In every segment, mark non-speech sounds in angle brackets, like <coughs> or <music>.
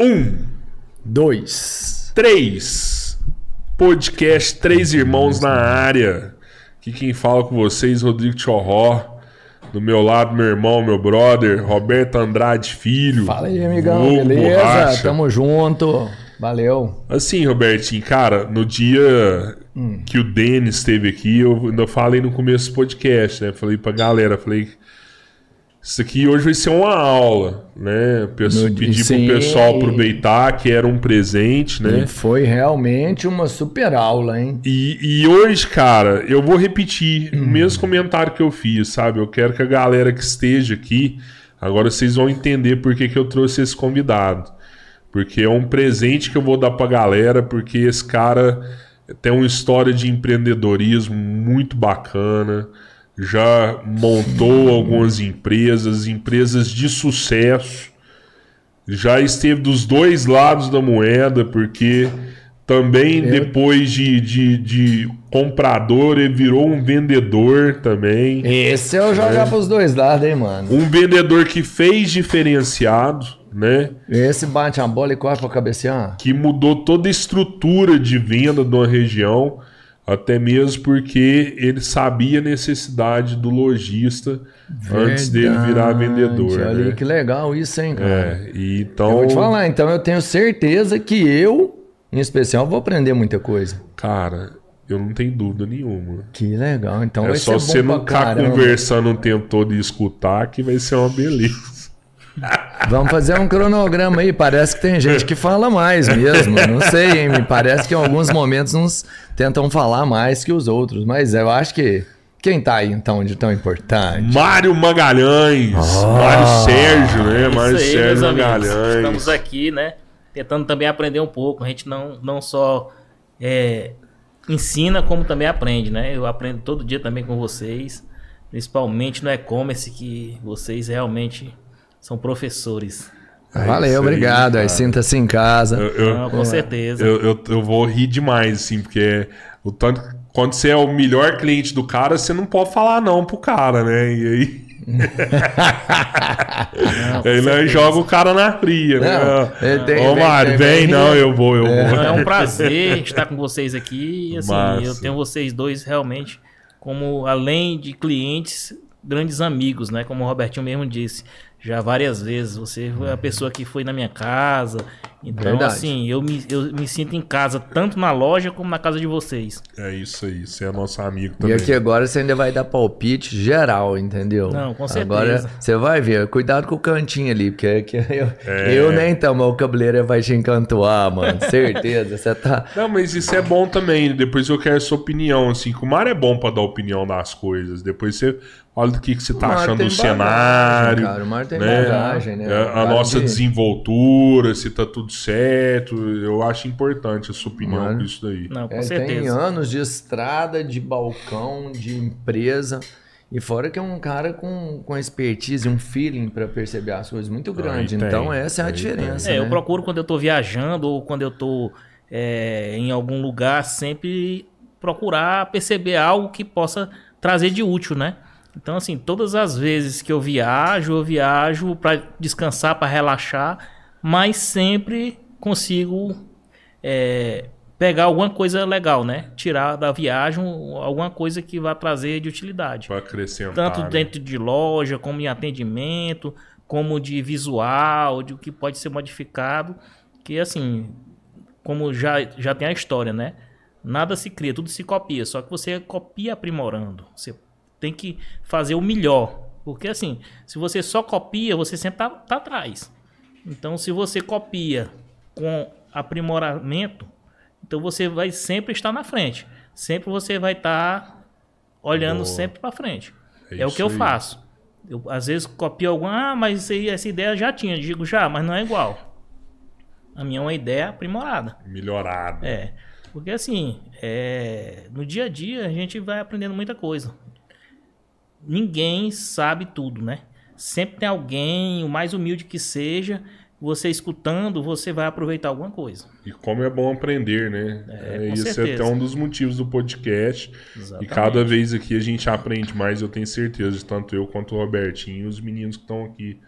Um, Dois. três. Podcast Três Irmãos na área. Aqui quem fala com vocês, Rodrigo Chorró. Do meu lado, meu irmão, meu brother, Roberto Andrade Filho. Fala aí, amigão. Beleza? Borracha. Tamo junto. Valeu. Assim, Robertinho, cara, no dia Hum. que o Denis esteve aqui, eu ainda falei no começo do podcast, né? Falei pra galera, falei. Isso aqui hoje vai ser uma aula, né? No- pedir sim. pro pessoal aproveitar que era um presente, né? E foi realmente uma super aula, hein? E, e hoje, cara, eu vou repetir Hum. o mesmo comentário que eu fiz, sabe? Eu quero que a galera que esteja aqui, agora vocês vão entender por que, que eu trouxe esse convidado. Porque é um presente que eu vou dar pra galera, porque esse cara tem uma história de empreendedorismo muito bacana. Já montou algumas empresas, empresas de sucesso já esteve dos dois lados da moeda, porque também depois de, de, de comprador, ele virou um vendedor também. Esse é o jogar pros dois lados, hein, mano? Um vendedor que fez diferenciado, né? Esse bate a bola e corre pra cabecear. Que mudou toda a estrutura de venda de uma região, até mesmo porque ele sabia a necessidade do lojista antes dele virar vendedor. Olha né? que legal isso, hein, cara? É, e então. Eu vou te falar, então eu tenho certeza que eu, em especial, vou aprender muita coisa. Cara, eu não tenho dúvida nenhuma. Que legal. Então é vai só ser você bom não pra ficar conversando o tempo todo e escutar que vai ser uma beleza. Vamos fazer um cronograma aí. Parece que tem gente que fala mais mesmo. Não sei, hein? Me parece que em alguns momentos uns tentam falar mais que os outros. Mas eu acho que quem tá aí então de tão importante? Mário Magalhães. Mário Sérgio, né? Mário aí, Sérgio amigos. Magalhães. Estamos aqui, né? Tentando também aprender um pouco. A gente não, não só é, ensina, como também aprende, né? Eu aprendo todo dia também com vocês. Principalmente no e-commerce, que vocês realmente são professores. É Valeu, obrigado. Aí, sinta-se em casa. Eu, eu- Não, com certeza. eu, eu, eu vou rir demais, assim, porque o tanto, quando você é o melhor cliente do cara, você não pode falar não pro cara, né? E aí. Não, <laughs> aí certeza. joga o cara na fria, né? Não, tem- Ô, vem- Mário, vem- vem, vem- não, eu vou, eu vou. Não, é um <laughs> prazer estar com vocês aqui. Assim, Massa. eu tenho vocês dois realmente como, além de clientes, grandes amigos, né? Como o Robertinho mesmo disse, já várias vezes. Você foi a pessoa que foi na minha casa. Então, Verdade. assim, eu me, eu me sinto em casa tanto na loja como na casa de vocês. É isso aí, você é nosso amigo E também. aqui agora você ainda vai dar palpite geral, entendeu? Não, com Agora certeza. você vai ver, cuidado com o cantinho ali, porque que eu, É. eu nem então, mas o cabeleiro vai te encantoar, mano. Certeza, você tá. <laughs> Não, mas isso é bom também. Depois eu quero a sua opinião, assim. Que o Mário é bom pra dar opinião das coisas. Depois você olha do que, que você tá O achando do bagagem, cenário. cara. O Mário tem né? bagagem, né? É, A, Cara nossa de- desenvoltura, se tá tudo certo. Eu acho importante a sua opinião isso daí. Não, com tem certeza. anos de estrada, de balcão, de empresa. E fora que é um cara com, com expertise, um feeling pra perceber as coisas muito grande. tem, então essa é a aí diferença. É, né? eu procuro quando eu tô viajando ou quando eu tô é, em algum lugar, sempre procurar perceber algo que possa trazer de útil, né? Então, assim, todas as vezes que eu viajo, eu viajo para descansar, para relaxar, mas sempre consigo é, pegar alguma coisa legal, né? Tirar da viagem alguma coisa que vá trazer de utilidade Pra acrescentar. tanto né? dentro de loja, como em atendimento, como de visual, de o que pode ser modificado, que assim, como já, já tem a história, né? Nada se cria, tudo se copia, só que você copia aprimorando. Você tem que fazer o melhor, porque assim, se você só copia, você sempre tá, tá atrás. Então, se você copia com aprimoramento, então você vai sempre estar na frente. Sempre você vai estar olhando Boa. sempre para frente. É É, o que eu aí. faço. Eu às vezes copio alguma, ah, mas isso aí, essa ideia eu já tinha. Digo já, mas não é igual. A minha é uma ideia aprimorada. Melhorado. É. Porque assim, é, no dia a dia a gente vai aprendendo muita coisa. Ninguém sabe tudo, né? Sempre tem alguém, o mais humilde que seja, você escutando, você vai aproveitar alguma coisa. E como é bom aprender, né? É, É, isso é certeza. até um dos motivos do podcast. E Exatamente. cada vez aqui a gente aprende mais, eu tenho certeza, tanto eu quanto o Robertinho e os meninos que estão aqui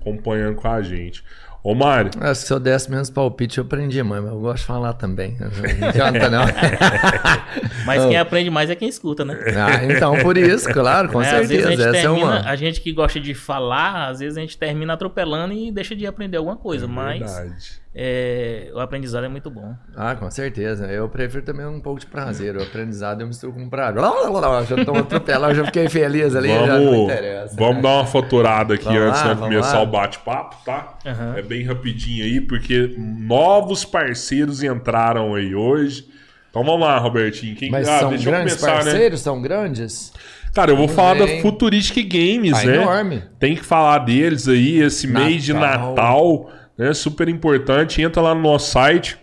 acompanhando com a gente. Ô, Mário. Acho que se eu desse menos palpite, eu aprendi, mas eu gosto de falar também. Não adianta, não. <laughs> Mas quem aprende mais é quem escuta, né? Ah, então, por isso, claro, com É, às vezes a certeza. gente Essa é termina, uma. a gente que gosta de falar, às vezes a gente termina atropelando e deixa de aprender alguma coisa, mas Verdade. É, o aprendizado é muito bom. Ah, com certeza. Eu prefiro também um pouco de prazer. O aprendizado eu misturo com prazer. Lá, lá, lá, lá, Já tô atropelando, já fiquei feliz ali, já não Vamos, interessa. vamos dar uma faturada aqui Vamos antes lá, de vamos começar lá. o bate-papo, tá? Aham. É bem rapidinho aí, porque novos parceiros entraram aí hoje. Então vamos lá, Robertinho. Quem... Mas ah, são deixa eu grandes começar, né? parceiros? São grandes? Cara, eu vou falar da. Futuristic Games, Tá né? enorme. Tem que falar deles aí, esse mês de Natal. Né? Super importante. Entra lá no nosso site.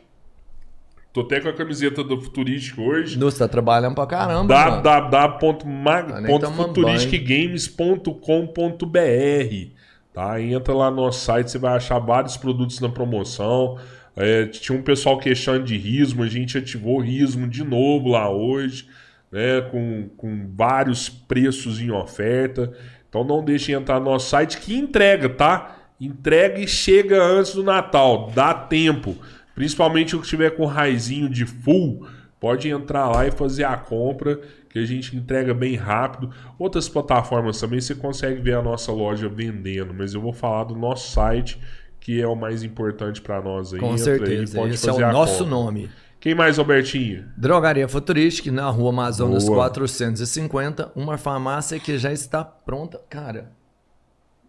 Tô até com a camiseta do Futuristic hoje. Nossa, tá trabalhando pra caramba, www.futuristicgames.com.br tá? Entra lá no nosso site, você vai achar vários produtos na promoção. É, tinha um pessoal queixando de rismo, a gente ativou rismo de novo lá hoje, né? Com, com vários preços em oferta. Então não deixem entrar no nosso site que entrega, tá? Entrega e chega antes do Natal, dá tempo. Principalmente o que tiver com raizinho de full, pode entrar lá e fazer a compra, que a gente entrega bem rápido. Outras plataformas também você consegue ver a nossa loja vendendo, mas eu vou falar do nosso site, que é o mais importante para nós aí. Com Entra aí, certeza. pode Esse é o nosso compra. nome. Quem mais, Albertinho? Drogaria Futuristic, na rua Amazonas Boa. 450. Uma farmácia que já está pronta. Cara,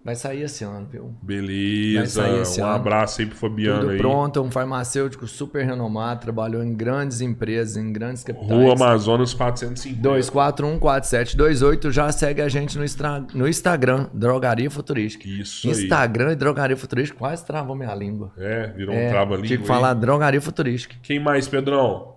vai sair esse ano, viu? Beleza. Um ano. abraço aí pro Fabiano Tudo aí. pronto, um farmacêutico super renomado, trabalhou em grandes empresas, em grandes capitais. Rua Amazonas 450. 2414728, já segue a gente no, Instra- no Instagram, Drogaria Futurística. Isso aí. Instagram e Drogaria Futurística, quase travou minha língua. É, virou É, um trava-língua. tinha que aí. falar Drogaria Futurística. Quem mais, Pedrão?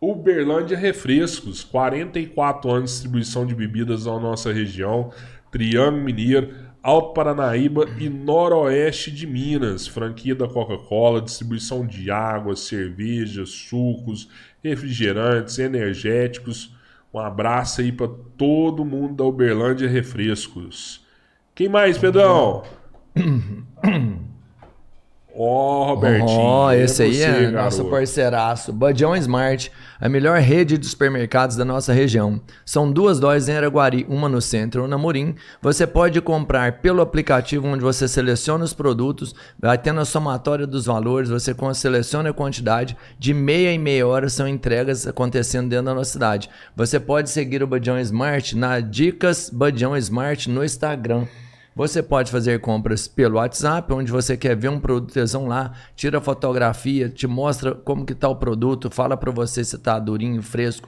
Uberlândia Refrescos, 44 anos de distribuição de bebidas na nossa região, Triângulo Mineiro, Alto Paranaíba e Noroeste de Minas. Franquia da Coca-Cola, distribuição de água, cerveja, sucos, refrigerantes, energéticos. Um abraço aí para todo mundo da Uberlândia Refrescos. Quem mais, Pedrão? Ó, Robertinho. Ó, esse aí você, é nosso garoto. parceiraço. Badião Smart, a melhor rede de supermercados da nossa região. São duas lojas em Araguari, uma no centro e uma na Morim. Você pode comprar pelo aplicativo onde você seleciona os produtos, vai tendo a somatória dos valores, você seleciona a quantidade, de meia em meia hora são entregas acontecendo dentro da nossa cidade. Você pode seguir o Badião Smart na Dicas Badião Smart no Instagram. Você pode fazer compras pelo WhatsApp, onde você quer ver um produto, lá, tira fotografia, te mostra como que tá o produto, fala para você se tá durinho, fresco,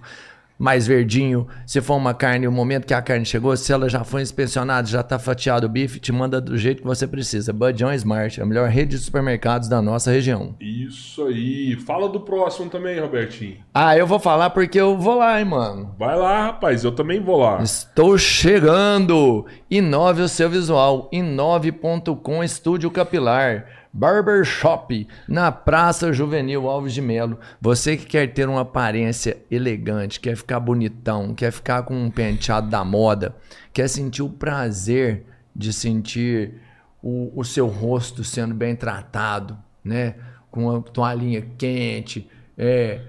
mais verdinho, se for uma carne, o momento que a carne chegou, se ela já foi inspecionada, já tá fatiado o bife, te manda do jeito que você precisa. Budjão Smart, a melhor rede de supermercados da nossa região. Isso aí. Fala do próximo também, Robertinho. Ah, eu vou falar porque eu vou lá, hein, mano. Vai lá, rapaz. Eu também vou lá. Estou chegando! Inove o seu visual. Inove.com Estúdio Capilar. Barbershop na Praça Juvenil Alves de Melo. Você que quer ter uma aparência elegante, quer ficar bonitão, quer ficar com um penteado da moda, quer sentir o prazer de sentir o, o seu rosto sendo bem tratado, né? Com uma toalhinha quente, é,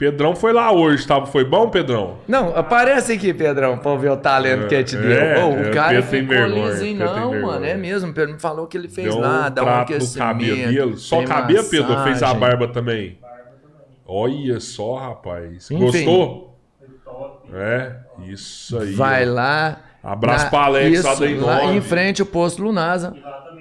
Pedrão foi lá hoje, tá? Foi bom, Pedrão? não, aparece aqui, Pedrão, pra ver o talento que ele te deu. é, Ô, é, o cara ficou vergonha, lisinho, não, mano. É mesmo, Pedro me falou que ele fez Deu um dá um trato no cabelo. Só cabelo, Pedro? Fez a barba também? Olha só, rapaz. Enfim. Gostou? É, isso aí. Vai ó. lá. Abraço na- pra Alex lá isso, lá em frente o posto Lunasa. E lá também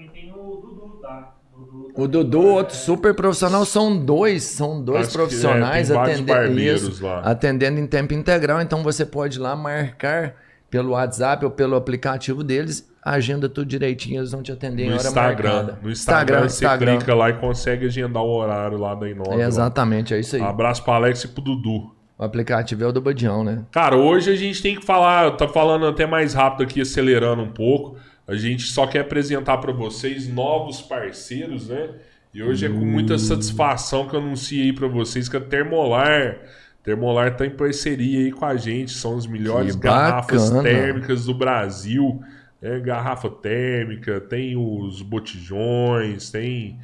O Dudu, outro super profissional, são dois, são dois Acho que, profissionais é, tem vários atendendo, isso, lá. atendendo em tempo integral. Então você pode ir lá marcar pelo WhatsApp ou pelo aplicativo deles, agenda tudo direitinho, eles vão te atender em No hora Instagram. marcada. No Instagram, Instagram, você Instagram. clica lá e consegue agendar o horário lá da Inove. É, exatamente, é isso aí. Abraço pra Alex e pro Dudu. O aplicativo é o do Badião, né? Cara, hoje a gente tem que falar, tá falando até mais rápido aqui, acelerando um pouco. A gente só quer apresentar para vocês novos parceiros, né? E hoje é com muita satisfação que eu anuncio aí para vocês que a Termolar, Termolar tá em parceria aí com a gente, são as melhores Que garrafas bacana. térmicas do Brasil, é, garrafa térmica, tem os botijões, tem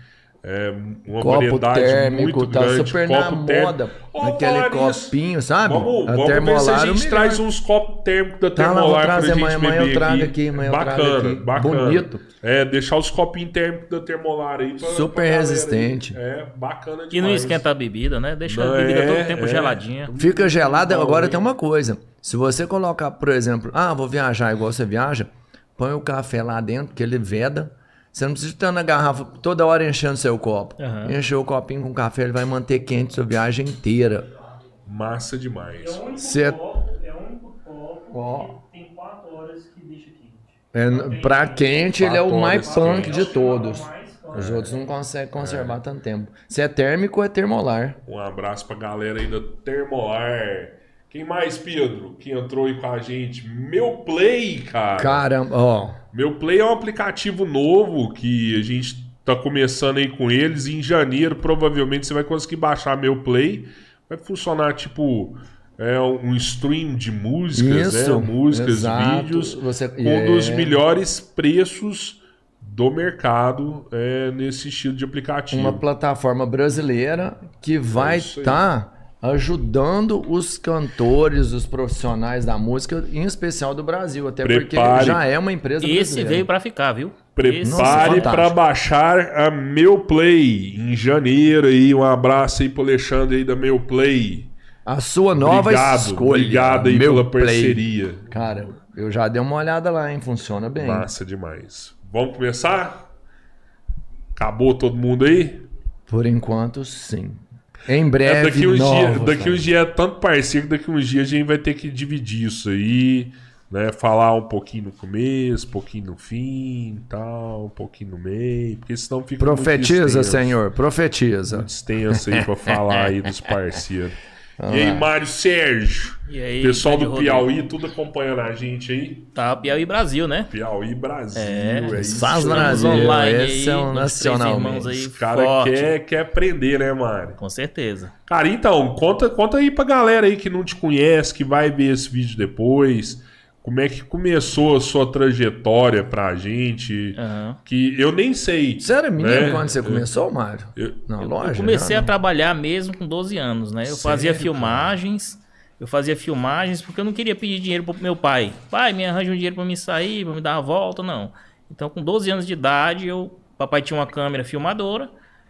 é, uma Copo variedade térmico, muito tá grande. super copo na moda. Nisso, copinho, sabe? Vamos, a vamos ver se a é gente melhor. traz uns copos térmicos da Tá, Termolar pra trazer gente amanhã, amanhã beber eu trago aqui. aqui, amanhã eu trago bacana, aqui. bacana. Bonito. É, deixar os copinhos térmicos da Termolar aí. Pra, Super pra resistente. É, bacana demais. Que não esquenta a bebida, né? Deixa Não, a bebida é, todo o tempo é. geladinha. Fica gelada. Bom, Agora hein? tem uma coisa. Se você colocar, por exemplo, ah, vou viajar igual você viaja, põe o café lá dentro, que ele veda. Você não precisa estar na garrafa toda hora enchendo seu copo. Aham. Encher o copinho com café, ele vai manter quente sua viagem inteira. Massa É demais. o único Cê- copo, é o único copo Ó. que tem 4 horas que deixa quente. É, pra quente, ele é o mais punk quente. de todos. Os outros não conseguem conservar tanto tempo. Se é térmico, é termolar. Um abraço pra galera aí da Termolar. Quem mais, Pedro? Que entrou aí com a gente? Meu Play, cara. Caramba, ó. Meu Play é um aplicativo novo que a gente tá começando aí com eles. Em janeiro, provavelmente, você vai conseguir baixar Meu Play. Vai funcionar tipo é, um stream de músicas, Isso, né? Músicas, exato. vídeos. Você- um dos é. melhores preços do mercado é, nesse estilo de aplicativo. Uma plataforma brasileira que vai É estar ajudando os cantores, os profissionais da música, em especial do Brasil. Até porque Prepare. já é uma empresa Esse brasileira. veio pra ficar, viu? Prepare para baixar a Meu Play em janeiro aí. Um abraço aí pro Alexandre aí da Meu Play. A sua nova obrigado, escolha. obrigado aí meu pela play. parceria. Cara, eu já dei uma olhada lá, hein? Funciona bem. Massa demais. Vamos começar? Acabou todo mundo aí? Por enquanto, sim. Em É, breve, daqui uns novos, dias, daqui uns dias é tanto parceiro que daqui uns dias a gente vai ter que dividir isso aí, né? Falar um pouquinho no começo, um pouquinho no fim, tal, um pouquinho no meio, porque senão fica muito Profetiza, extenso. Senhor, profetiza. muito extenso aí pra falar aí dos parceiros. <laughs> Ah. E aí, Mário Sérgio? E aí, pessoal do Rodrigo? Piauí, tudo acompanhando a gente aí. Tá, Piauí Brasil, né? Piauí Brasil, É, é, isso. Estamos Brasil, online esse aí, é um irmãos aí Os caras forte. quer, quer aprender, né, Mário? Com certeza. Cara, então, conta, conta aí pra galera aí que não te conhece, que vai ver esse vídeo depois. Como é que começou a sua trajetória pra gente? Aham. Que eu nem sei. Você era menino né? quando você começou, Mário? Eu- Na Eu loja? comecei já, a não? trabalhar mesmo com 12 anos, né? Eu fazia Sério, filmagens. Eu fazia filmagens porque eu não queria pedir dinheiro pro meu pai. Pai, me arranja um dinheiro pra me sair, pra me dar uma volta, não. Então, com 12 anos de idade, eu, papai tinha uma câmera filmadora.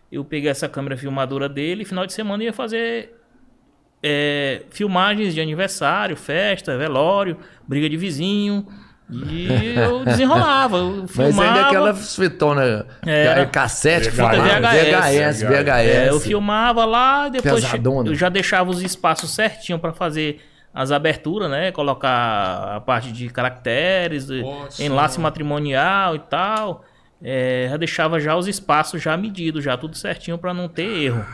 Eu peguei essa câmera filmadora dele e final de semana ia fazer é, filmagens de aniversário, festa, velório, briga de vizinho. E eu <laughs> desenrolava. Eu Mas filmava. ainda aquelas fitonas Era. cassete, VHS. falava, VHS, VHS. VHS. É, eu filmava lá, depois Pesadona. eu já deixava os espaços certinho para fazer as aberturas, né? Colocar a parte de caracteres, Nossa. enlace matrimonial e tal. É, já deixava já os espaços já medidos, já tudo certinho para não ter erro.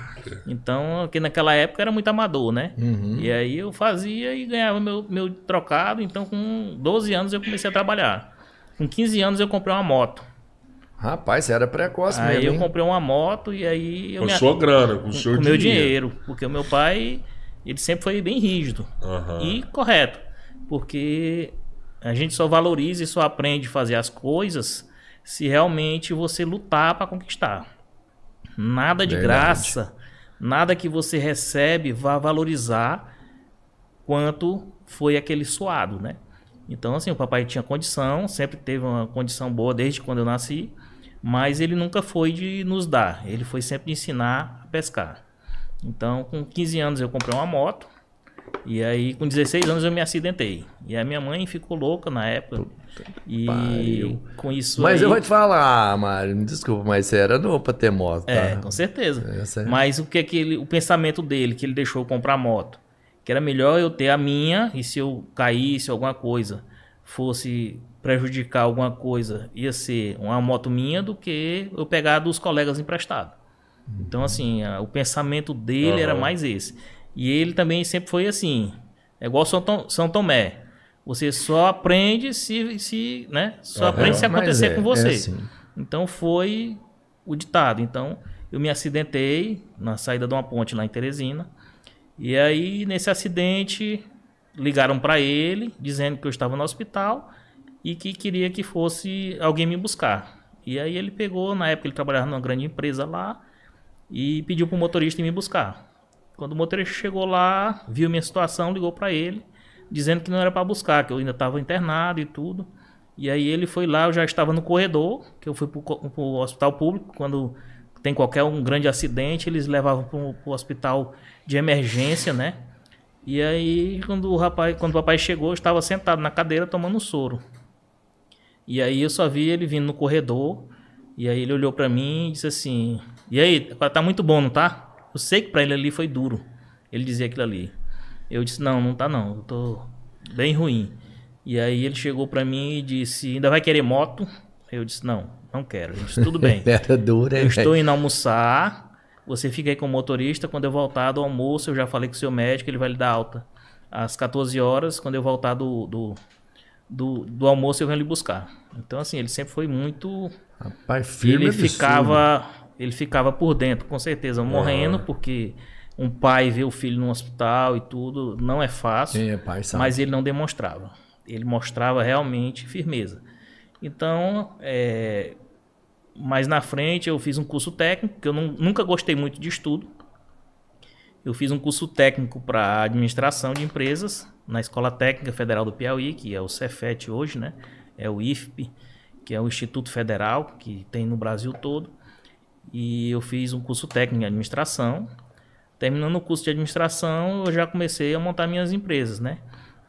Então, porque naquela época era muito amador, né? Uhum. E aí eu fazia e ganhava meu, meu trocado. Então, com 12 anos eu comecei a trabalhar. Com 15 anos eu comprei uma moto. Rapaz, era precoce Aí mesmo, eu hein? comprei uma moto e aí eu Com me sua grana, com o seu com meu dinheiro. dinheiro, porque o meu pai, ele sempre foi bem rígido Aham. e correto, porque a gente só valoriza e só aprende a fazer as coisas se realmente você lutar para conquistar. Nada de Verdade. graça, nada que você recebe vá valorizar quanto foi aquele suado, né? Então, assim, o papai tinha condição, sempre teve uma condição boa desde quando eu nasci, mas ele nunca foi de nos dar, ele foi sempre ensinar a pescar. Então, com 15 anos eu comprei uma moto, e aí com 16 anos eu me acidentei. E a minha mãe ficou louca na época. E pariu. com isso Mas aí, eu vou te falar, Mário, me desculpa, mas você era novo pra ter moto, tá? É, com certeza. Essa é- Mas o que que ele, o pensamento dele que ele deixou eu comprar moto, que era melhor eu ter a minha e se eu caísse alguma coisa, fosse prejudicar alguma coisa, ia ser uma moto minha do que eu pegar dos colegas emprestado. Então assim, o pensamento dele era Aham. mais esse. E ele também sempre foi assim, é igual São, Tom- São Tomé. Você só aprende se, se né? Só aprende se acontecer é, com você. é assim. Então foi o ditado. Então eu me acidentei na saída de uma ponte lá em Teresina. E aí nesse acidente ligaram para ele dizendo que eu estava no hospital e que queria que fosse alguém me buscar. E aí ele pegou, na época ele trabalhava numa grande empresa lá, e pediu pro motorista ir me buscar. Quando o motorista chegou lá, viu minha situação, ligou para ele, dizendo que não era para buscar, que eu ainda estava internado e tudo. E aí ele foi lá, eu já estava no corredor, que eu fui co- pro hospital público, quando tem qualquer um grande acidente, eles levavam pro, pro hospital de emergência, né? E aí quando o rapaz, quando o papai chegou, eu estava sentado na cadeira tomando soro. E aí eu só vi ele vindo no corredor, e aí ele olhou pra mim e disse assim: "E aí, tá muito bom, não tá?" Eu sei que pra ele ali foi duro. Ele dizia aquilo ali. Eu disse: "Não, não tá não. Eu tô bem ruim." E aí ele chegou pra mim e disse: "Ainda vai querer moto?" Eu disse: "Não, não quero." Ele disse: "Tudo bem. <laughs> Era dura, Eu estou indo almoçar. Você fica aí com o motorista. Quando eu voltar do almoço, eu já falei com o seu médico, ele vai lhe dar alta. Às 14 horas, quando eu voltar do, do, do, do almoço, eu venho lhe buscar. Então, assim, ele sempre foi muito. Rapaz, firme ele absurdo. ficava. Ele ficava por dentro, com certeza, morrendo, porque um pai vê o filho no hospital e tudo, não é fácil. É pai sabe. Mas ele não demonstrava. Ele mostrava realmente firmeza. Então, é, mais na frente eu fiz um curso técnico, que eu não- nunca gostei muito de estudo. Eu fiz um curso técnico para administração de empresas na Escola Técnica Federal do Piauí, que é o Cefet hoje, né? É o IFP, que é o Instituto Federal, que tem no Brasil todo. E eu fiz um curso técnico em administração. Terminando o curso de administração, eu já comecei a montar minhas empresas, né?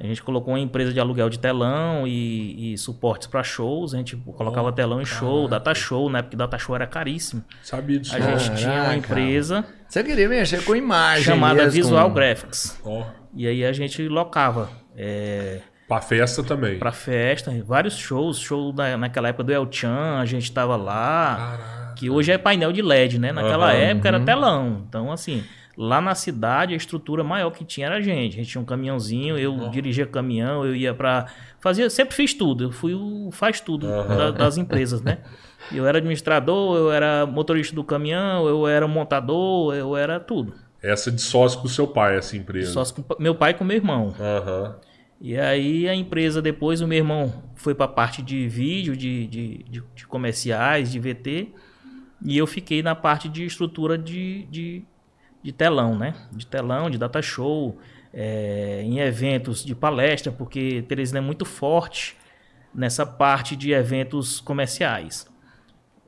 A gente colocou uma empresa de aluguel de telão e, e suportes para shows. A gente colocava telão em show, data show, na época que data show era caríssimo. Sabia disso. A gente tinha uma empresa Você queria mexer com imagem chamada mesmo, Visual com- Graphics. Ó, E aí a gente locava é, pra festa também. para festa, vários shows. Show da, naquela época do El Chan, a gente tava lá. Caraca. Que hoje é painel de LED, né? Naquela Aham, época era telão. Então, assim, lá na cidade a estrutura maior que tinha era a gente. A gente tinha um caminhãozinho, eu dirigia caminhão, eu ia pra. Fazia, sempre fiz tudo. Eu fui o faz tudo da- das empresas, né? <laughs> Eu era administrador, eu era motorista do caminhão, eu era montador, eu era tudo. Essa de sócio com o seu pai, essa empresa. Só com meu pai e com meu irmão. Aham. E aí a empresa, depois o meu irmão foi para a parte de vídeo, de, de, de- de comerciais, de VT, e eu fiquei na parte de estrutura de, de, de telão, né? De telão, de data show, é, em eventos de palestra, porque Teresina é muito forte nessa parte de eventos comerciais.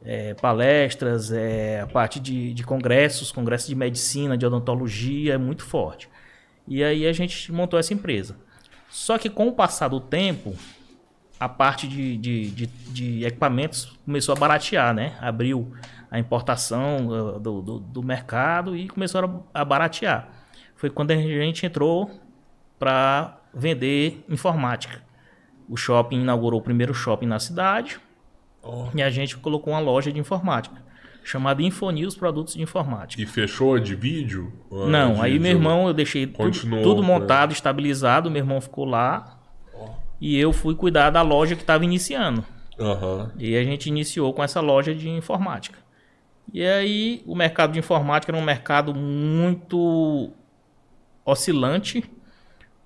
É, palestras, é, a parte de, de congressos, congressos de medicina, de odontologia, é muito forte. E aí a gente montou essa empresa. Só que com o passar do tempo, a parte de, de, de, de equipamentos começou a baratear, né? Abriu a importação uh, do, do, do mercado e começou a, baratear. Foi quando a gente entrou para vender informática. O shopping inaugurou o primeiro shopping na cidade Ó. e a gente colocou uma loja de informática chamada Infonews Produtos de Informática. E fechou de vídeo? A Não, de aí meu irmão, eu deixei tudo, Continuou, tudo né? montado, estabilizado, meu irmão ficou lá. E eu fui cuidar da loja que estava iniciando. Aham. E a gente iniciou com essa loja de informática. E aí o mercado de informática era um mercado muito oscilante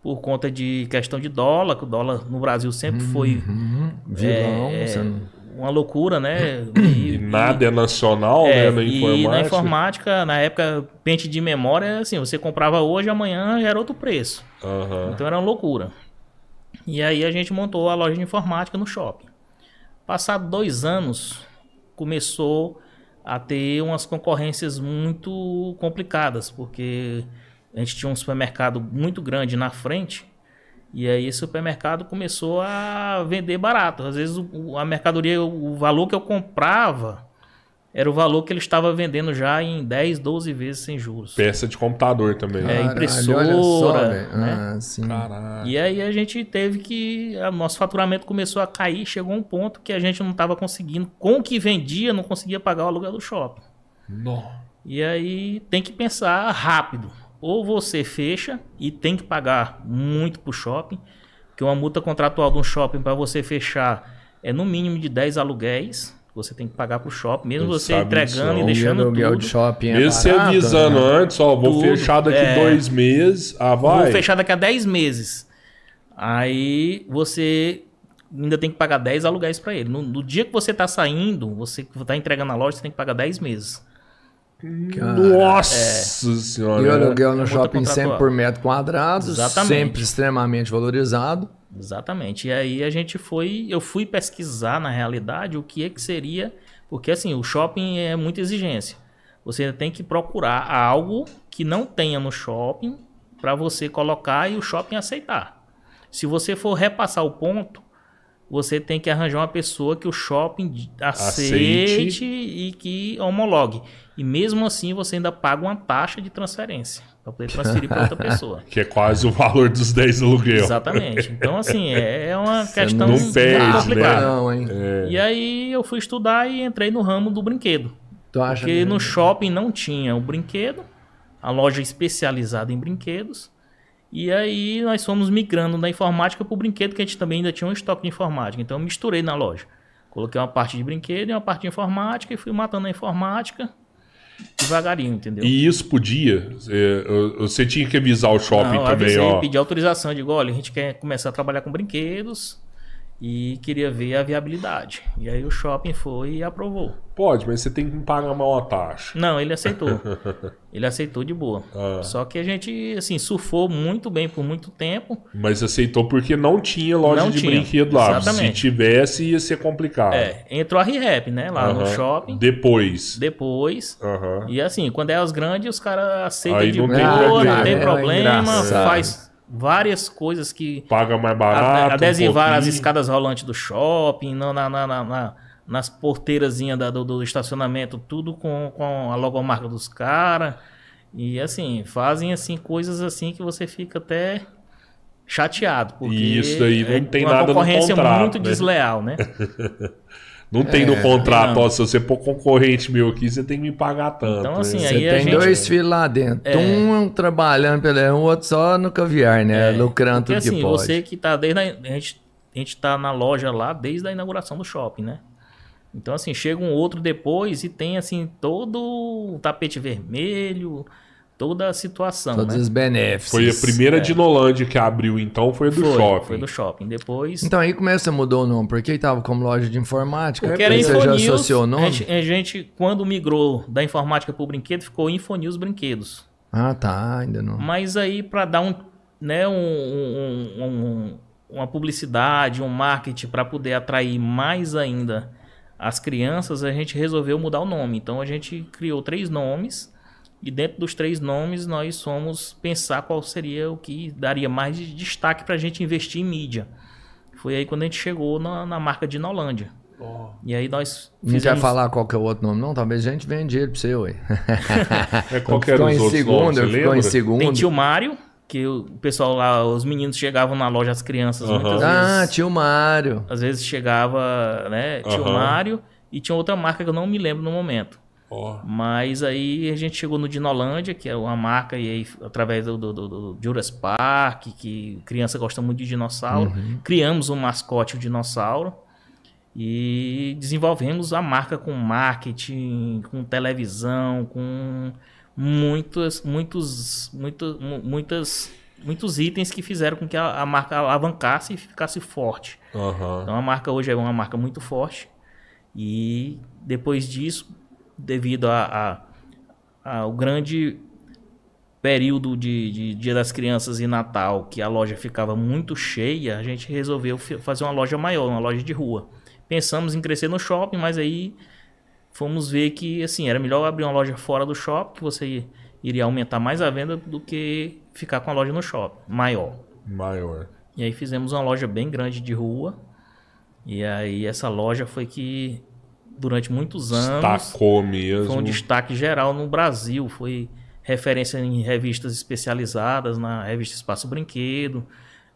por conta de questão de dólar, que o dólar no Brasil sempre foi Uhum. Vilão, é, você uma loucura, né? <coughs> E nada é nacional, É, né? Na e informática. na informática, na época, pente de memória, assim, você comprava hoje, amanhã era outro preço. Aham. Então era uma loucura. E aí a gente montou a loja de informática no shopping. Passado dois anos, começou a ter umas concorrências muito complicadas, porque a gente tinha um supermercado muito grande na frente, e aí esse supermercado começou a vender barato. Às vezes o- a mercadoria, o valor que eu comprava era o valor que ele estava vendendo já em 10, 12 vezes sem juros. Peça de computador também. É, né? Caralho, impressora, olha só, né? Ah, sim. Caralho. E aí a gente teve que. O nosso faturamento começou a cair, chegou um ponto que a gente não estava conseguindo, com o que vendia, não conseguia pagar o aluguel do shopping. Nó. E aí tem que pensar rápido. Ou você fecha e tem que pagar muito pro shopping, que uma multa contratual de um shopping para você fechar é no mínimo de 10 aluguéis. Você tem que pagar pro shopping, mesmo você entregando disso, e deixando aluguel tudo. de shopping é Mesmo você avisando né? antes, ó, vou Tudo, fechar daqui é. dois meses. Ah, vai. Vou fechar daqui a 10 meses. Aí você ainda tem que pagar 10 aluguéis para ele. No, no dia que você tá saindo, você tá entregando na loja, você tem que pagar 10 meses. Nossa senhora. E o aluguel no multa shopping sempre por metro quadrado, Exatamente. sempre extremamente valorizado. Exatamente. E aí a gente foi, eu fui pesquisar na realidade o que é que seria, porque assim, o shopping é muita exigência. Você tem que procurar algo que não tenha no shopping para você colocar e o shopping aceitar. Se você for repassar o ponto, você tem que arranjar uma pessoa que o shopping aceite, Aceite. e que homologue. E mesmo assim você ainda paga uma taxa de transferência para poder transferir para outra <laughs> pessoa. Que é quase o valor dos 10 aluguel. Exatamente. Então, assim, é uma Você questão não muito perde, né? complicada. Não, hein? E aí eu fui estudar e entrei no ramo do brinquedo. Tu acha Porque que- no shopping não tinha o brinquedo, a loja especializada em brinquedos. E aí nós fomos migrando da informática para o brinquedo, que a gente também ainda tinha um estoque de informática. Então eu misturei na loja. Coloquei uma parte de brinquedo e uma parte de informática e fui matando a informática devagarinho, entendeu? E isso podia? é, Você tinha que avisar o shopping Não, eu também, ó. pedi autorização, digo, olha, a gente quer começar a trabalhar com brinquedos e queria ver a viabilidade. E aí o shopping foi e aprovou. Pode, mas você tem que pagar uma taxa. Não, ele aceitou. <laughs> ele aceitou de boa. Ah. Só que a gente, assim, surfou muito bem por muito tempo. Mas aceitou porque não tinha loja Não de tinha, brinquedo lá. exatamente. Se tivesse, ia ser complicado. É, entrou a ReHap, né, lá no shopping. Depois. Depois. Aham. E assim, quando é as grandes, os caras aceitam de não boa, tem não problema. tem É problema, engraçado. faz várias coisas que Paga mais barato. um adesivar as pouquinho. escadas rolantes do shopping, na, na, na- na- na- nas porteirazinhas do, do estacionamento, tudo com, com a logomarca dos caras. E assim, fazem assim coisas assim que você fica até chateado. Porque E isso aí não é tem uma nada no concorrência contrato, muito né? desleal, né? <laughs> Não tem no É, contrato, não. ó, se você pôr concorrente meu aqui, você tem que me pagar tanto. Então, né? assim, Você aí a tem gente- dois filhos lá dentro. É. Um trabalhando pelo o outro só no caviar, né? Lucrando Porque tudo assim, que pode. você que tá desde a, a gente a gente tá na loja lá desde a inauguração do shopping, né? Então assim, chega um outro depois e tem assim todo o tapete vermelho, toda a situação, Todos né? os benefícios. Foi a primeira de Nolândia que abriu, então, foi a do Foi, shopping. foi do shopping. Depois Então aí é que você mudou o nome? Porque tava como loja de informática. porque era você já associou o a nome? gente, a gente, quando migrou da informática para o brinquedo, ficou Infonews Brinquedos. Ah, tá, ainda não. Mas aí para dar um, né, um, um- um- uma publicidade, um marketing para poder atrair mais ainda as crianças, a gente resolveu mudar o nome. Então a gente criou três nomes e dentro dos três nomes nós fomos pensar qual seria o que daria mais de destaque para a gente investir em mídia. Foi aí quando a gente chegou na, na marca de Nolândia. E aí nós Não quer fizemos... falar qual que é o outro nome, não? Talvez a gente vende ele pra você, ué. <laughs> É, qual que era ficou os em outros segundo, nomes, ficou em segundo. Tem tio Mário, que o pessoal lá, os meninos chegavam na loja, as crianças, muitas Ah, vezes... tio Mário. Às vezes chegava, né, tio Aham. Mário e tinha outra marca que eu não me lembro no momento. Ó, Mas aí a gente chegou no Dinolândia, que é uma marca, e aí através do, do, do, do Jurassic Park, que criança gosta muito de dinossauro, criamos um mascote, o dinossauro, e desenvolvemos a marca com marketing, com televisão, com muitos, muito, mu- muitas, muitos itens que fizeram com que a, a marca alavancasse e ficasse forte. aham. Então a marca hoje é uma marca muito forte. E depois disso, devido a, a- ao grande período de, de Dia das Crianças e Natal, que a loja ficava muito cheia, a gente resolveu fazer uma loja maior, uma loja de rua. Pensamos em crescer no shopping, mas aí fomos ver que assim era melhor abrir uma loja fora do shopping, que você iria aumentar mais a venda do que ficar com a loja no shopping, maior. Maior. E aí fizemos uma loja bem grande de rua. E aí essa loja foi que durante muitos anos Destacou mesmo. foi um destaque geral no Brasil, foi referência em revistas especializadas, na revista Espaço Brinquedo.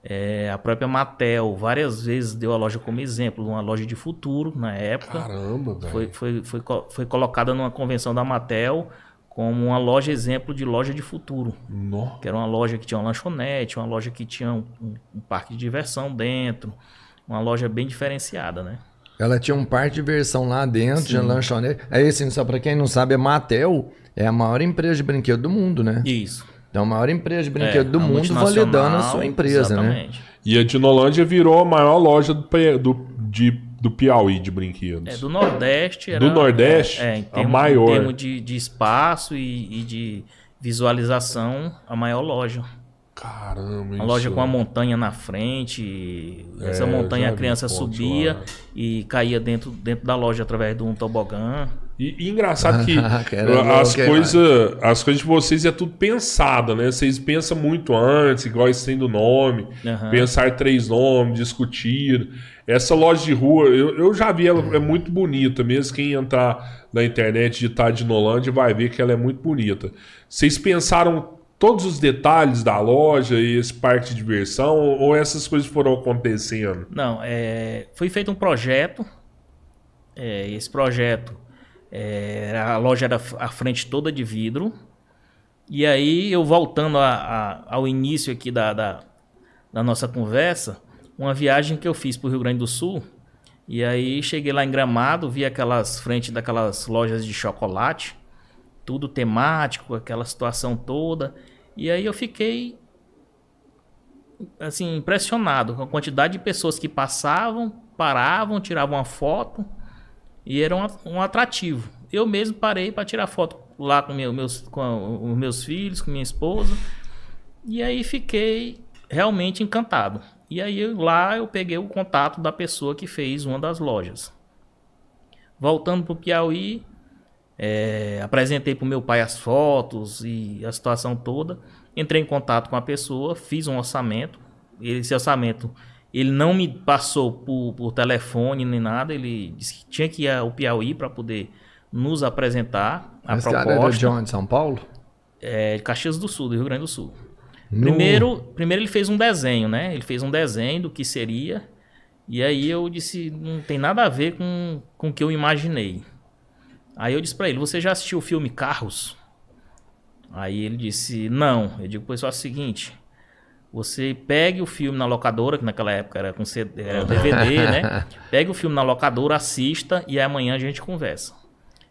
É, a própria Mattel várias vezes deu a loja como exemplo, uma loja de futuro na época. Caramba, velho. Foi, foi, foi, foi colocada numa convenção da Mattel como uma loja exemplo de loja de futuro Nó. que era uma loja que tinha uma lanchonete, uma loja que tinha um, um- um parque de diversão dentro, uma loja bem diferenciada, né? Ela tinha um parque de diversão lá dentro, tinha lanchonete. Aí, assim, só pra quem não sabe, a Mattel é a maior empresa de brinquedo do mundo, né? Isso. Então, a maior empresa de brinquedo É, do mundo validando a sua empresa, né? exatamente. E a Dinolândia virou a maior loja do, do, de, do Piauí de brinquedos. É, do Nordeste era. Do Nordeste? É, em A termos, maior. Em termos de, de espaço e, e de visualização, a maior loja. Caramba, Uma loja isso- com uma montanha na frente. Essa É, montanha a criança subia lá. e caía dentro, dentro da loja através de um tobogã. E, e engraçado que <laughs> Caramba, as coisas as coisas de vocês é tudo pensado, né? Vocês pensam muito antes, igual esse do nome, Aham. pensar três nomes, discutir. Essa loja de rua, eu, eu já vi ela, é muito bonita, mesmo quem entrar na internet de digitar de Nolândia vai ver que ela é muito bonita. Vocês pensaram todos os detalhes da loja e esse parque de diversão, ou essas coisas foram acontecendo? Não, é, foi feito um projeto. é, esse projeto, é, a loja era a frente toda de vidro. E aí, eu voltando a- a- ao início aqui da, da, da nossa conversa, uma viagem que eu fiz para o Rio Grande do Sul. E aí, cheguei lá em Gramado, vi aquelas frentes daquelas lojas de chocolate, tudo temático, aquela situação toda. E aí, eu fiquei assim, impressionado com a quantidade de pessoas que passavam, paravam, tiravam uma foto e era um, um atrativo. Eu mesmo parei para tirar foto lá com, meu- meus, com os meus filhos, com minha esposa, e aí fiquei realmente encantado. E aí lá eu peguei o contato da pessoa que fez uma das lojas. Voltando para o Piauí, é, apresentei para o meu pai as fotos e a situação toda. Entrei em contato com a pessoa, fiz um orçamento. Esse orçamento ele não me passou por, por telefone nem nada. Ele disse que tinha que ir ao Piauí para poder nos apresentar a Esse cara era proposta. de onde? São Paulo? É, Caxias do Sul, do Rio Grande do Sul. No- Primeiro, primeiro ele fez um desenho, né? Ele fez um desenho do que seria. E aí eu disse, não tem nada a ver com, com o que eu imaginei. Aí eu disse pra ele, você já assistiu o filme Carros? Aí ele disse, não. Eu digo, pois só é o seguinte, você pegue o filme na locadora, que naquela época era com CD, era DVD, né? <laughs> Pegue o filme na locadora, assista e amanhã a gente conversa.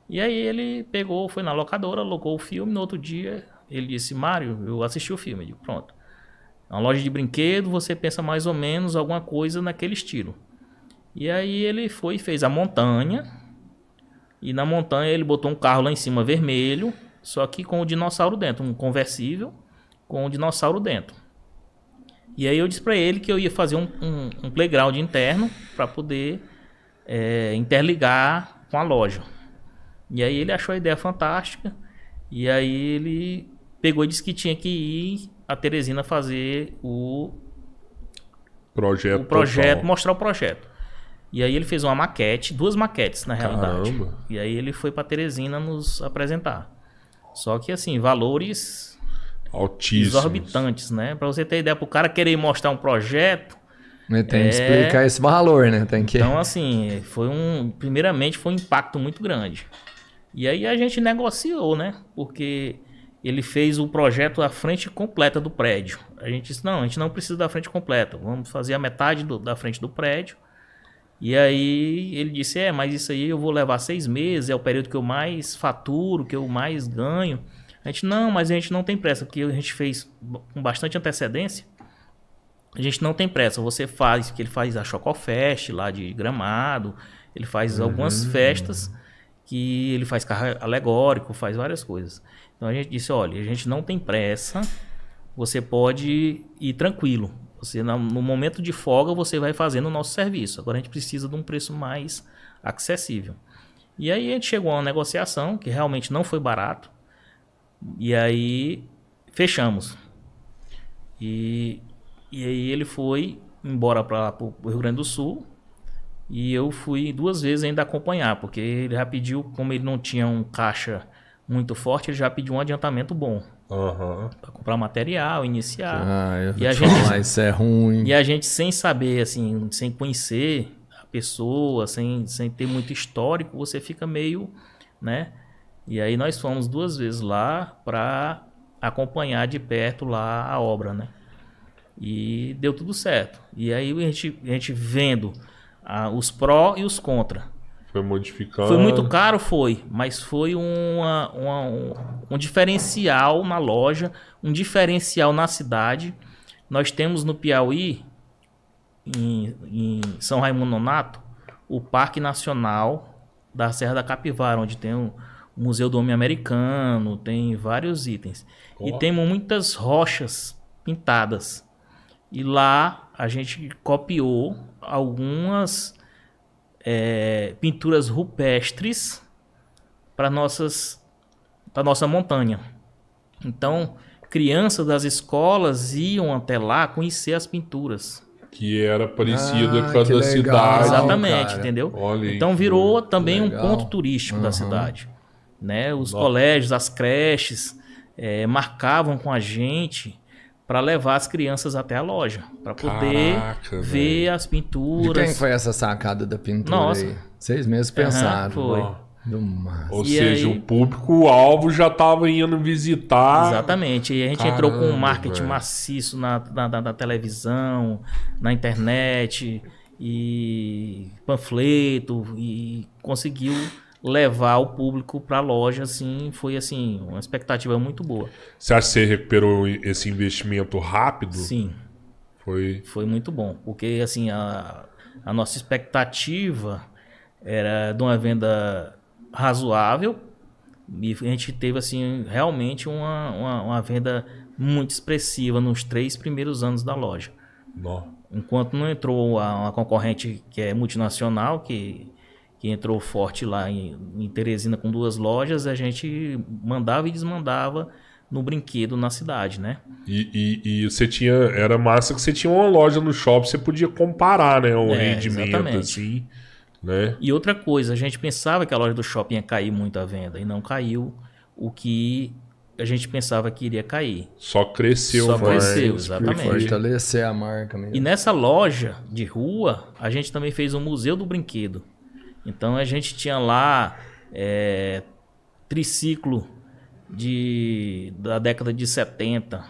E aí ele pegou, foi na locadora, alocou o filme, no outro dia ele disse, Mário, eu assisti o filme. Eu digo, pronto. É uma loja de brinquedo, você pensa mais ou menos alguma coisa naquele estilo. E aí ele foi e fez a montanha. E na montanha ele botou um carro lá em cima vermelho, só que com o dinossauro dentro, um conversível com o dinossauro dentro. E aí eu disse pra ele que eu ia fazer um, um, um playground interno para poder é, interligar com a loja. E aí ele achou a ideia fantástica. E aí ele pegou e disse que tinha que ir a Teresina fazer o, Projeto o projeto, total. mostrar o projeto. E aí ele fez uma maquete, duas maquetes na realidade. Caramba. E aí ele foi para Teresina nos apresentar. Só que assim, valores Altíssimos. exorbitantes, né? Para você ter ideia, pro cara querer mostrar um projeto, Mas Tem É. que explicar esse valor, né? Tem que. Então, assim, foi um. Primeiramente, foi um impacto muito grande. E aí a gente negociou, né? Porque ele fez o projeto à frente completa do prédio. A gente disse: não, a gente não precisa da frente completa, vamos fazer a metade do- da frente do prédio. E aí ele disse: é, mas isso aí eu vou levar seis meses, é o período que eu mais faturo, que eu mais ganho. A gente, não, mas a gente não tem pressa, porque a gente fez com bastante antecedência. A gente não tem pressa. Você faz, porque ele faz a Chocofest lá de Gramado, ele faz algumas festas que ele faz carro alegórico, faz várias coisas. Então a gente disse, olha, a gente não tem pressa, você pode ir tranquilo. Você no momento de folga você vai fazendo o nosso serviço. Agora a gente precisa de um preço mais acessível. E aí a gente chegou a uma negociação que realmente não foi barato. E aí fechamos. E, e aí ele foi embora para o Rio Grande do Sul. E eu fui duas vezes ainda acompanhar, porque ele já pediu, como ele não tinha um caixa muito forte, ele já pediu um adiantamento bom Aham. para comprar material, iniciar. Ah, eu E a te gente- falar, isso é ruim. E a gente sem saber, assim, sem conhecer a pessoa, sem, sem ter muito histórico, você fica meio, né? E aí nós fomos duas vezes lá para acompanhar de perto lá a obra, né? E deu tudo certo. E aí a gente, a gente vendo ah, os pró e os contra. Foi modificando. Foi muito caro, foi, mas foi uma, uma- um, um diferencial na loja, um diferencial na cidade. Nós temos no Piauí em, em São Raimundo Nonato o Parque Nacional da Serra da Capivara, onde tem o Museu do Homem Americano, tem vários itens. E Ó. temos muitas rochas pintadas. E lá a gente copiou algumas é, pinturas rupestres para nossas para nossa montanha. Então, crianças das escolas iam até lá conhecer as pinturas. Que era parecida Ah, com a que da legal. cidade. Exatamente, cara. entendeu? Olha então que virou também um ponto turístico da Uhum. cidade. Né? Os Nossa. colégios, as creches eh, marcavam com a gente para levar as crianças até a loja, para poder Caraca, ver as De pinturas. quem foi essa sacada da pintura Nossa. aí? Vocês mesmos pensaram. foi. Ó. Do massa. Ou E seja, aí- o público-alvo já estava indo visitar. Exatamente. E a gente entrou com Caramba, um marketing velho. maciço na, na, na- na televisão, na internet, e panfleto, e conseguiu levar o público para a loja, assim, foi assim, uma expectativa muito boa. Você acha que você recuperou esse investimento rápido? Sim, Foi. foi muito bom, porque assim, a, a nossa expectativa era de uma venda razoável, e a gente teve assim realmente uma, uma, uma venda muito expressiva nos três primeiros anos da loja. Nó. Enquanto não entrou a- uma concorrente que é multinacional, que, que entrou forte lá em, em Teresina com duas lojas, a gente mandava e desmandava no brinquedo na cidade, né? E, e, e você tinha. Era massa que você tinha uma loja no shopping, você podia comparar, né? O É, rendimento, exatamente. assim. Né? E outra coisa, a gente pensava que a loja do shopping ia cair muito a venda e não caiu o que a gente pensava que iria cair. Só cresceu Só mais. cresceu, porque- exatamente. Fortalecer a marca mesmo. E nessa loja de rua, a gente também fez um museu do brinquedo. Então a gente tinha lá é, triciclo de, da década de 70.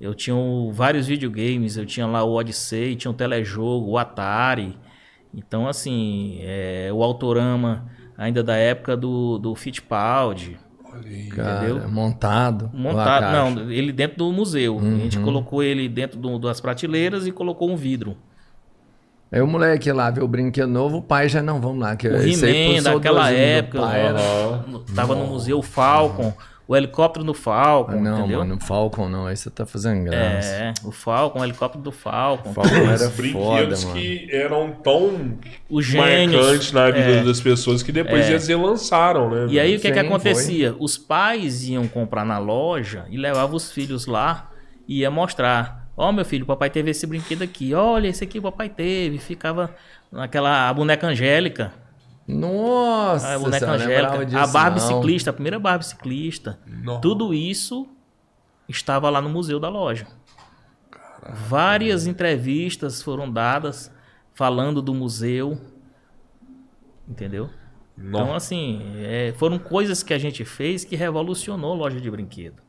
Eu tinha o- vários videogames, eu tinha lá o Odyssey, tinha o telejogo, o Atari. Então, assim, é, o Autorama ainda da época do, do Fittipaldi. Cara, entendeu? montado. Montado, não, ele dentro do museu. A gente colocou ele dentro do- das prateleiras e colocou um vidro. Aí o moleque lá vê o brinquedo novo, o pai já não, vamos lá. Que O He-Man daquela época, pai era- Aham. tava no museu Falcon, o helicóptero do Falcon, Ah, não, entendeu? mano, Falcon não, aí você tá fazendo graça. É, o Falcon, o helicóptero do Falcon. Falcon era Os foda, brinquedos mano. que eram tão Os gênios. marcantes na vida é. das pessoas que depois É. eles relançaram, né? E aí o que, que Sim, acontecia? Os pais iam comprar na loja e levavam os filhos lá e ia mostrar. Ó, meu filho, o papai teve esse brinquedo aqui. Olha, esse aqui o papai teve. Ficava naquela a boneca angélica. Nossa, A boneca angélica. disso, A Barbie não. ciclista, a primeira Barbie ciclista. Nossa. Tudo isso estava lá no museu da loja. Várias entrevistas foram dadas falando do museu. Entendeu? Então, Nossa. assim, é, foram coisas que a gente fez que revolucionou a loja de brinquedo.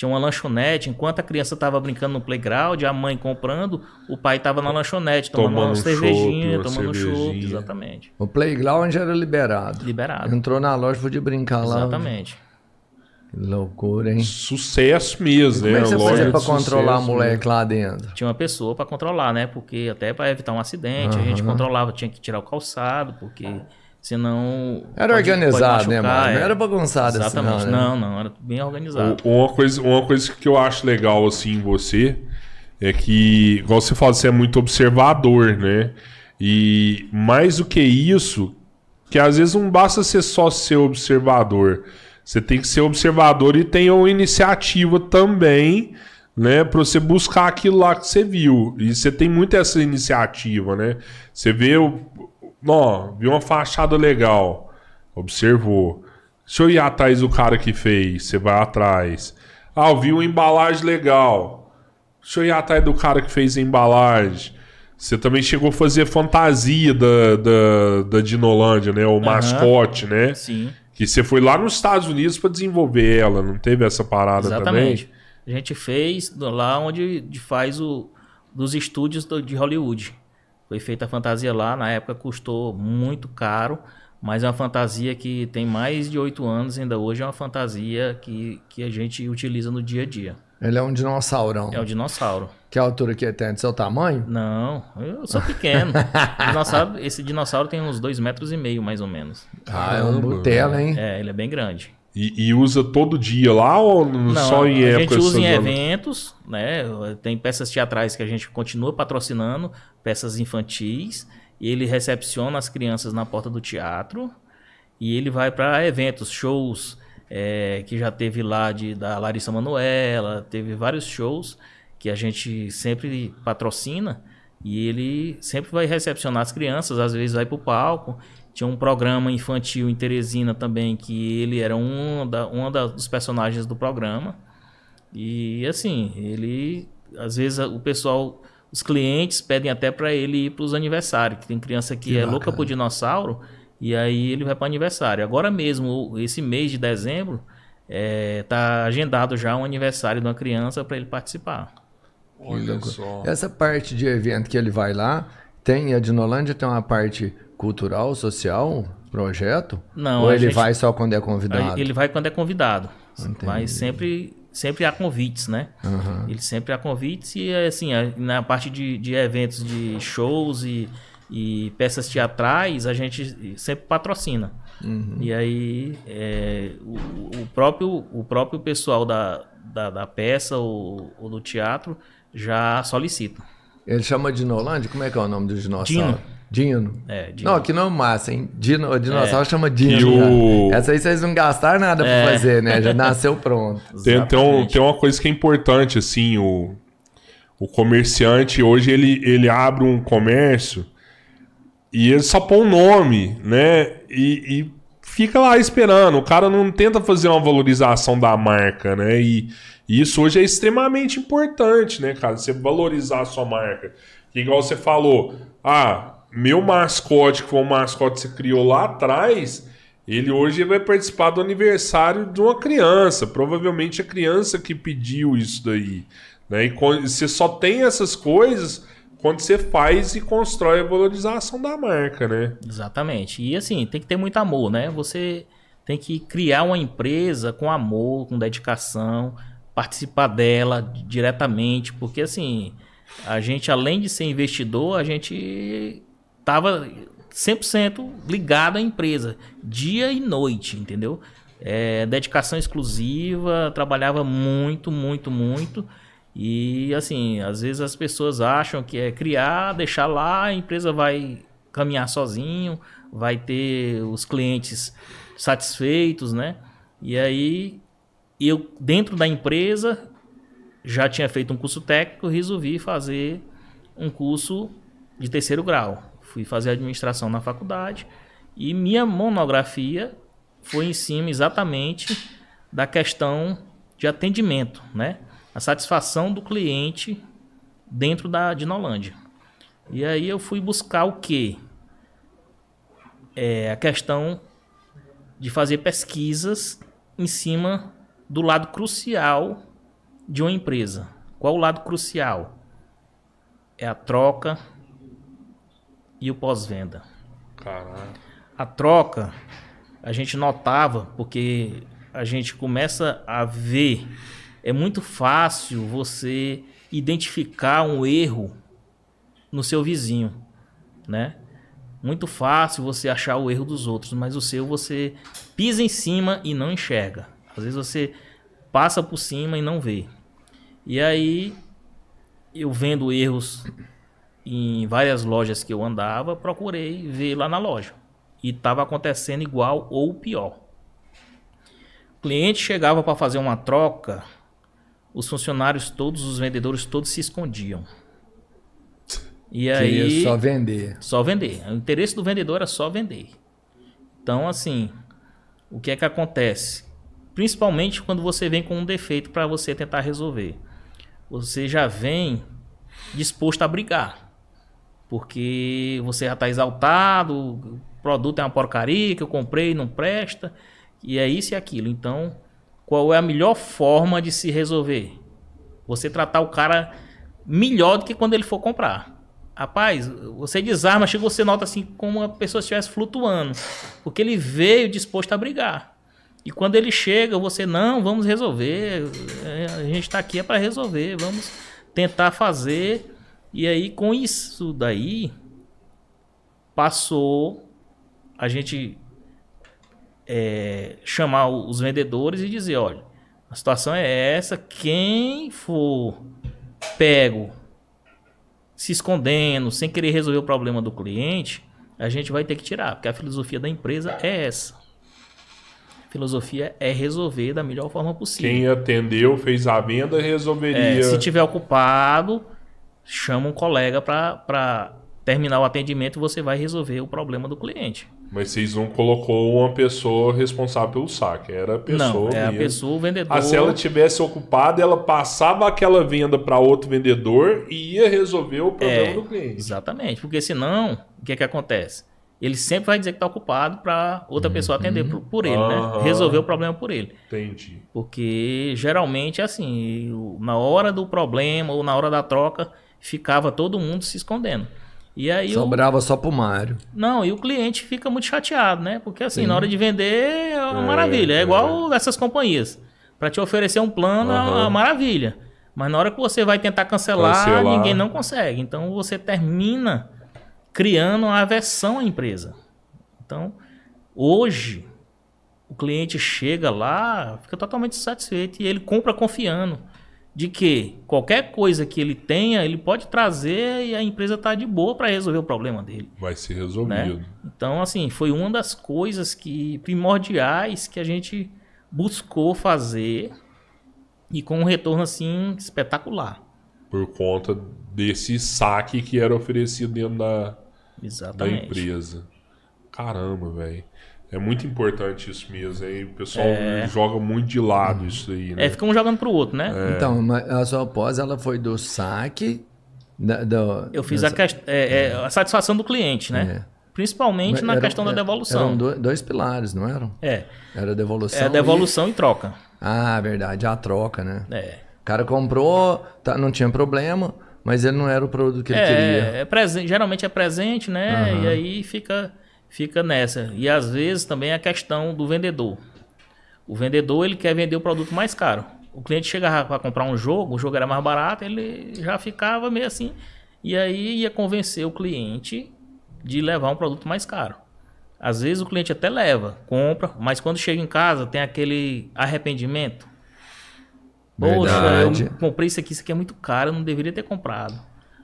Tinha uma lanchonete, enquanto a criança estava brincando no playground, a mãe comprando, o pai estava na lanchonete, tomando, Tomando uma um cervejinha, chopp, uma tomando chopp, exatamente. O playground era liberado. Liberado. Entrou na loja, podia brincar lá. Exatamente. Que loucura, hein? Sucesso mesmo, Como né? é que você fazia pra controlar o sucesso, moleque lá dentro? Tinha uma pessoa para controlar, né? Porque até para evitar um acidente, a gente controlava, tinha que tirar o calçado, porque senão. Era pode- organizado, pode né, machucar, mano? Não é. era bagunçado assim, Exatamente. não, né? não, não, era bem organizado. Uma coisa, uma coisa que eu acho legal assim em você é que, igual você fala, você é muito observador, né? E mais do que isso, que às vezes não basta ser só ser observador. Você tem que ser observador e ter uma iniciativa também, né? Pra você buscar aquilo lá que você viu. E você tem muito essa iniciativa, né? Você vê o. Ó, viu uma fachada legal. Observou. Deixa eu ir atrás do cara que fez. Você vai atrás. Ah, eu vi uma embalagem legal. Deixa eu ir atrás do cara que fez a embalagem. Você também chegou a fazer fantasia da, da, da Dinolândia, né? O mascote, né? Sim, Que você foi lá nos Estados Unidos para desenvolver ela. Não teve essa parada exatamente. também? A gente fez lá onde de- faz o dos estúdios do- de Hollywood. Foi feita a fantasia lá, na época custou muito caro, mas é uma fantasia que tem mais de oito anos, ainda hoje é uma fantasia que, que a gente utiliza no dia a dia. Ele é um dinossaurão. É o dinossauro. Que altura que ele tem? Do seu tamanho? Não, eu sou pequeno. <laughs> Dinossauro- esse dinossauro tem uns dois metros e meio, mais ou menos. Ah, é um Nutella, hein? É, ele é bem grande. E, e usa todo dia lá ou Não, só em a época gente usa em eventos, né? Tem peças teatrais que a gente continua patrocinando, peças infantis, e ele recepciona as crianças na porta do teatro e ele vai para eventos, shows é, que já teve lá de da Larissa Manoela, teve vários shows que a gente sempre patrocina e ele sempre vai recepcionar as crianças, às vezes vai para o palco. Tinha um programa infantil em Teresina também que ele era um da, uma da- dos personagens do programa. E assim, ele às vezes o pessoal, os clientes pedem até para ele ir para os aniversários, que tem criança que, Que é bacana. louca por dinossauro e aí ele vai para aniversário. Agora mesmo, esse mês de dezembro, é, tá agendado já um aniversário de uma criança para ele participar. Olha só. Essa parte de evento que ele vai lá, tem a Dinolândia tem uma parte cultural, social, projeto? Não, Ou ele gente- vai só quando é convidado? Ele vai quando é convidado, Entendi. mas sempre sempre há convites, né? Aham. Ele sempre há convites e assim, na parte de, de eventos de shows e, e peças teatrais, a gente sempre patrocina. Uhum. E aí é, o, o próprio, o próprio pessoal da, da, da peça ou, ou do teatro já solicita. Ele chama Dinolândia? Como é que é o nome do dinossauro? Dino. Dino. É, de- Não, que não é massa, hein? Dino, o dinossauro chama E Dino. o- já. Essa aí vocês não gastaram nada É. pra fazer, né? Já nasceu pronto. <laughs> Tem, tem, um- tem uma coisa que é importante, assim, o, o comerciante hoje ele, ele abre um comércio e ele só põe um nome, né? E, e fica lá esperando. O cara não tenta fazer uma valorização da marca, né? E, e isso hoje é extremamente importante, né, cara? Você valorizar a sua marca. Igual você falou, ah, meu mascote, que foi um mascote que você criou lá atrás, ele hoje vai participar do aniversário de uma criança. Provavelmente a criança que pediu isso daí. Né? E você só tem essas coisas quando você faz e constrói a valorização da marca, né? Exatamente. E assim, tem que ter muito amor, né? Você tem que criar uma empresa com amor, com dedicação, participar dela diretamente, porque assim, a gente além de ser investidor, a gente tava 100% ligado à empresa, dia e noite, entendeu? É, dedicação exclusiva, trabalhava muito, muito, muito. E assim, às vezes as pessoas acham que é criar, deixar lá, a empresa vai caminhar sozinho, vai ter os clientes satisfeitos, né? E aí eu dentro da empresa já tinha feito um curso técnico, resolvi fazer um curso de terceiro grau. Fui fazer administração na faculdade e minha monografia foi em cima exatamente da questão de atendimento, né? A satisfação do cliente dentro da Dinolândia. E aí eu fui buscar o quê? É a questão de fazer pesquisas em cima do lado crucial de uma empresa. Qual o lado crucial? É a troca e o pós-venda. A troca a gente notava porque a gente começa a ver é muito fácil você identificar um erro no seu vizinho, né? Muito fácil você achar o erro dos outros, mas o seu você pisa em cima e não enxerga. Às vezes você passa por cima e não vê. E aí eu vendo erros em várias lojas que eu andava, procurei ver lá na loja. E estava acontecendo igual ou pior. O cliente chegava para fazer uma troca, os funcionários todos, os vendedores todos se escondiam. E aí só vender. só vender. O interesse do vendedor era só vender. Então, assim, o que é que acontece? Principalmente quando você vem com um defeito para você tentar resolver. Você já vem disposto a brigar. Porque você já está exaltado, o produto é uma porcaria que eu comprei, não presta, e é isso e aquilo. Então, qual é a melhor forma de se resolver? Você tratar o cara melhor do que quando ele for comprar. Rapaz, você desarma, chega você nota assim como a pessoa estivesse flutuando, porque ele veio disposto a brigar. E quando ele chega, você, não, vamos resolver. é, A gente está aqui é para resolver, vamos tentar fazer. E aí, com isso daí, passou a gente é, chamar os vendedores e dizer, olha, a situação é essa, quem for pego se escondendo, sem querer resolver o problema do cliente, a gente vai ter que tirar, porque a filosofia da empresa é essa. A filosofia é resolver da melhor forma possível. Quem atendeu, fez a venda, resolveria. É, se tiver ocupado, chama um colega para terminar o atendimento e você vai resolver o problema do cliente. Mas vocês não colocou uma pessoa responsável pelo saque. Era a pessoa. Não, é a mesmo. pessoa, o vendedor. Ah, se ela tivesse ocupada, ela passava aquela venda para outro vendedor e ia resolver o problema É, do cliente. Exatamente, porque senão, o que é que acontece? Ele sempre vai dizer que está ocupado para outra pessoa atender por, por ele, né? Resolver o problema por ele. Entendi. Porque geralmente, assim, o- na hora do problema ou na hora da troca, ficava todo mundo se escondendo. E aí Sobrava só pro Mário. Não, e o cliente fica muito chateado, né? Porque assim, na hora de vender é uma É, maravilha. É, é. igual essas companhias. Para te oferecer um plano é uma maravilha. Mas na hora que você vai tentar cancelar, Cancelar. ninguém não consegue. Então você termina criando uma aversão à empresa. Então, hoje, o cliente chega lá, fica totalmente satisfeito e ele compra confiando de que qualquer coisa que ele tenha, ele pode trazer e a empresa está de boa para resolver o problema dele Vai ser né? resolvido. Então, assim, foi uma das coisas que primordiais que a gente buscou fazer e com um retorno assim espetacular. Por conta desse saque que era oferecido dentro da, da Exatamente. empresa. Caramba, velho. É muito importante isso mesmo. Aí o pessoal É. joga muito de lado isso aí, né? É, fica um jogando pro outro, né? É. Então, mas a sua pós, ela foi do saque... Da, do- Eu fiz dessa- a, quest- é, é, a satisfação do cliente, né? Principalmente Mas na eram- questão da é- devolução. Eram do- dois pilares, não eram? É, Era devolução é a devolução e troca. e- Ah, verdade, a troca, né? É. O cara comprou, tá, não tinha problema, mas ele não era o produto que ele queria. É, é presente, geralmente é presente, né? Aham. E aí fica, fica nessa. E às vezes também a questão do vendedor. O vendedor ele quer vender o produto mais caro. O cliente chegava para comprar um jogo, o jogo era mais barato, ele já ficava meio assim. E aí ia convencer o cliente de levar um produto mais caro. Às vezes o cliente até leva, compra, mas quando chega em casa tem aquele arrependimento. Poxa, Verdade. eu comprei isso aqui, isso aqui é muito caro, eu não deveria ter comprado.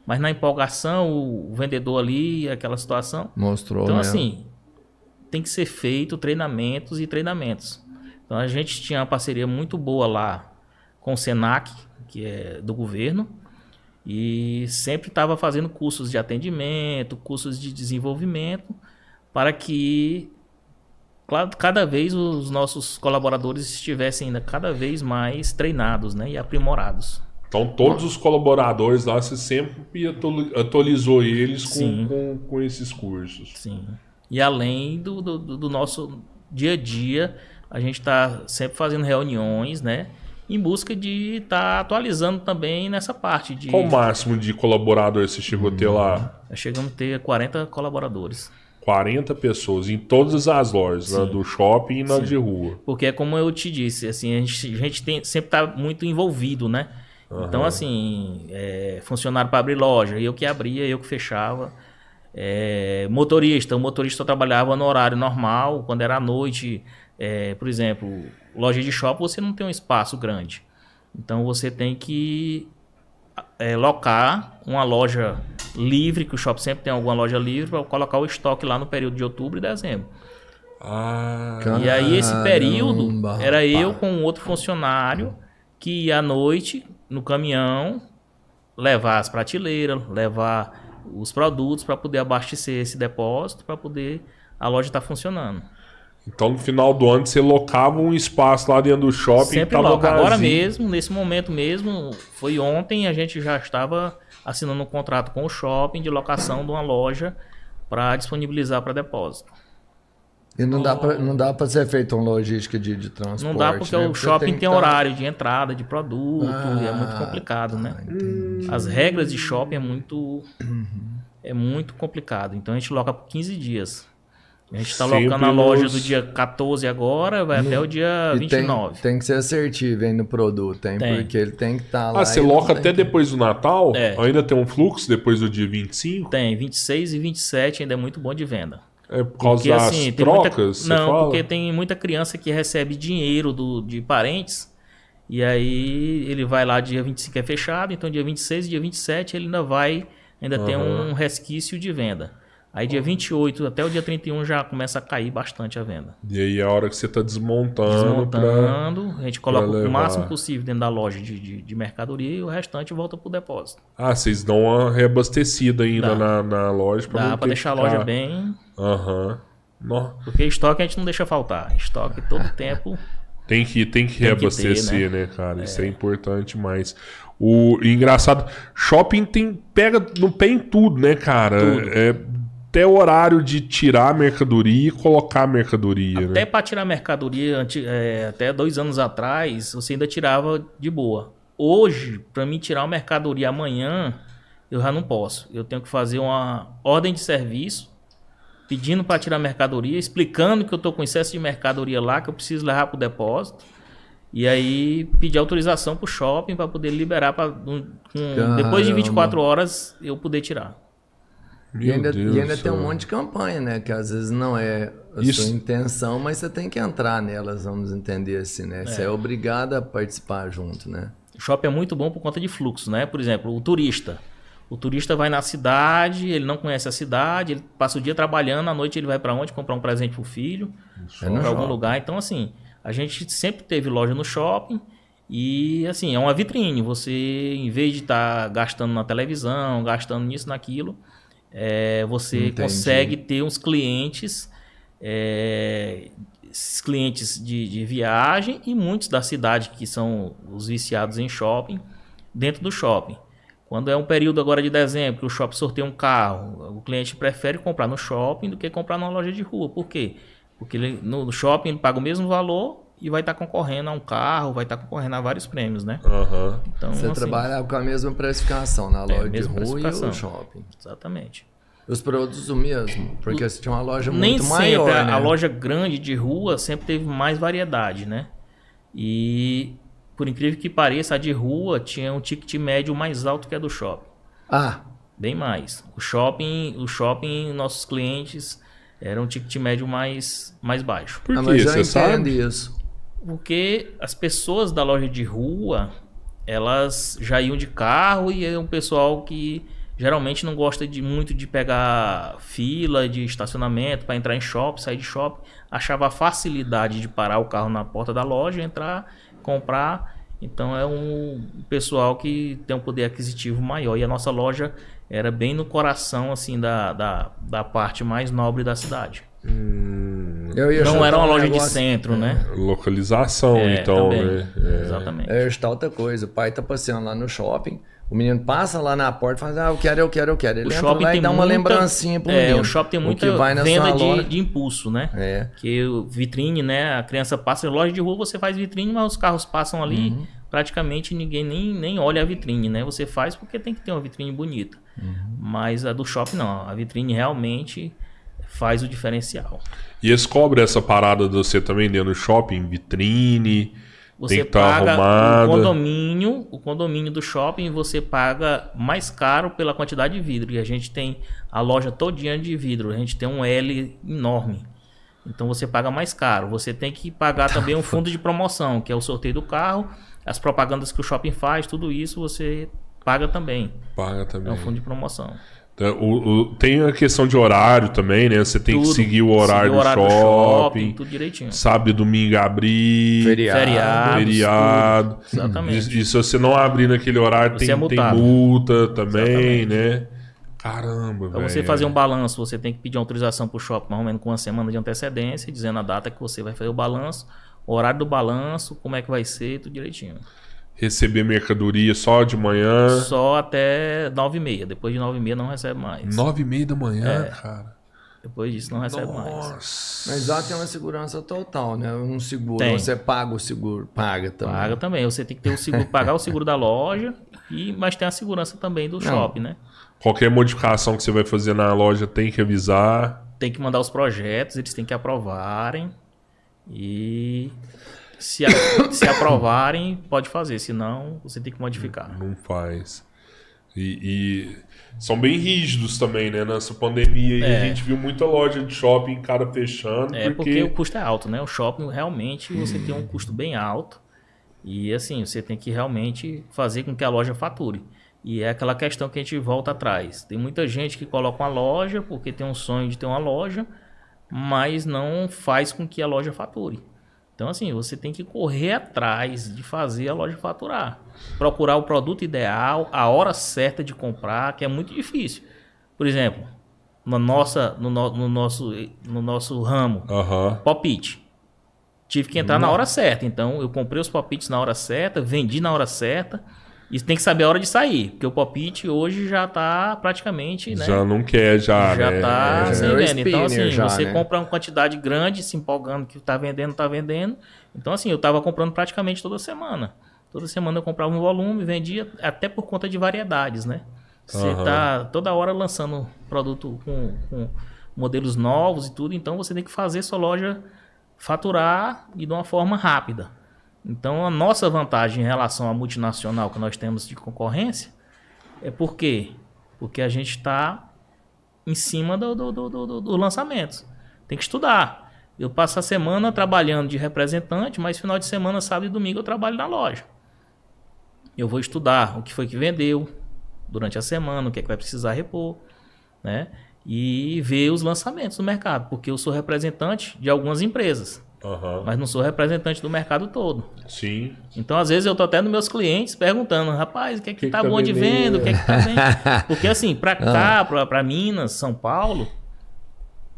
Mas na empolgação, o vendedor ali, aquela situação. Mostrou Então, mesmo. assim, tem que ser feito treinamentos e treinamentos. Então, a gente tinha uma parceria muito boa lá com o Senac, que é do governo, e sempre estava fazendo cursos de atendimento, cursos de desenvolvimento, para que cada vez os nossos colaboradores estivessem ainda cada vez mais treinados né, e aprimorados. Então todos os colaboradores lá, você sempre atu- atualizou eles com, com, com esses cursos. Sim. E além do, do, do nosso dia a dia, a gente está sempre fazendo reuniões, né? Em busca de estar atualizando também nessa parte de. Qual o máximo de colaboradores você chegou a ter lá? Nós chegamos a ter 40 colaboradores. 40 pessoas em todas as lojas, Sim. do shopping e na Sim. de rua. Porque é como eu te disse, assim, a gente, a gente tem, sempre está muito envolvido, né? Então, Aham. assim, é, funcionário para abrir loja, eu que abria, eu que fechava. É, motorista, o motorista trabalhava no horário normal, quando era à noite, é, por exemplo, loja de shopping você não tem um espaço grande. Então você tem que é, locar uma loja livre, que o shopping sempre tem alguma loja livre, para colocar o estoque lá no período de outubro e dezembro. Ah, E aí esse período Caramba, era eu com outro funcionário que ia à noite no caminhão levar as prateleiras, levar os produtos para poder abastecer esse depósito, para poder a loja estar funcionando. então no final do ano você locava um espaço lá dentro do shopping Sempre logo. Agora mesmo, nesse momento mesmo, foi ontem, a gente já estava assinando um contrato com o shopping de locação de uma loja para disponibilizar para depósito. E não dá, pra, não dá pra ser feito uma logística de, de transporte. Não dá porque né? o shopping que tem tá- horário de entrada de produto e é muito Ah, complicado, né? entendi. As regras de shopping é muito é muito complicado. Então a gente loca por 15 dias. A gente está colocando a loja nos- do dia 14 agora, vai até o dia E tem, 29. tem que ser assertivo hein, no produto, hein? Tem. Porque ele tem que estar lá. Ah, você e não loca tem até que- depois do Natal? É. Ainda tem um fluxo depois do dia 25? Tem 26 e 27 ainda é muito bom de venda. É por causa Porque das assim, trocas? muita... Não, fala? porque tem muita criança que recebe dinheiro do, de parentes e aí ele vai lá dia 25 é fechado, então dia 26 e dia 27 ele ainda vai, ainda tem um resquício de venda. Aí dia 28 até o dia 31 já começa a cair bastante a venda. E aí é a hora que você tá desmontando, pra... Desmontando, a gente coloca o máximo possível dentro da loja de, de, de mercadoria e o restante volta pro depósito. Ah, vocês dão uma reabastecida ainda na, na loja pra Dá pra ter deixar a que loja ficar- bem, Aham. Nó. porque estoque a gente não deixa faltar. Estoque todo tempo. Tem que, tem que Tem que reabastecer, ter, né? cara? Isso é importante mais. O engraçado, shopping tem pega no pé em tudo, né, cara? Tudo. É até o horário de tirar a mercadoria e colocar a mercadoria, Até né? para tirar mercadoria, anti- é, até dois anos atrás, você ainda tirava de boa. Hoje, para mim tirar uma mercadoria amanhã, eu já não posso. Eu tenho que fazer uma ordem de serviço, pedindo para tirar mercadoria, explicando que eu estou com excesso de mercadoria lá, que eu preciso levar para o depósito. E aí pedir autorização para o shopping para poder liberar para depois de Caramba. 24 horas eu poder tirar. E ainda, Deus e ainda tem um monte de campanha, né? Que às vezes não é a Isso. sua intenção, mas você tem que entrar nelas, vamos entender assim, né? Você é obrigado a participar junto, né? O shopping é muito bom por conta de fluxo, né? Por exemplo, o turista. O turista vai na cidade, ele não conhece a cidade, ele passa o dia trabalhando, à noite ele vai para onde? Comprar um presente pro filho, É para algum shopping. lugar. Então, assim, a gente sempre teve loja no shopping e, assim, é uma vitrine. Você, em vez de estar gastando na televisão, gastando nisso, naquilo, é, você Entendi. consegue ter uns clientes, é, clientes de, de viagem e muitos da cidade que são os viciados em shopping, dentro do shopping. Quando é um período agora de dezembro, que o shopping sorteia um carro, o cliente prefere comprar no shopping do que comprar numa loja de rua. Por quê? Porque ele, no shopping ele paga o mesmo valor e vai estar concorrendo a um carro, vai estar concorrendo a vários prêmios, né? Aham. Então, Você assim, trabalha com a mesma precificação na loja de mesma rua e precificação. o shopping. Exatamente. Os produtos o mesmo, porque você tinha uma loja Nem muito sempre maior, a, né? a loja grande de rua sempre teve mais variedade, né? E por incrível que pareça, a de rua tinha um ticket médio mais alto que a do shopping. Ah, Bem mais. O shopping, o shopping, nossos clientes eram um ticket médio mais, mais baixo. Por ah, mas eu Você entendo sabe? isso. Porque as pessoas da loja de rua, elas já iam de carro e é um pessoal que geralmente não gosta de muito de pegar fila de estacionamento para entrar em shopping, sair de shopping. Achava a facilidade de parar o carro na porta da loja, entrar, comprar. Então é um pessoal que tem um poder aquisitivo maior. E a nossa loja era bem no coração assim da, da, da parte mais nobre da cidade. Eu ia Não era uma um loja negócio- de centro, né? Localização, É, então, também. né? É. Exatamente. É, está outra coisa. O pai tá passeando lá no shopping. O menino passa lá na porta e fala, ah, eu quero, eu quero, eu quero. Ele O entra lá e tem dá uma muita- lembrancinha pro é, menino. o shopping tem muita que vai na venda de, de impulso, né? É. Que vitrine, né? A criança passa em loja de rua, você faz vitrine, mas os carros passam ali, Uhum. praticamente ninguém nem, nem olha a vitrine, né? Você faz porque tem que ter uma vitrine bonita. Uhum. Mas a do shopping não, a vitrine realmente faz o diferencial. E eles cobram essa parada de você também dentro do shopping, vitrine, Você estar paga arrumada. o condomínio, o condomínio do shopping, você paga mais caro pela quantidade de vidro. E a gente tem a loja todinha de vidro. A gente tem um L enorme. Então você paga mais caro. Você tem que pagar <laughs> também um fundo de promoção, que é o sorteio do carro, as propagandas que o shopping faz, tudo isso você paga também. Paga É também. um fundo de promoção. Então, o- o- tem a questão de horário também, né? Você tem que Tudo. seguir o horário, Seguir do, shopping, tudo direitinho. Sábado e domingo abrir. Feriado. Feriado. Exatamente. E, e se você não abrir naquele horário, tem, é tem multa também, Exatamente. né? Caramba, Para velho. você fazer um balanço, você tem que pedir autorização para o shopping mais ou menos com uma semana de antecedência, dizendo a data que você vai fazer o balanço, o horário do balanço, como é que vai ser, tudo direitinho. Receber mercadoria só de manhã. Só até 9h30. Depois de 9h30 não recebe mais. Nove e meia da manhã, É. cara. Depois disso não recebe mais. Nossa. Mas lá tem uma segurança total, né? Um seguro. Tem. Você paga o seguro. Paga também. Paga também. Você tem que ter o seguro, <laughs> pagar o seguro da loja, e, mas tem a segurança também do shopping, né? Qualquer modificação que você vai fazer na loja tem que avisar. tem que mandar os projetos, eles têm que aprovarem e se, a- se aprovarem, pode fazer, senão você tem que modificar. Não faz. E, e são bem rígidos também, né? Nessa pandemia É. a gente viu muita loja de shopping, cara, fechando. É porque porque o custo é alto, né? O shopping realmente você tem um custo bem alto. E assim, você tem que realmente fazer com que a loja fature. E é aquela questão que a gente volta atrás. Tem muita gente que coloca uma loja porque tem um sonho de ter uma loja, mas não faz com que a loja fature. Então, assim, você tem que correr atrás de fazer a loja faturar. Procurar o produto ideal, a hora certa de comprar, que é muito difícil. Por exemplo, na nossa, no, no- no nosso, no nosso ramo, Aham. palpite. Tive que entrar na hora certa. Então, eu comprei os palpites na hora certa, vendi na hora certa. E tem que saber a hora de sair. Porque o palpite hoje já tá praticamente, né? Já não quer, já, já né? tá É. sem É venda. Então, assim, já, você né? compra uma quantidade grande, se empolgando que tá vendendo, tá vendendo. Então, assim, eu tava comprando praticamente toda semana. Toda semana eu comprava um volume, vendia, até por conta de variedades, né? Você Aham. tá toda hora lançando produto com, com modelos novos e tudo, então você tem que fazer sua loja faturar e de uma forma rápida. Então, a nossa vantagem em relação à multinacional que nós temos de concorrência é por quê? Porque a gente está em cima do, do, do, do, do. Tem que estudar. Eu passo a semana trabalhando de representante, mas final de semana, sábado e domingo eu trabalho na loja. Eu vou estudar o que foi que vendeu durante a semana, o que é que vai precisar repor, né? E ver os lançamentos no mercado, porque eu sou representante de algumas empresas, Aham. mas não sou representante do mercado todo. Sim. Então, às vezes, eu tô até nos meus clientes perguntando, rapaz, o que é que, Que que tá, tá bom de venda? O que é que tá vendo? <laughs> Porque, assim, pra cá, pra, pra Minas, São Paulo,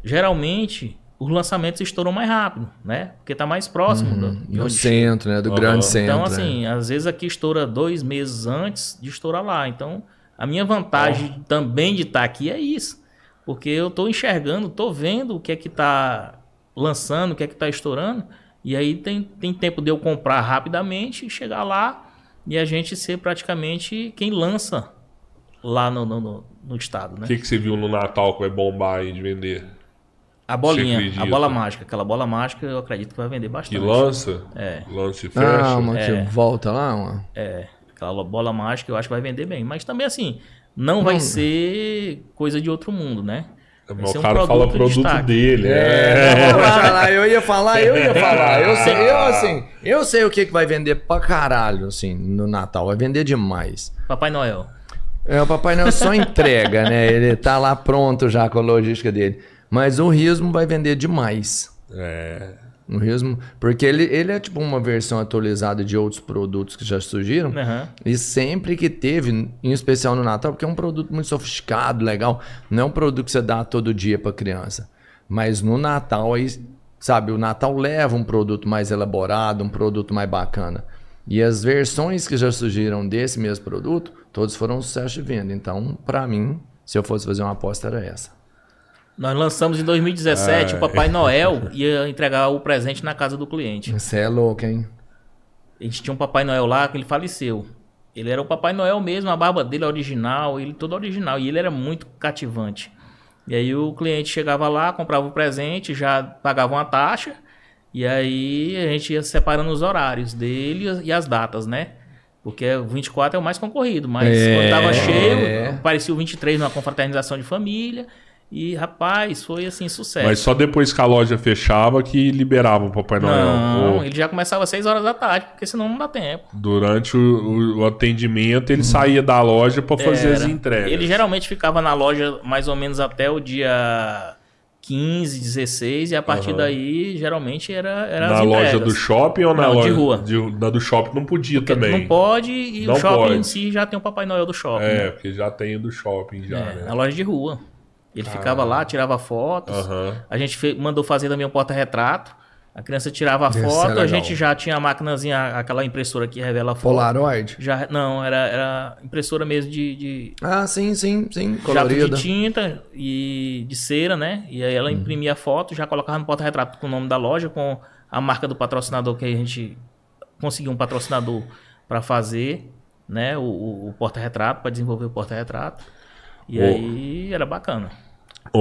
geralmente os lançamentos estouram mais rápido, né? Porque tá mais próximo do, No onde centro, né? Do Aham. grande centro. Então, assim, às vezes aqui estoura dois meses antes de estourar lá. Então, a minha vantagem também de estar aqui é isso. Porque eu tô enxergando, tô vendo o que é que tá lançando, o que é que tá estourando. E aí tem, tem tempo de eu comprar rapidamente, chegar lá e a gente ser praticamente quem lança lá no, no, no- no estado, O né? que, que você viu no Natal que vai bombar aí de vender? A bolinha, a bola mágica. Aquela bola mágica eu acredito que vai vender Que bastante. lança? É. Lança e fecha? Ah, uma que É. volta lá, uma. É, aquela bola mágica eu acho que vai vender bem. Mas também assim, não vai ser coisa de outro mundo, né? Mas ser o um cara fala produto de produto destaque. dele. É, É. lá, <laughs> eu ia falar, eu ia <laughs> falar. Eu sei, eu assim, eu sei o que, que vai vender pra caralho, assim, no Natal. Vai vender demais. Papai Noel. É, o Papai Noel só entrega, né? Ele tá lá pronto já com a logística dele. Mas o Rismo vai vender demais. É. O Rismo, porque ele, ele é tipo uma versão atualizada de outros produtos que já surgiram. Aham. E sempre que teve, em especial no Natal, porque é um produto muito sofisticado, legal. Não é um produto que você dá todo dia para criança. Mas no Natal, aí, sabe, o Natal leva um produto mais elaborado, um produto mais bacana. E as versões que já surgiram desse mesmo produto, todos foram um sucesso de venda. Então, para mim, se eu fosse fazer uma aposta, era essa. Nós lançamos em 2017, Ah, o Papai Noel ia entregar o presente na casa do cliente. Você é louco, hein? A gente tinha um Papai Noel lá que ele faleceu. Ele era o Papai Noel mesmo, a barba dele é original, ele todo original. E ele era muito cativante. E aí o cliente chegava lá, comprava o presente, já pagava uma taxa. E aí a gente ia separando os horários dele e as datas, né? Porque o 24 é o mais concorrido, mas É. quando tava cheio, aparecia o 23 numa confraternização de família. E rapaz, foi assim, sucesso. Mas só depois que a loja fechava que liberava o Papai Noel. Não, Ou ele já começava às 6 horas da tarde, porque senão não dá tempo. Durante o, o- atendimento, ele saía da loja para fazer as entregas. Ele geralmente ficava na loja mais ou menos até o dia 15, 16, e a partir Aham. daí geralmente era, era Na loja do shopping ou na Não, de loja rua. de- na do shopping não podia Porque também. Não pode e Não o shopping pode. em si já tem o Papai Noel do shopping. É, né? porque já tem o do shopping já, É, né? na loja de rua. Ele ficava lá, tirava fotos. Aham. A gente fe- mandou fazer também um porta-retrato. A criança tirava a é foto, a gente já tinha a maquinazinha, aquela impressora que revela a foto. Polaroid? Já, não, era, era impressora mesmo de- de, Ah, sim, sim, sim. jato Colorida. de tinta e de cera, né? E aí ela imprimia a foto, já colocava no porta-retrato com o nome da loja, com a marca do patrocinador que a gente conseguiu um patrocinador para fazer, né? O, o- o porta-retrato, para desenvolver o porta-retrato. E aí era bacana.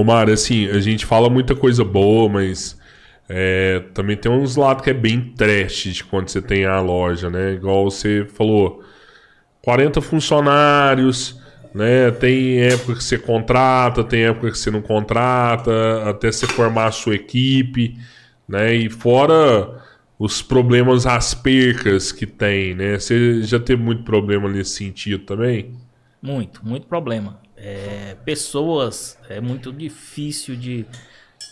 Mário, assim, a gente fala muita coisa boa, mas é, também tem uns lados que é bem trash de quando você tem a loja, né? Igual você falou, 40 funcionários, né? Tem época que você contrata, tem época que você não contrata, até você formar a sua equipe, né? E fora os problemas, as percas que tem, né? Você já teve muito problema nesse sentido também? Muito, muito problema. É, pessoas, é muito difícil de,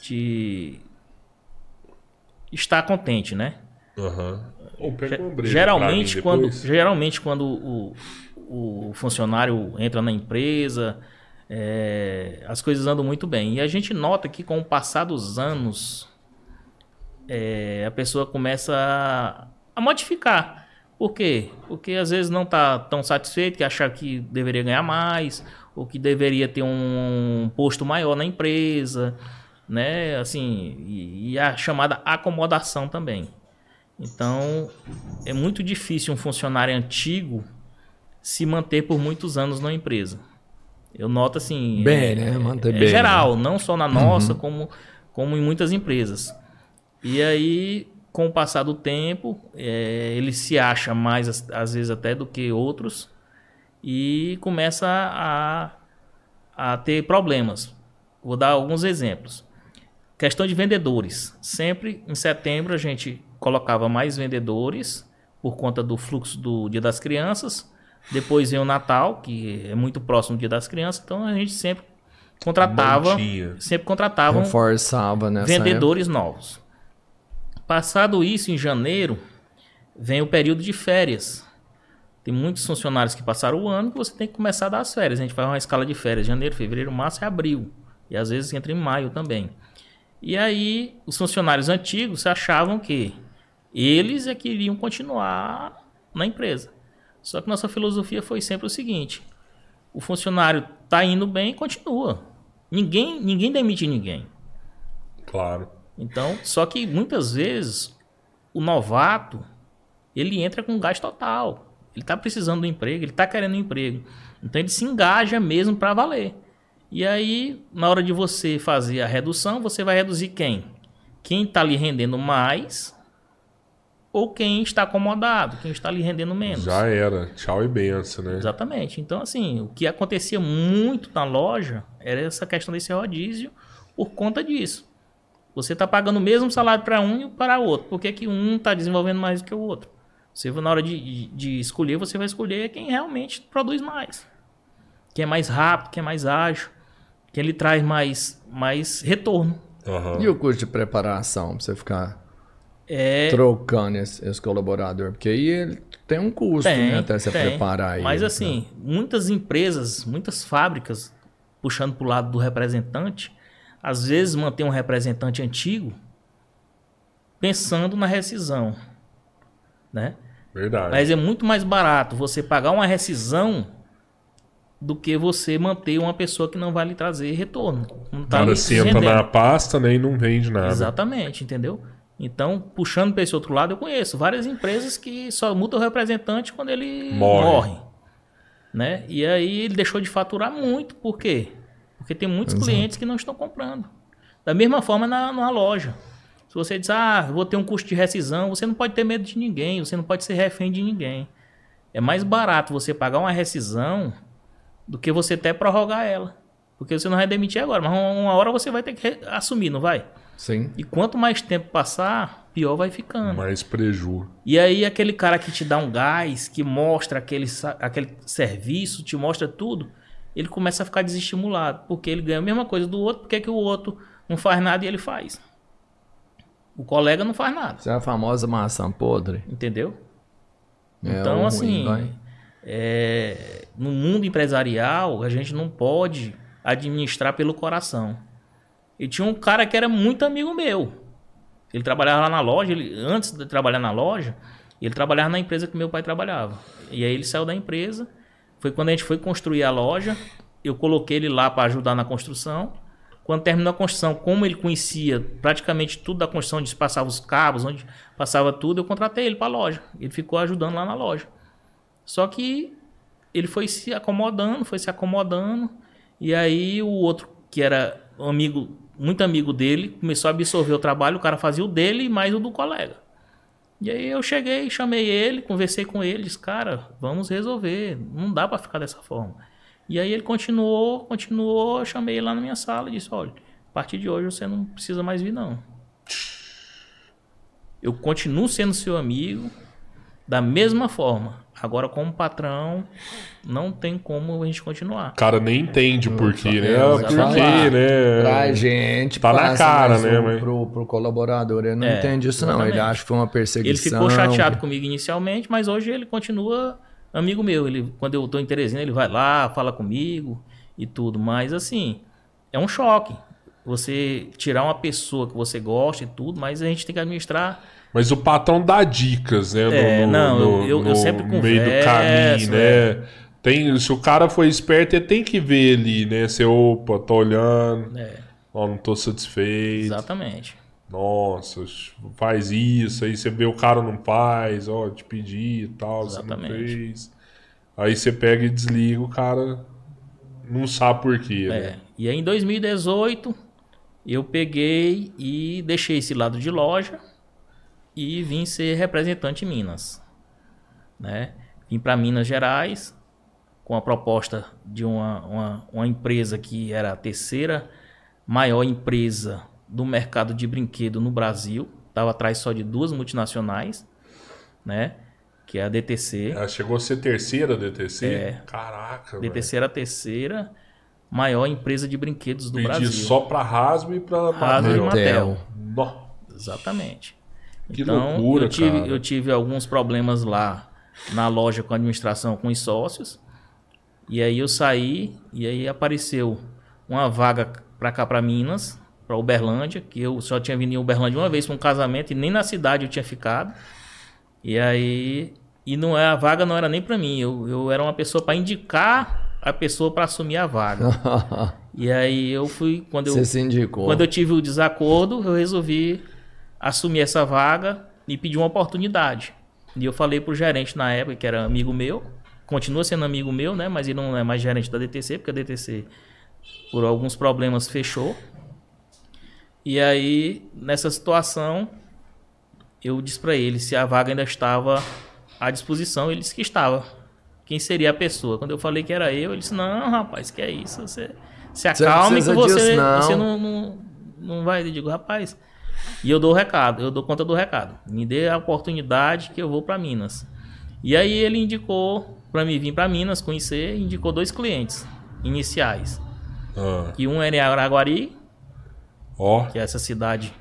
de estar contente, né? Ge- geralmente, quando, geralmente, quando o, o funcionário entra na empresa, é, as coisas andam muito bem. E a gente nota que com o passar dos anos, é, a pessoa começa a, a modificar. Por quê? Porque às vezes não está tão satisfeito, que achar que deveria ganhar mais, ou que deveria ter um posto maior na empresa, né? Assim, e, e a chamada acomodação também. Então, é muito difícil um funcionário antigo se manter por muitos anos na empresa. Eu noto assim. Bem, é, né? Manter é bem, geral, não só na nossa, como, como em muitas empresas. E aí, com o passar do tempo, é, ele se acha mais, às vezes, até do que outros e começa a, a ter problemas. Vou dar alguns exemplos. Questão de vendedores. Sempre em setembro a gente colocava mais vendedores por conta do fluxo do Dia das Crianças. Depois vem o Natal, que é muito próximo do Dia das Crianças, então a gente sempre contratava, sempre contratava Reforçava vendedores novos. Passado isso, em janeiro, vem o período de férias. Tem muitos funcionários que passaram o ano que você tem que começar a dar as férias. A gente faz uma escala de férias, janeiro, fevereiro, março e abril. E às vezes entra em maio também. E aí, os funcionários antigos achavam que eles é que iriam continuar na empresa. Só que nossa filosofia foi sempre o seguinte: o funcionário tá indo bem, continua. Ninguém, ninguém demite ninguém. Claro. Então, só que muitas vezes o novato ele entra com gás total. Ele está precisando do emprego, ele está querendo um emprego. Então ele se engaja mesmo para valer. E aí, na hora de você fazer a redução, você vai reduzir quem? Quem está lhe rendendo mais ou quem está acomodado, quem está lhe rendendo menos. Já era. Tchau e benção, né? Exatamente. Então, assim, o que acontecia muito na loja era essa questão desse rodízio por conta disso. Você está pagando o mesmo salário para um e para outro. Por que, que um está desenvolvendo mais do que o outro? Você, na hora de, de- escolher, você vai escolher quem realmente produz mais. Quem é mais rápido, quem é mais ágil, quem lhe traz mais, mais retorno. Aham. E o custo de preparação pra você ficar É, trocando esse, esse colaborador? Porque aí ele tem um custo, Tem, né? Até você tem. preparar ele. Mas assim, muitas empresas, muitas fábricas, puxando para o lado do representante, às vezes mantém um representante antigo pensando na rescisão, né? Verdade. Mas é muito mais barato você pagar uma rescisão do que você manter uma pessoa que não vai lhe trazer retorno. Não tá lhe senta na pasta né, e não vende nada. Exatamente, entendeu? Então, puxando para esse outro lado, eu conheço várias empresas que só mudam o representante quando ele Morre. morre. né? E aí ele deixou de faturar muito. Por quê? Porque tem muitos clientes que não estão comprando. Da mesma forma na, na loja. Se você diz, ah, vou ter um custo de rescisão, você não pode ter medo de ninguém, você não pode ser refém de ninguém. É mais barato você pagar uma rescisão do que você até prorrogar ela. Porque você não vai demitir agora, mas uma hora você vai ter que assumir, não vai? Sim. E quanto mais tempo passar, pior vai ficando. Mais preju. E aí aquele cara que te dá um gás, que mostra aquele, aquele serviço, te mostra tudo, ele começa a ficar desestimulado. Porque ele ganha a mesma coisa do outro, porque que o outro não faz nada e ele faz? O colega não faz nada, Isso é a famosa maçã podre. entendeu? É, Então, ruim, assim, é, no mundo empresarial, a gente não pode administrar pelo coração. E tinha um cara que era muito amigo meu. Ele trabalhava lá na loja, ele, antes de trabalhar na loja, ele trabalhava na empresa que meu pai trabalhava. E aí ele saiu da empresa. Foi quando a gente foi construir a loja, eu coloquei ele lá para ajudar na construção. Quando terminou a construção, como ele conhecia praticamente tudo da construção, onde passava os cabos, onde passava tudo, eu contratei ele para a loja. Ele ficou ajudando lá na loja. Só que ele foi se acomodando, foi se acomodando, e aí o outro que era amigo, muito amigo dele, começou a absorver o trabalho, o cara fazia o dele e mais o do colega. E aí eu cheguei, chamei ele, conversei com ele, disse, cara, vamos resolver, não dá para ficar dessa forma. E aí ele continuou, continuou, eu chamei ele lá na minha sala e disse, olha, a partir de hoje você não precisa mais vir não. Eu continuo sendo seu amigo da mesma forma. Agora, como patrão, não tem como a gente continuar. O cara nem entende por quê, né? Por quê, né? Pra gente, Tá na cara, né, o- mas- Pro, pro colaborador, ele não É, entende isso, não. Ele exatamente. acha que foi uma Ele perseguição. ficou chateado comigo inicialmente, mas hoje ele continua amigo meu. Ele, quando eu tô em Teresina, ele vai lá, fala comigo e tudo. Mas assim, é um choque. Você tirar uma pessoa que você gosta e tudo, mas a gente tem que administrar. Mas o patrão dá dicas, né? É, não, eu- eu- eu sempre no meio do converso, caminho, né? Tem, se o cara for esperto, ele tem que ver ali, né? Você, opa, tô olhando, É, ó, não tô satisfeito. exatamente. Nossa, faz isso, aí você vê o cara não faz, ó, te pedi e tal, você não Exatamente. fez. Aí você pega e desliga, o cara não sabe por quê, né? É. E aí em 2018 eu peguei e deixei esse lado de loja e vim ser representante em Minas, né? Vim para Minas Gerais com a proposta de uma, uma, uma empresa que era a terceira maior empresa do mercado de brinquedo no Brasil. Estava atrás só de duas multinacionais, né? Que é a DTC. Ela chegou a ser terceira DTC? É. Caraca. DTC era a terceira maior empresa de brinquedos do Pedi Brasil. só pra Rasmo e pra Rasmo e Mattel. Mattel. Exatamente. Que então, loucura, eu tive, cara. eu tive alguns problemas lá na loja com a administração, com os sócios. E aí eu saí e aí apareceu uma vaga pra cá, pra Minas, pra Uberlândia, que eu só tinha vindo em Uberlândia uma vez pra um casamento e nem na cidade eu tinha ficado. E aí e não é a vaga não era nem pra mim, eu, eu era uma pessoa pra indicar a pessoa pra assumir a vaga. <laughs> e aí eu fui quando eu Você se indicou. quando eu tive o desacordo, eu resolvi assumir essa vaga e pedir uma oportunidade. E eu falei pro gerente na época, que era amigo meu, continua sendo amigo meu, né? Mas ele não é mais gerente da DTC, porque a DTC, por alguns problemas, fechou. E aí, nessa situação, eu disse pra ele se a vaga ainda estava à disposição. Ele disse que estava. Quem seria a pessoa? Quando eu falei que era eu, ele disse: Não, rapaz, que é isso? Você se Você acalme que você, disso, não." você não, não, não vai. Eu digo, rapaz. E eu dou o recado, eu dou conta do recado. Me dê a oportunidade que eu vou para Minas. E aí ele indicou para mim vir para Minas, conhecer, indicou dois clientes iniciais. Ah, Que um era em Araguari, ó, que é essa cidade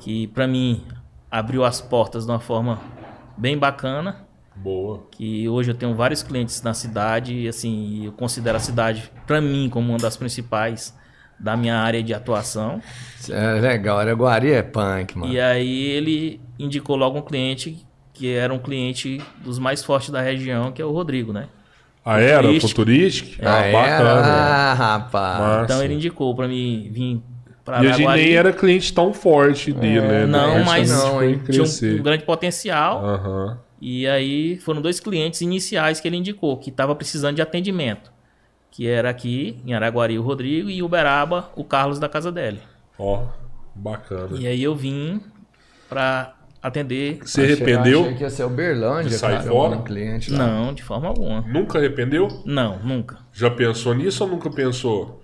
que para mim abriu as portas de uma forma bem bacana. boa. Que hoje eu tenho vários clientes na cidade e assim, eu considero a cidade para mim como uma das principais da minha área de atuação. É legal, Araguari é punk, mano. E aí ele indicou logo um cliente que era um cliente dos mais fortes da região, que é o Rodrigo, né? Ah, era? Futurístico. Futurístico? Ah, Ah, bacana. Ah, rapaz. Massa. Então ele indicou para mim vir para E a gente nem era cliente tão forte dele, né? É, Não, mas não, tinha um, um grande potencial. Aham. E aí foram dois clientes iniciais que ele indicou, que estava precisando de atendimento. Que era aqui, em Araguari, o Rodrigo, e Uberaba, o Carlos da casa dele. Ó, bacana. E aí eu vim para atender. Você Achei- arrependeu? Achei que ia ser Uberlândia, De sair cara, fora? um cliente lá. Não, de forma alguma. Nunca arrependeu? Não, nunca. Já pensou nisso ou nunca pensou?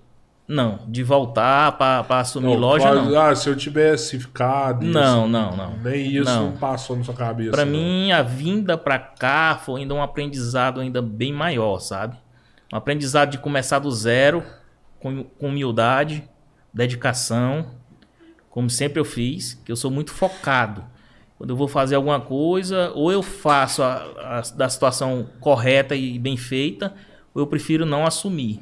Não, de voltar para assumir loja, faz- não. Ah, se eu tivesse ficado. Não, isso, não, não. Nem isso não, Não. passou na sua cabeça. Para não. mim, a vinda para cá foi ainda um aprendizado ainda bem maior, sabe? Um aprendizado de começar do zero, com, com humildade, dedicação, como sempre eu fiz, que eu sou muito focado. Quando eu vou fazer alguma coisa, ou eu faço a, a- da situação correta e bem feita, ou eu prefiro não assumir.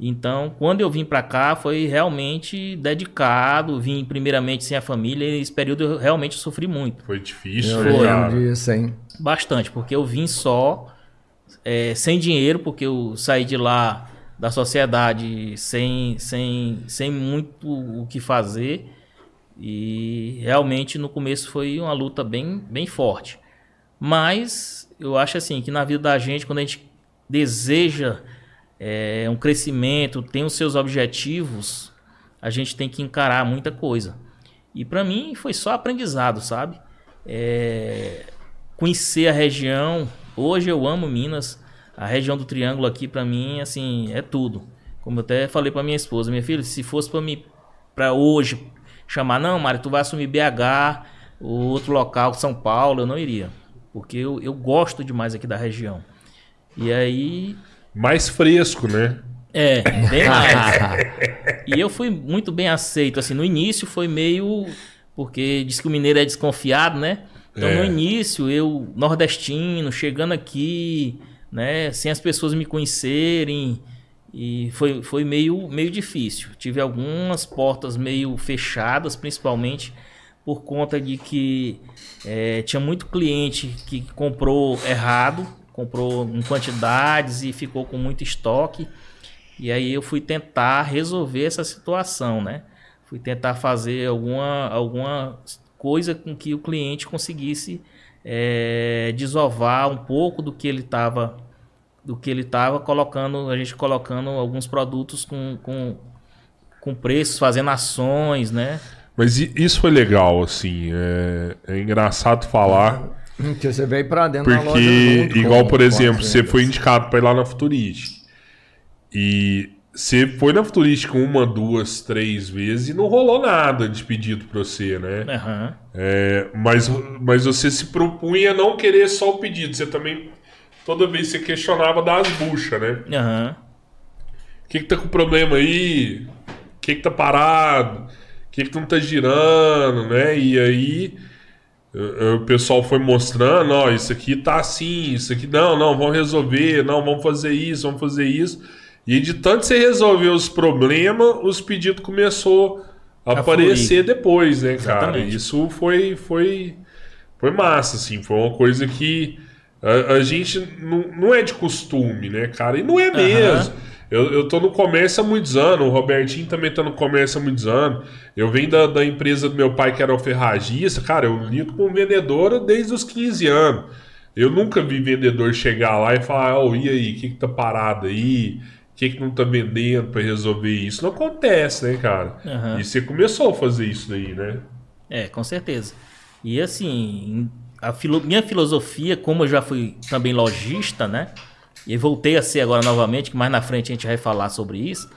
Então, quando eu vim para cá, foi realmente dedicado. Vim primeiramente sem a família. E esse período eu realmente sofri muito. Foi difícil, né, cara? lembro disso, hein? Bastante, porque eu vim só, é, sem dinheiro, porque eu saí de lá da sociedade sem, sem, sem muito o que fazer. E realmente no começo foi uma luta bem, bem forte. Mas eu acho assim que na vida da gente, quando a gente deseja é um crescimento, tem os seus objetivos, a gente tem que encarar muita coisa. E para mim foi só aprendizado, sabe? É, conhecer a região. Hoje eu amo Minas. A região do Triângulo aqui para mim assim é tudo. Como eu até falei para minha esposa, minha filha, se fosse para mim para hoje chamar, não, Mário, tu vai assumir BH, outro local, São Paulo, eu não iria, porque eu, eu gosto demais aqui da região. E aí mais fresco, né? É, bem <laughs> mais. e eu fui muito bem aceito. Assim, no início foi meio. Porque diz que o mineiro é desconfiado, né? Então, é. no início, eu, nordestino, chegando aqui, né? Sem as pessoas me conhecerem. E foi, foi meio, meio difícil. Tive algumas portas meio fechadas, principalmente por conta de que é, tinha muito cliente que comprou errado, comprou em quantidades e ficou com muito estoque. E aí eu fui tentar resolver essa situação, né? Fui tentar fazer alguma, alguma coisa com que o cliente conseguisse é, desovar um pouco do que ele estava do que ele estava colocando, a gente colocando alguns produtos com, com, com preços, fazendo ações, né? Mas isso foi legal, assim, é, é engraçado falar. Que você veio para dentro porque, da loja igual, por exemplo, você foi indicado para ir lá na Futurist. E você foi na Futurística uma, duas, três vezes e não rolou nada de pedido pra você, né? Uhum. É, mas, mas você se propunha não querer só o pedido. Você também, toda vez você questionava das buchas, né? Aham. Uhum. O que que tá com problema aí? O que que tá parado? O que que não tá girando, né? E aí o pessoal foi mostrando, ó, isso aqui tá assim, isso aqui não, não, vamos resolver, não, vamos fazer isso, vamos fazer isso. E de tanto você resolver os problemas, os pedidos começou a, a aparecer fluir. depois, né, cara? Exatamente. Isso foi, foi, foi massa, assim. Foi uma coisa que a, a gente não, não é de costume, né, cara? E não é mesmo. Uhum. Eu, eu tô no comércio há muitos anos, o Robertinho também tá no comércio há muitos anos. Eu venho da, da empresa do meu pai, que era o ferragista. Cara, eu lido com vendedora desde os 15 anos. Eu nunca vi vendedor chegar lá e falar, oh, e aí, o que, que tá parado aí? que, que não tá vendendo para resolver isso? Não acontece, né, cara? Uhum. E você começou a fazer isso daí, né? É, com certeza. E assim, a filo... minha filosofia, como eu já fui também lojista, né? E voltei a ser agora novamente, que mais na frente a gente vai falar sobre isso.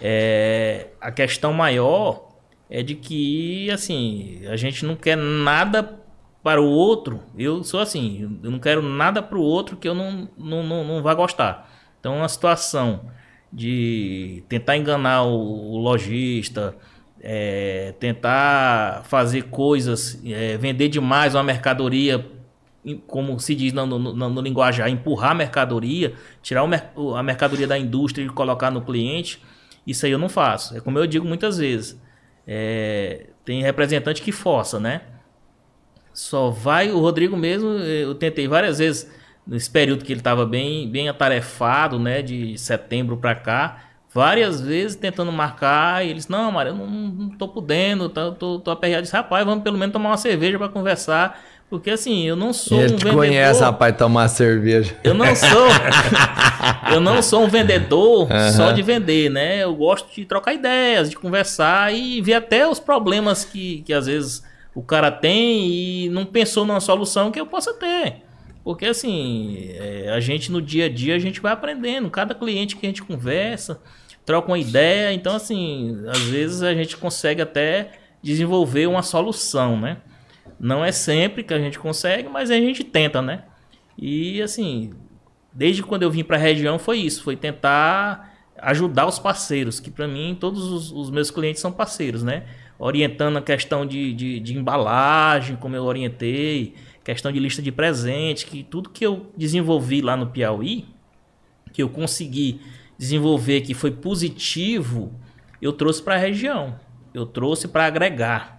É... A questão maior é de que, assim, a gente não quer nada para o outro. Eu sou assim, eu não quero nada para o outro que eu não, não, não, não vá gostar. Então, uma situação de tentar enganar o, o lojista, é, tentar fazer coisas, é, vender demais uma mercadoria, como se diz no, no, no, no linguajar, empurrar a mercadoria, tirar o, a mercadoria da indústria e colocar no cliente, isso aí eu não faço. É como eu digo muitas vezes. É, tem representante que força, né? Só vai o Rodrigo mesmo. Eu tentei várias vezes nesse período que ele estava bem, bem atarefado, né, de setembro para cá, várias vezes tentando marcar, e eles, não, Mário, eu não, não tô podendo, tô, tô, tô aperreado. Disse, rapaz, vamos pelo menos tomar uma cerveja para conversar, porque assim, eu não sou ele um te vendedor. conhece, rapaz, tomar cerveja. Eu não sou. eu não sou um vendedor <laughs> uhum. só de vender, né? Eu gosto de trocar ideias, de conversar e ver até os problemas que, que às vezes o cara tem e não pensou numa solução que eu possa ter. Porque assim, é, a gente no dia a dia a gente vai aprendendo. Cada cliente que a gente conversa, troca uma ideia. Então, assim, às vezes a gente consegue até desenvolver uma solução, né? Não é sempre que a gente consegue, mas a gente tenta, né? E assim, desde quando eu vim para a região foi isso, foi tentar ajudar os parceiros, que para mim todos os, os, meus clientes são parceiros, né? Orientando a questão de, de, de embalagem, como eu orientei, questão de lista de presente, que tudo que eu desenvolvi lá no Piauí, que eu consegui desenvolver que foi positivo, eu trouxe para a região. Eu trouxe para agregar.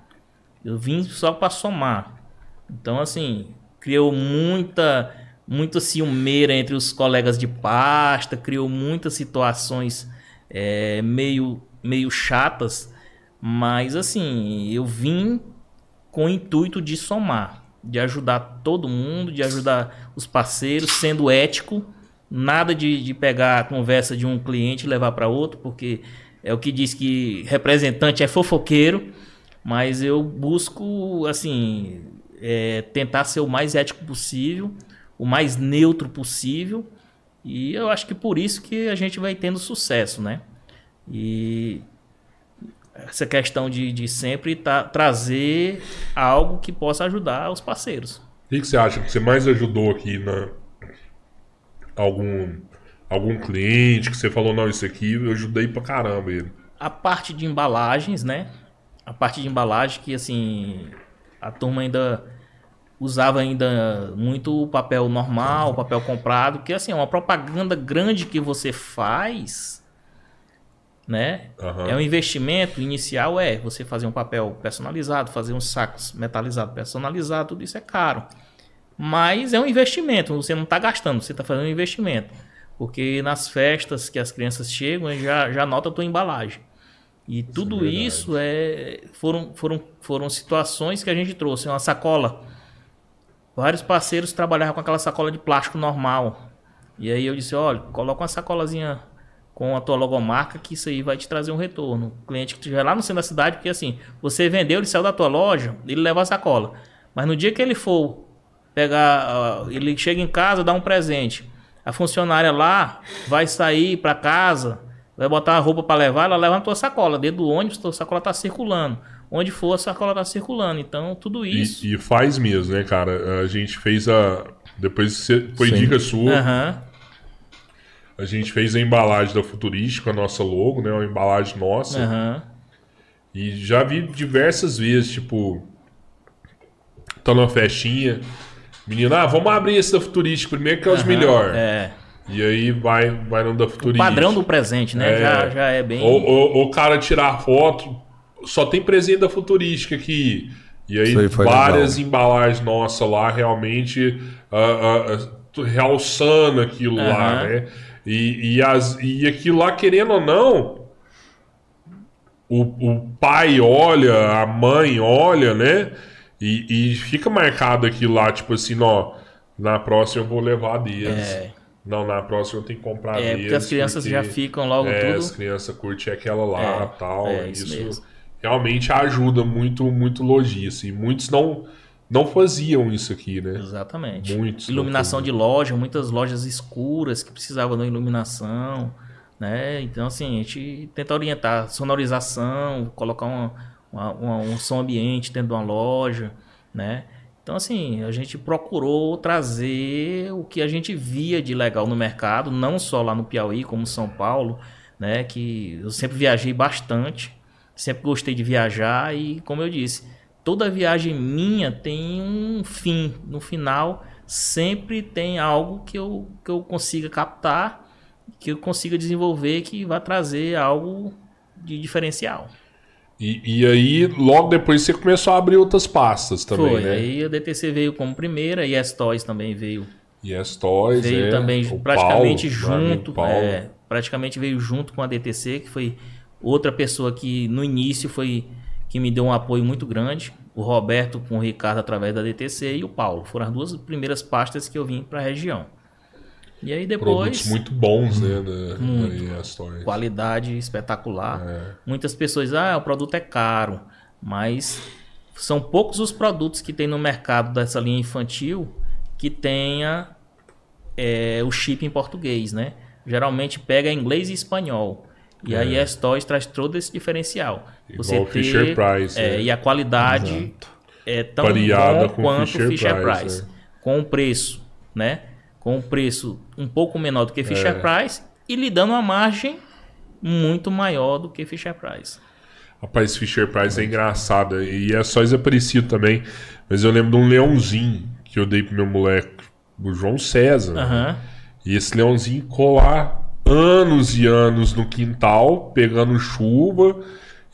Eu vim só para somar. Então, assim, criou muita, muita ciumeira entre os colegas de pasta, criou muitas situações é, meio, meio chatas, mas, assim, eu vim com o intuito de somar de ajudar todo mundo, de ajudar os parceiros, sendo ético, Nada de, de pegar a conversa de um cliente e levar para outro, porque é o que diz que representante é fofoqueiro, mas eu busco, assim, é, tentar ser o mais ético possível, o mais neutro possível, e eu acho que por isso que a gente vai tendo sucesso, né? E essa questão de, de sempre tá, trazer algo que possa ajudar os parceiros. O que, que você acha que você mais ajudou aqui na algum algum cliente que você falou não isso aqui eu ajudei pra caramba ele. A parte de embalagens, né? A parte de embalagem que assim a turma ainda usava ainda muito o papel normal, o papel comprado, que assim, é uma propaganda grande que você faz, né? Aham. É um investimento inicial, é você fazer um papel personalizado, fazer uns sacos metalizados personalizados, tudo isso é caro. Mas é um investimento, você não está gastando, você está fazendo um investimento. Porque nas festas que as crianças chegam, já, já nota a tua embalagem. E tudo verdade. isso é, foram, foram, foram situações que a gente trouxe. Uma sacola. Vários parceiros trabalhavam com aquela sacola de plástico normal. E aí eu disse, olha, coloca uma sacolazinha com a tua logomarca que isso aí vai te trazer um retorno. O cliente que estiver lá no centro da cidade, porque assim, você vendeu, ele saiu da tua loja, ele leva a sacola. Mas no dia que ele for pegar, ah, ele chega em casa, dá um presente. A funcionária lá vai sair para casa, vai botar a roupa para levar, ela leva na tua sacola. Dentro do ônibus, tua sacola tá circulando. Onde for, a sacola tá circulando. Então, tudo isso. E, e faz mesmo, né, cara? A gente fez a. Depois você- foi Sim. dica sua. Aham. A gente fez a embalagem da Futurística, a nossa logo, né? Uma embalagem nossa. Aham. E já vi diversas vezes, tipo. Tô numa festinha. Menina, ah, vamos abrir esse da Futurística primeiro que é os melhor. É. E aí vai, vai no da O Futurística. padrão do presente, né? É. Já, já é bem. Ou, o cara tirar foto, só tem presente da Futurística aqui. E aí, várias embalagens nossas lá, realmente ah, ah, ah, realçando aquilo lá, Aham. né? E, e, as, e aquilo lá, querendo ou não, o, o pai olha, a mãe olha, né? E, e fica marcado aquilo lá, tipo assim, ó, na próxima eu vou levar deles. É. Não, na próxima eu tenho que comprar É, porque as crianças já ficam logo é, tudo. as crianças curtem aquela lá É, tal. é, isso isso mesmo. realmente ajuda muito, muito lojista. E muitos não, não faziam isso aqui, né? Exatamente. Muitos Iluminação de loja, muitas lojas escuras que precisavam de iluminação, né? Então, assim, a gente tenta orientar sonorização, colocar uma- uma- uma- um som ambiente dentro de uma loja, né? Então, assim, a gente procurou trazer o que a gente via de legal no mercado, não só lá no Piauí, como São Paulo, né? Que eu sempre viajei bastante, sempre gostei de viajar e, como eu disse, toda viagem minha tem um fim. No final, sempre tem algo que eu, que eu consiga captar, que eu consiga desenvolver, que vai trazer algo de diferencial. E, e aí, logo depois, você começou a abrir outras pastas também, Foi. né? Aí a DTC veio como primeira e a Toys também veio. E as Toys, veio é, também praticamente Paulo, junto. É, praticamente veio junto com a DTC, que foi outra pessoa que no início foi que me deu um apoio muito grande. O Roberto com o Ricardo através da DTC e o Paulo. Foram as duas primeiras pastas que eu vim para a região. E aí Produtos depois, muito bons, né? Da, Muito. da qualidade espetacular. É. Muitas pessoas, ah, o produto é caro, mas são poucos os produtos que tem no mercado dessa linha infantil que tenha é, o chip em português, né? Geralmente pega inglês e espanhol. E aí a Toys traz todo esse diferencial. É. Igual o Fisher Price, é, né? E a qualidade é tão Variada bom quanto o Fisher Fisher Price, Price. né? Com o preço, né? Com um preço um pouco menor do que Fisher É. Price e lhe dando uma margem muito maior do que Fisher Price. Rapaz, Fisher Price é engraçado. E é só desaparecido também. Mas eu lembro de um leãozinho que eu dei pro meu moleque, o João César. Aham. E esse leãozinho lá anos e anos no quintal, pegando chuva.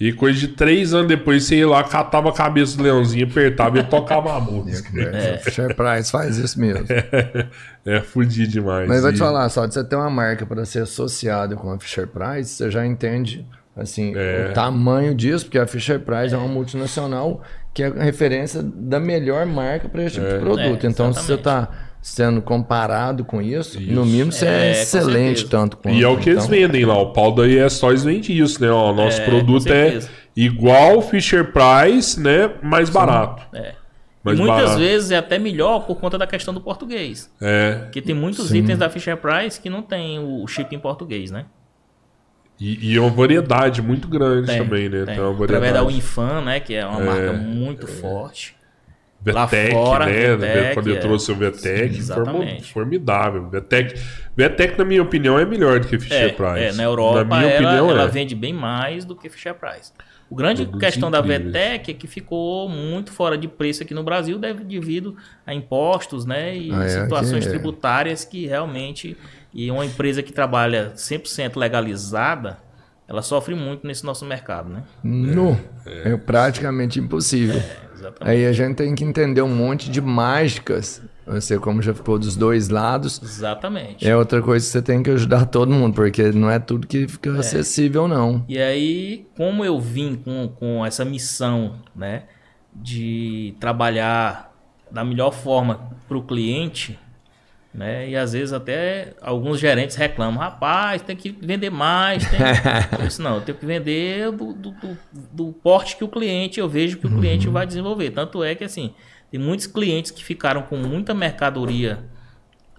E coisa de três anos depois, você ia lá, catava a cabeça do leãozinho, apertava e tocava a <laughs> música. É. Fisher Price faz isso mesmo. <laughs> É fudido demais. Mas vou te E- falar, só de você ter uma marca para ser associado com a Fisher Price, você já entende assim É. o tamanho disso, porque a Fisher Price é uma multinacional que é a referência da melhor marca para esse tipo de É. produto. É, então, se você está sendo comparado com isso, Isso. no mínimo você é, É, excelente tanto quanto. E é o que eles então, vendem lá. O pau da ES Toys vende isso, né? O nosso É, produto é igual Fisher Price, né? Mais barato. É. Mais e muitas barato. vezes é até melhor por conta da questão do português. É. Porque tem muitos Sim. itens da Fisher Price que não tem o chip em português, né? E, e é uma variedade muito grande Tem, também, né? tem. Tem uma Através da variedade. Winfan, né? Que é uma marca muito forte. Lá VTEC, fora, né? VTEC, Quando eu é. trouxe o Sim, formo- exatamente. formidável. VTEC, VTEC, na minha opinião, é melhor do que Fisher É, Price. é, na Europa na minha ela, opinião, ela é. vende bem mais do que Fisher Price. O grande Produtos questão da incríveis. VTEC é que ficou muito fora de preço aqui no Brasil, deve devido a impostos, né, e Ah, é, situações é. tributárias que realmente e uma empresa que trabalha 100% legalizada, ela sofre muito nesse nosso mercado, né? No, é. praticamente impossível. Exatamente. Aí a gente tem que entender um monte de mágicas. Você, como já ficou dos dois lados, Exatamente. é outra coisa que você tem que ajudar todo mundo, porque não é tudo que fica acessível, não. E aí, como eu vim com, com essa missão, né, de trabalhar da melhor forma para o cliente, né, e às vezes até alguns gerentes reclamam, rapaz, tem que vender mais, tem... <laughs> eu disse, não, eu tenho que vender do, do, do- do porte que o cliente, eu vejo que o cliente vai desenvolver. Tanto é que, assim, tem muitos clientes que ficaram com muita mercadoria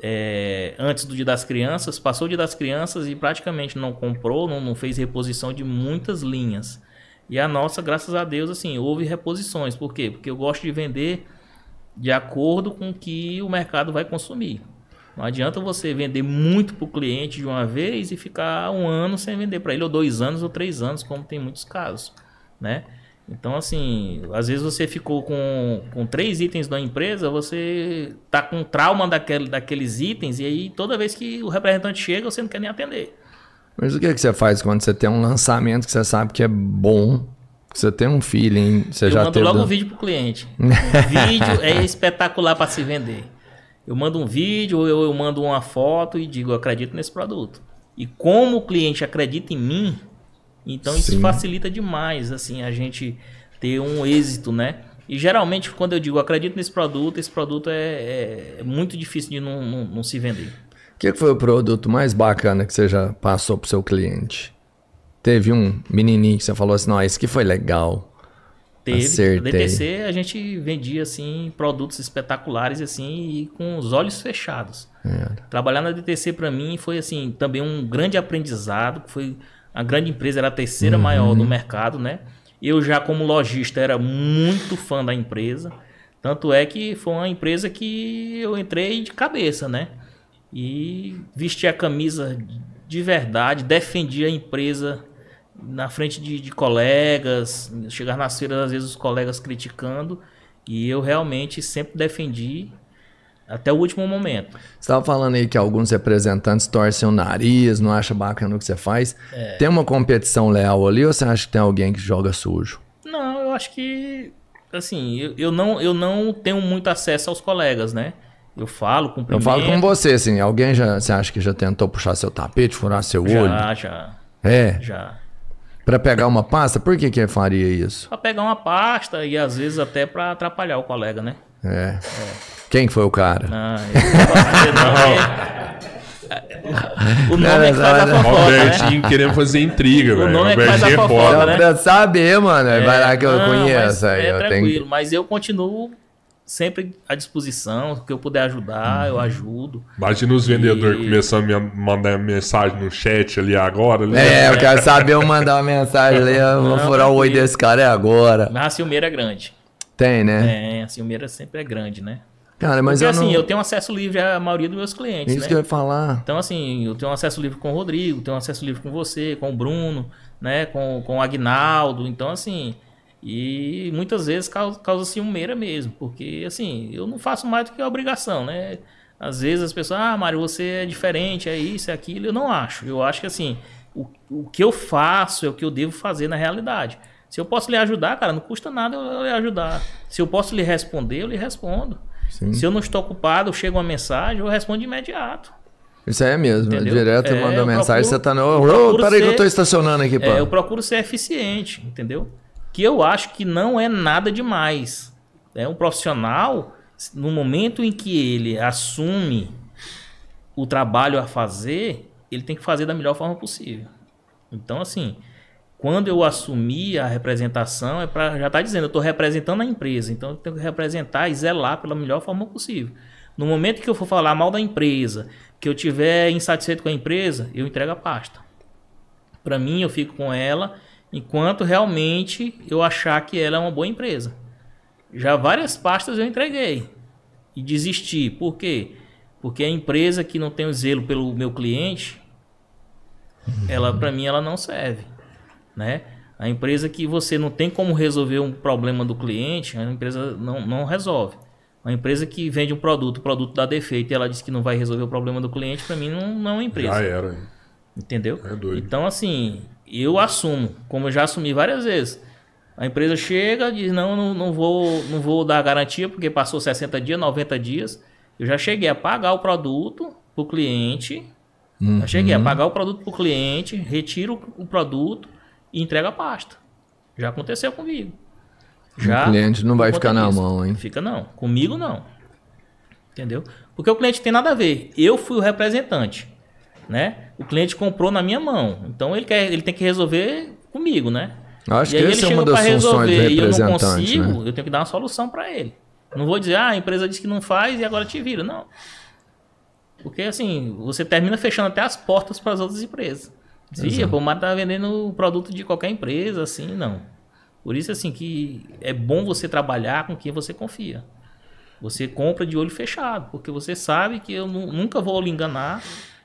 é, antes do Dia das Crianças, passou o Dia das Crianças e praticamente não comprou, não, não fez reposição de muitas linhas. E a nossa, graças a Deus, assim, houve reposições. Por quê? Porque eu gosto de vender de acordo com o que o mercado vai consumir. Não adianta você vender muito para o cliente de uma vez e ficar um ano sem vender para ele, ou dois anos, ou três anos, como tem muitos casos, né? Então, assim, às vezes você ficou com, com três itens da empresa, você tá com trauma daquele, daqueles itens, e aí toda vez que o representante chega, você não quer nem atender. Mas o que, que você faz quando você tem um lançamento que você sabe que é bom, que você tem um feeling, você eu já mando teve... logo um vídeo pro cliente. <laughs> O vídeo é espetacular para se vender. Eu mando um vídeo, ou eu, eu mando uma foto e digo, eu acredito nesse produto. E como o cliente acredita em mim, então isso Sim. facilita demais, assim, a gente ter um êxito, né? E geralmente, quando eu digo acredito nesse produto, esse produto é, é- é muito difícil de não, não- não se vender. O que, que foi o produto mais bacana que você já passou pro seu cliente? Teve um menininho que você falou assim, não, esse aqui foi legal. Teve. Acertei. DTC, a gente vendia, assim, produtos espetaculares, assim, e com os olhos fechados. Trabalhar na DTC para mim foi assim também um grande aprendizado. Foi a grande empresa era a terceira maior do mercado, né? Eu já como lojista era muito fã da empresa, tanto é que foi uma empresa que eu entrei de cabeça, né? E vesti a camisa de verdade, defendi a empresa na frente de, de colegas, chegar nas feiras às vezes os colegas criticando e eu realmente sempre defendi até o último momento. Você estava falando aí que alguns representantes torcem o nariz, não acha bacana o que você faz. É. Tem uma competição leal ali ou você acha que tem alguém que joga sujo? Não, eu acho que assim, eu, eu não eu não tenho muito acesso aos colegas, né? Eu falo com Eu falo com você, assim, alguém já, você acha que já tentou puxar seu tapete, furar seu olho? Já, já, É, já. Pra pegar uma pasta, por que que faria isso? Pra pegar uma pasta e às vezes até pra atrapalhar o colega, né? É. Quem que foi o cara? Ah, eu não posso dizer não, porque- <laughs> O nome é que faz a Não, não, fofoca, né? Robertinho querendo fazer intriga, O velho. nome é que faz a Robertinho é fofoca, foda. né? Pra saber, mano. Vai lá que eu Não, conheço. Aí é eu tranquilo, tenho... mas eu continuo sempre à disposição, o que eu puder ajudar, eu ajudo. Imagina os vendedores E- começando a me mandar mensagem no chat ali agora. né? É, eu quero saber, eu mandar uma mensagem ali, eu vou Não, furar o oi desse cara é agora. Mas a Silmeira é grande. Tem, né? É, a Silmeira sempre é grande, né? Cara, mas Porque eu assim, não... eu tenho acesso livre à maioria dos meus clientes, Isso né? que eu ia falar. Então, assim, eu tenho acesso livre com o Rodrigo, tenho acesso livre com você, com o Bruno, né? Com, com o Agnaldo. Então, assim, e muitas vezes causa, causa ciumeira mesmo, porque, assim, eu não faço mais do que a obrigação, né? Às vezes as pessoas, ah, Mário, você é diferente, é isso, é aquilo. Eu não acho. Eu acho que, assim, o, o que eu faço é o que eu devo fazer na realidade. Se eu posso lhe ajudar, cara, não custa nada eu lhe ajudar. Se eu posso lhe responder, eu lhe respondo. Sim. Se eu não estou ocupado, chega uma mensagem, eu respondo de imediato. Isso aí é mesmo. Entendeu? Direto É, mandou eu mensagem, procuro- você tá no. procuro peraí que eu ser- tô estacionando aqui, pô. É, eu procuro ser eficiente, entendeu? Que eu acho que não é nada demais. É um profissional, no momento em que ele assume o trabalho a fazer, ele tem que fazer da melhor forma possível. Então, assim, quando eu assumi a representação, é para já tá dizendo, eu estou representando a empresa, então eu tenho que representar e zelar pela melhor forma possível. No momento que eu for falar mal da empresa, que eu tiver insatisfeito com a empresa, eu entrego a pasta. Para mim, eu fico com ela enquanto realmente eu achar que ela é uma boa empresa. Já várias pastas eu entreguei e desisti. Por quê? Porque a empresa que não tem o zelo pelo meu cliente, ela para mim ela não serve, né? A empresa que você não tem como resolver um problema do cliente, a empresa não, não resolve. Uma empresa que vende um produto, o produto dá defeito e ela diz que não vai resolver o problema do cliente, para mim não, não é uma empresa. Já era. Entendeu? É doido. Então, assim, eu assumo, como eu já assumi várias vezes. A empresa chega, diz: não, não, não, vou, não vou dar garantia porque passou 60 dias, 90 dias. Eu já cheguei a pagar o produto para o cliente. Uhum. Já cheguei a pagar o produto para o cliente, retiro o produto e entrego a pasta. Já aconteceu comigo. Já o cliente não vai ficar na disso. mão, hein? Fica não. Comigo não. Entendeu? Porque o cliente tem nada a ver. Eu fui o representante, né? O cliente comprou na minha mão. Então ele quer, ele tem que resolver comigo, né? Acho e que aí essa é ele uma das funções do resolver e eu não representante, consigo, né? eu tenho que dar uma solução para ele. Não vou dizer, ah, a empresa disse que não faz e agora te vira. Não. Porque assim, você termina fechando até as portas para as outras empresas. Sim, pô, mas tá vendendo produto de qualquer empresa, assim, não. Por isso, assim, que é bom você trabalhar com quem você confia. Você compra de olho fechado, porque você sabe que eu nu- nunca vou lhe enganar,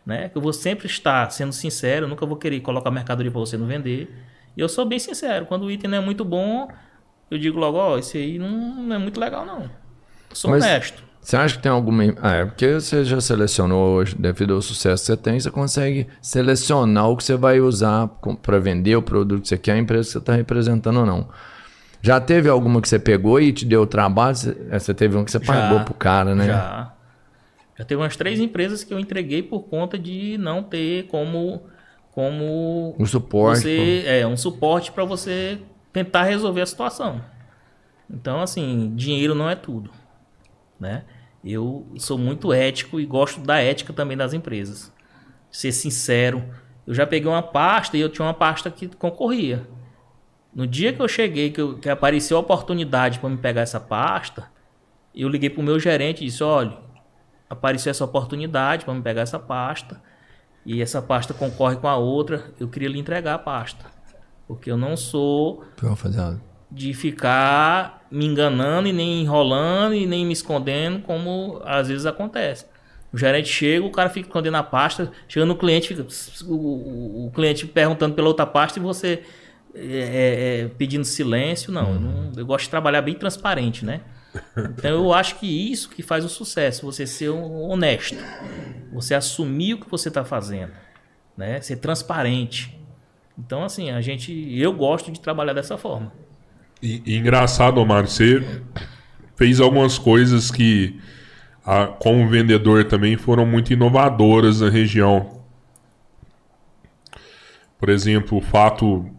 né? Que eu vou sempre estar sendo sincero, nunca vou querer colocar mercadoria para você não vender. E eu sou bem sincero, quando o item não é muito bom, eu digo logo, ó, esse aí não, não é muito legal, não. Eu sou Mas- honesto. Você acha que tem alguma. Ah, é porque você já selecionou hoje, devido ao sucesso que você tem, você consegue selecionar o que você vai usar para vender o produto que você quer, a empresa que você está representando ou não. Já teve alguma que você pegou e te deu trabalho? Você, é, teve um que você pagou pro cara, né? Já. Já teve umas três empresas que eu entreguei por conta de não ter como como Um suporte. você é um suporte para você tentar resolver a situação. Então assim, dinheiro não é tudo, né? Eu sou muito ético e gosto da ética também das empresas. Ser sincero. Eu já peguei uma pasta e eu tinha uma pasta que concorria. No dia que eu cheguei, que, eu- que apareceu a oportunidade para me pegar essa pasta, eu liguei pro meu gerente e disse: olha, apareceu essa oportunidade para me pegar essa pasta e essa pasta concorre com a outra, eu queria lhe entregar a pasta. Porque eu não sou de ficar me enganando e nem enrolando e nem me escondendo, como às vezes acontece. O gerente chega, o cara fica escondendo a pasta, chega no cliente, fica o, o- cliente perguntando pela outra pasta e você é, é, é, pedindo silêncio. Não, eu não- eu gosto de trabalhar bem transparente, né? Então eu acho que isso que faz o sucesso, você ser honesto, você assumir o que você está fazendo, né? Ser transparente. Então assim, a gente, eu gosto de trabalhar dessa forma. E, e engraçado, Omar, você fez algumas coisas que, ah, como vendedor também, foram muito inovadoras na região. Por exemplo, o fato.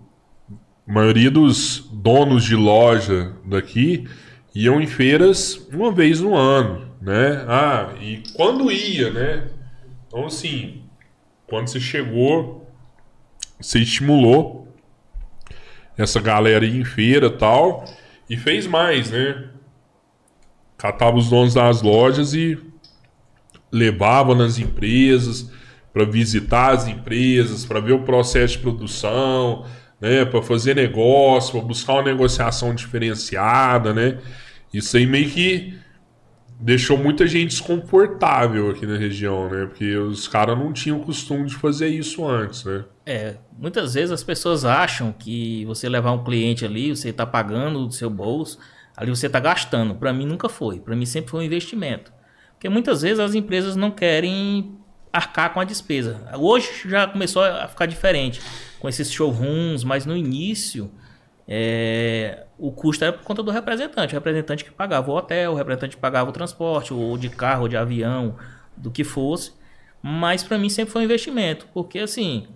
A maioria dos donos de loja daqui iam em feiras uma vez no ano, né? Ah, e quando ia, né? Então, assim, quando você chegou, você estimulou essa galera em feira tal, e fez mais, né? Catava os donos das lojas e levava nas empresas para visitar as empresas, para ver o processo de produção, né? Para fazer negócio, para buscar uma negociação diferenciada, né? Isso aí meio que deixou muita gente desconfortável aqui na região, né? Porque os caras não tinham costume de fazer isso antes, né? É, muitas vezes as pessoas acham que você levar um cliente ali, você está pagando do seu bolso, ali você está gastando. Para mim nunca foi. Para mim sempre foi um investimento. Porque muitas vezes as empresas não querem arcar com a despesa. Hoje já começou a ficar diferente com esses showrooms, mas no início é, o custo era por conta do representante. O representante que pagava o hotel, o representante que pagava o transporte, ou de carro, ou de avião, do que fosse. Mas para mim sempre foi um investimento, porque assim,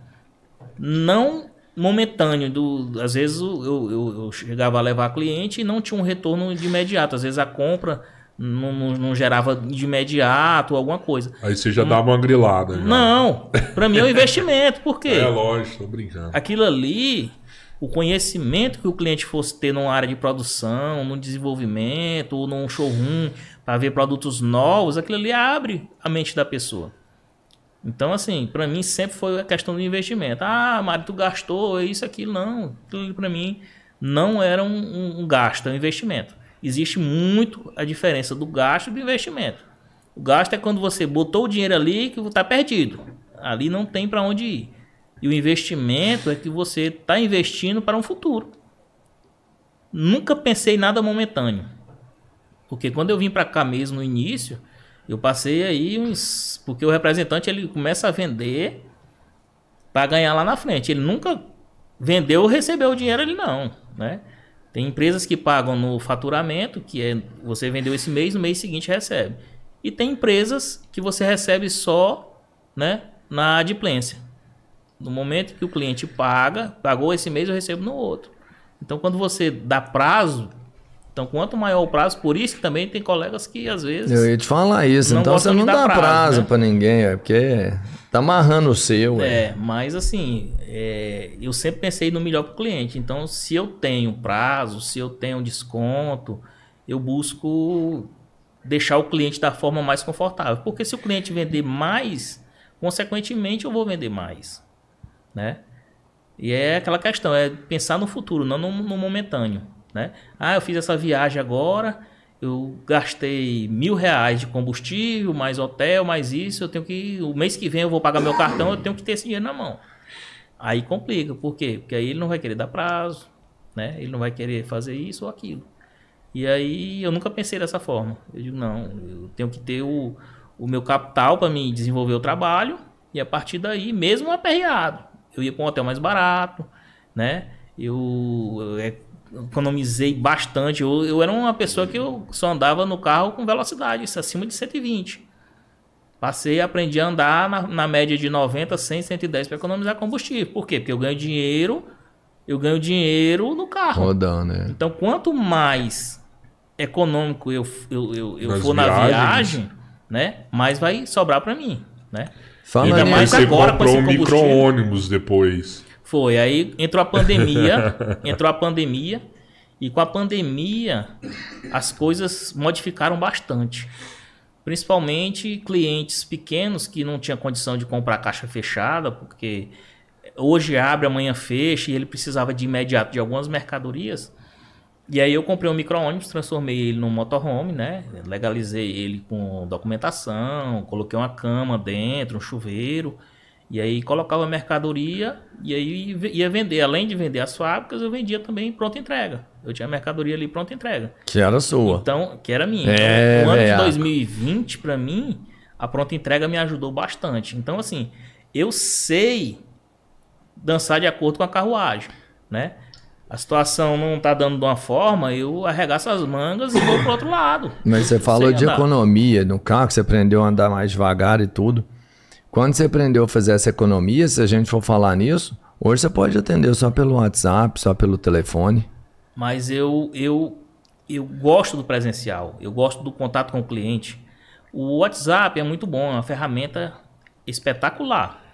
não momentâneo. Do, às vezes eu, eu, eu chegava a levar cliente e não tinha um retorno de imediato. Às vezes a compra não, não, não gerava de imediato alguma coisa. Aí você já dava uma grilada. já. Não, para mim é um investimento. Por quê? É lógico, tô brincando. Aquilo ali, o conhecimento que o cliente fosse ter numa área de produção, no desenvolvimento, ou num showroom, para ver produtos novos, aquilo ali abre a mente da pessoa. Então, assim, para mim sempre foi a questão do investimento. Ah, Mário, tu gastou isso, aquilo. Não, aquilo ali para mim não era um, um- um gasto, é um investimento. Existe muito a diferença do gasto e do investimento. O gasto é quando você botou o dinheiro ali que está perdido. Ali não tem para onde ir. E o investimento é que você está investindo para um futuro. Nunca pensei em nada momentâneo. Porque quando eu vim para cá mesmo no início, eu passei aí uns. Porque o representante ele começa a vender para ganhar lá na frente. Ele nunca vendeu ou recebeu o dinheiro ali, não. Né? Tem empresas que pagam no faturamento, que é você vendeu esse mês, no mês seguinte recebe. E tem empresas que você recebe só né, na adimplência. No momento que o cliente paga, pagou esse mês, eu recebo no outro. Então, quando você dá prazo, então quanto maior o prazo, por isso que também tem colegas que às vezes Eu ia te falar isso. Então você não dá prazo, prazo, né? pra ninguém, é porque tá amarrando o seu. É, mas assim, é, eu sempre pensei no melhor para o cliente. Então, se eu tenho prazo, se eu tenho desconto, eu busco deixar o cliente da forma mais confortável. Porque se o cliente vender mais, consequentemente eu vou vender mais, né? E é aquela questão, é pensar no futuro, não no, no momentâneo, né? Ah, eu fiz essa viagem agora, eu gastei mil reais de combustível, mais hotel, mais isso, eu tenho que. O mês que vem eu vou pagar meu cartão, eu tenho que ter esse dinheiro na mão. Aí complica, por quê? Porque aí ele não vai querer dar prazo, né? Ele não vai querer fazer isso ou aquilo. E aí eu nunca pensei dessa forma. Eu digo, não, eu tenho que ter o, o meu capital para me desenvolver o trabalho, e a partir daí, mesmo aperreado, eu ia para um hotel mais barato, né? Eu, eu é, economizei bastante. Eu, eu era uma pessoa que eu só andava no carro com velocidade, isso acima de 120. Passei a aprender a andar na, na média de 90, 100, 110 para economizar combustível. Por quê? Porque eu ganho dinheiro, eu ganho dinheiro no carro. Rodando, né? Então, quanto mais econômico eu, eu, eu, eu for na viagens. viagem, né? Mais vai sobrar para mim, né? Fala Ainda mais você agora com comprou um micro-ônibus depois. Foi, aí entrou a pandemia, <laughs> entrou a pandemia, e com a pandemia as coisas modificaram bastante. Principalmente clientes pequenos que não tinham condição de comprar caixa fechada, porque hoje abre, amanhã fecha, e ele precisava de imediato de algumas mercadorias. E aí eu comprei um micro-ônibus, transformei ele num motorhome, né? Legalizei ele com documentação, coloquei uma cama dentro, um chuveiro. E aí colocava mercadoria e aí ia vender. Além de vender as fábricas, eu vendia também pronta entrega. Eu tinha mercadoria ali pronta entrega. Que era sua. Então, que era minha. É, então, o ano de velhaco. 2020, para mim, a pronta entrega me ajudou bastante. Então, assim, eu sei dançar de acordo com a carruagem, né? A situação não tá dando de uma forma, eu arregaço as mangas e vou pro outro lado. Mas você falou de andar. economia no carro, que você aprendeu a andar mais devagar e tudo. Quando você aprendeu a fazer essa economia, se a gente for falar nisso, hoje você pode atender só pelo WhatsApp, só pelo telefone. Mas eu, eu, eu gosto do presencial, eu gosto do contato com o cliente. O WhatsApp é muito bom, é uma ferramenta espetacular.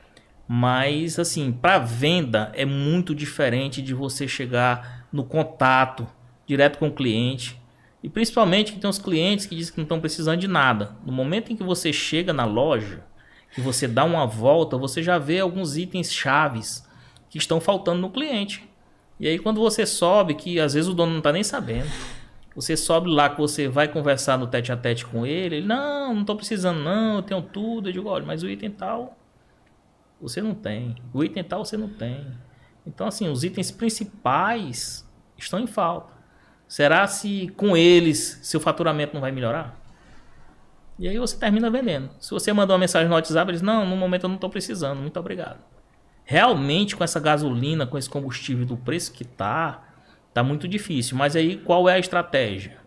Mas, assim, para venda é muito diferente de você chegar no contato direto com o cliente. E principalmente que tem os clientes que dizem que não estão precisando de nada. No momento em que você chega na loja, que você dá uma volta, você já vê alguns itens chaves que estão faltando no cliente. E aí quando você sobe, que às vezes o dono não está nem sabendo, você sobe lá que você vai conversar no tete a tete com ele, ele, não, não estou precisando não, eu tenho tudo. Eu digo, olha, mas o item tal você não tem. O item tal você não tem. Então, assim, os itens principais estão em falta. Será se com eles seu faturamento não vai melhorar? E aí você termina vendendo. Se você mandou uma mensagem no WhatsApp, eles não, no momento eu não estou precisando, muito obrigado. Realmente com essa gasolina, com esse combustível do preço que tá, tá muito difícil. Mas aí qual é a estratégia?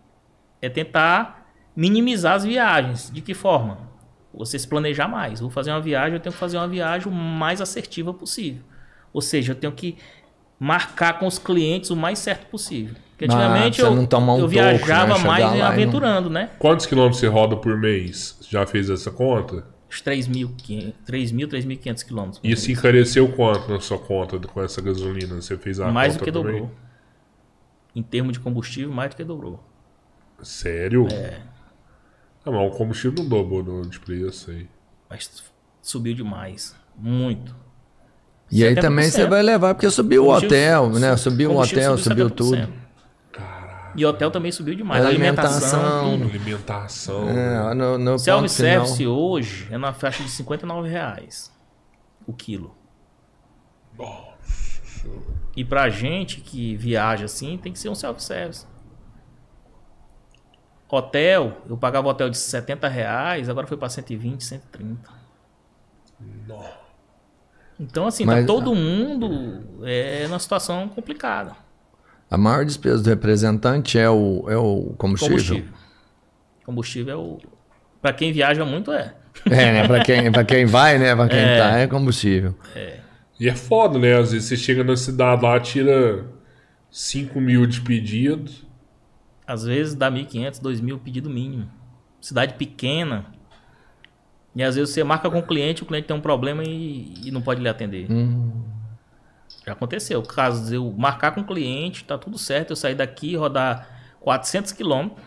É tentar minimizar as viagens. De que forma? Você se planejar mais. Vou fazer uma viagem, eu tenho que fazer uma viagem o mais assertiva possível. Ou seja, eu tenho que marcar com os clientes o mais certo possível. Porque Ah, antigamente pra eu, não tomar um eu toco, viajava né? mais lá e não- aventurando, né? Quantos quilômetros você roda por mês? Já fez essa conta? Uns 3.500, 3.000, 3.500 quilômetros. E se encareceu quanto na sua conta com essa gasolina? Você fez a mais do que também? dobrou. Em termos de combustível, mais do que dobrou. Sério? É. Ah, mas o combustível não dobrou no- de preço aí. Mas subiu demais. Muito. E aí 70%. também você vai levar, porque subiu o hotel, né? Subiu o hotel, subiu 70%. tudo. E hotel também subiu demais. Alimentação. Alimentação, tudo. Alimentação. É, no, no Self-service hoje é na faixa de 59 reais o quilo. E pra gente que viaja assim, tem que ser um self-service. Hotel, eu pagava hotel de 70 reais, agora foi pra 120, 130. Então, assim, Mas- tá todo mundo é, numa situação complicada. A maior despesa do representante é o, é o combustível. Combustível. Combustível é o. Pra quem viaja muito, é. É, né? Pra quem, <laughs> pra quem vai, né? Pra quem É. tá, é combustível. E é foda, né? Às vezes você chega na cidade lá, tira 5 mil de pedido. Às vezes dá 1.500, 2.000 pedido mínimo. Cidade pequena. E às vezes você marca com o cliente, o cliente tem um problema e, e não pode lhe atender. Já aconteceu. Caso de eu marcar com o cliente, tá tudo certo, eu sair daqui, rodar 400 quilômetros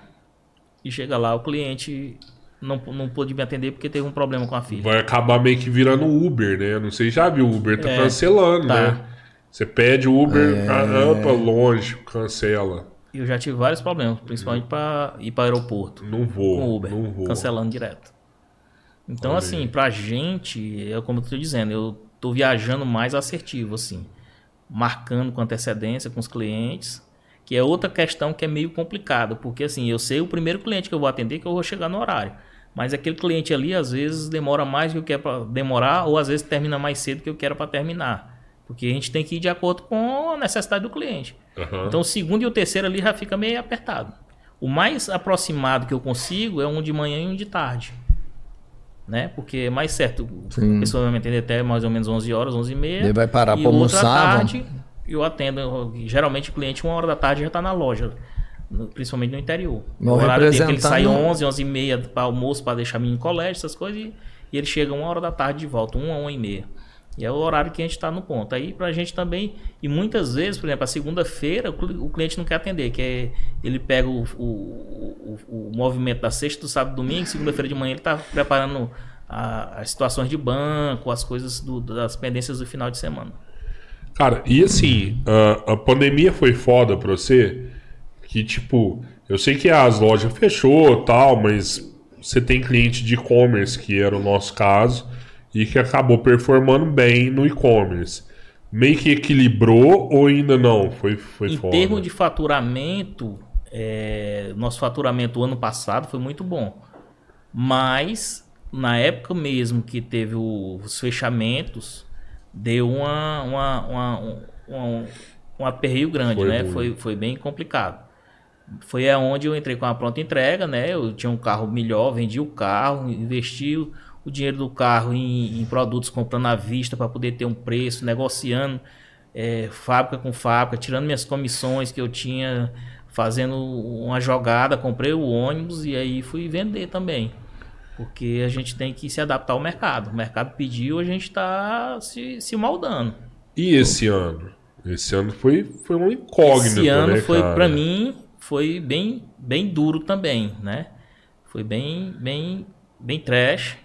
e chega lá, o cliente não, não pôde me atender porque teve um problema com a filha. Vai acabar meio que virando Uber, né? Não sei, já viu, o Uber tá É, cancelando, tá. né? Você pede o Uber, É. ah, pra longe, cancela. E eu já tive vários problemas, principalmente para ir para o aeroporto. Não vou, com o Uber, não vou. cancelando direto. Então, Olha assim, pra gente, é como eu tô dizendo, eu tô viajando mais assertivo, assim, marcando com antecedência com os clientes, que é outra questão que é meio complicada, porque assim, eu sei o primeiro cliente que eu vou atender que eu vou chegar no horário. Mas aquele cliente ali, às vezes, demora mais do que eu quero para demorar, ou às vezes termina mais cedo do que eu quero para terminar. Porque a gente tem que ir de acordo com a necessidade do cliente. Aham. Então o segundo e o terceiro ali já fica meio apertado. O mais aproximado que eu consigo é um de manhã e um de tarde. Né? Porque é mais certo. Sim. A pessoa vai me atender até mais ou menos 11 horas, 11 e meia. Ele vai parar outra almoçar, tarde eu atendo. Geralmente o cliente, uma hora da tarde, já está na loja. Principalmente no interior. Meu o horário dele, ele sai não- 11, 11 e meia para almoço, para deixar menino em colégio, essas coisas. E, e ele chega uma hora da tarde de volta, uma, uma e meia. E é o horário que a gente está no ponto. Aí pra gente também, e muitas vezes, por exemplo, a segunda-feira o cli- o cliente não quer atender, que é ele pega o, o, o, o movimento da sexta, do sábado domingo, segunda-feira de manhã ele está preparando a- as situações de banco, as coisas do- das pendências do final de semana. Cara, e assim, a, a pandemia foi foda pra você? Que tipo, eu sei que as lojas fechou tal, mas você tem cliente de e-commerce, que era o nosso caso, e que acabou performando bem no e-commerce. Meio que equilibrou ou ainda não? Foi, foi em termos de faturamento, é, nosso faturamento ano passado foi muito bom. Mas na época mesmo que teve o- os fechamentos, deu uma, uma, uma- um, um, um aperreio grande, Foi né? ruim. Foi, foi bem complicado. Foi aonde eu entrei com a pronta entrega, né? Eu tinha um carro melhor, vendi o carro, investi o- dinheiro do carro em, em produtos comprando à vista para poder ter um preço, negociando é, fábrica com fábrica, tirando minhas comissões que eu tinha, fazendo uma jogada, comprei o ônibus e aí fui vender também. Porque a gente tem que se adaptar ao mercado. O mercado pediu, a gente está se, se moldando. E esse ano? Esse ano foi, foi uma incógnita, Esse ano né, foi, para mim, foi bem, bem duro também, né? Foi bem, bem, bem trash.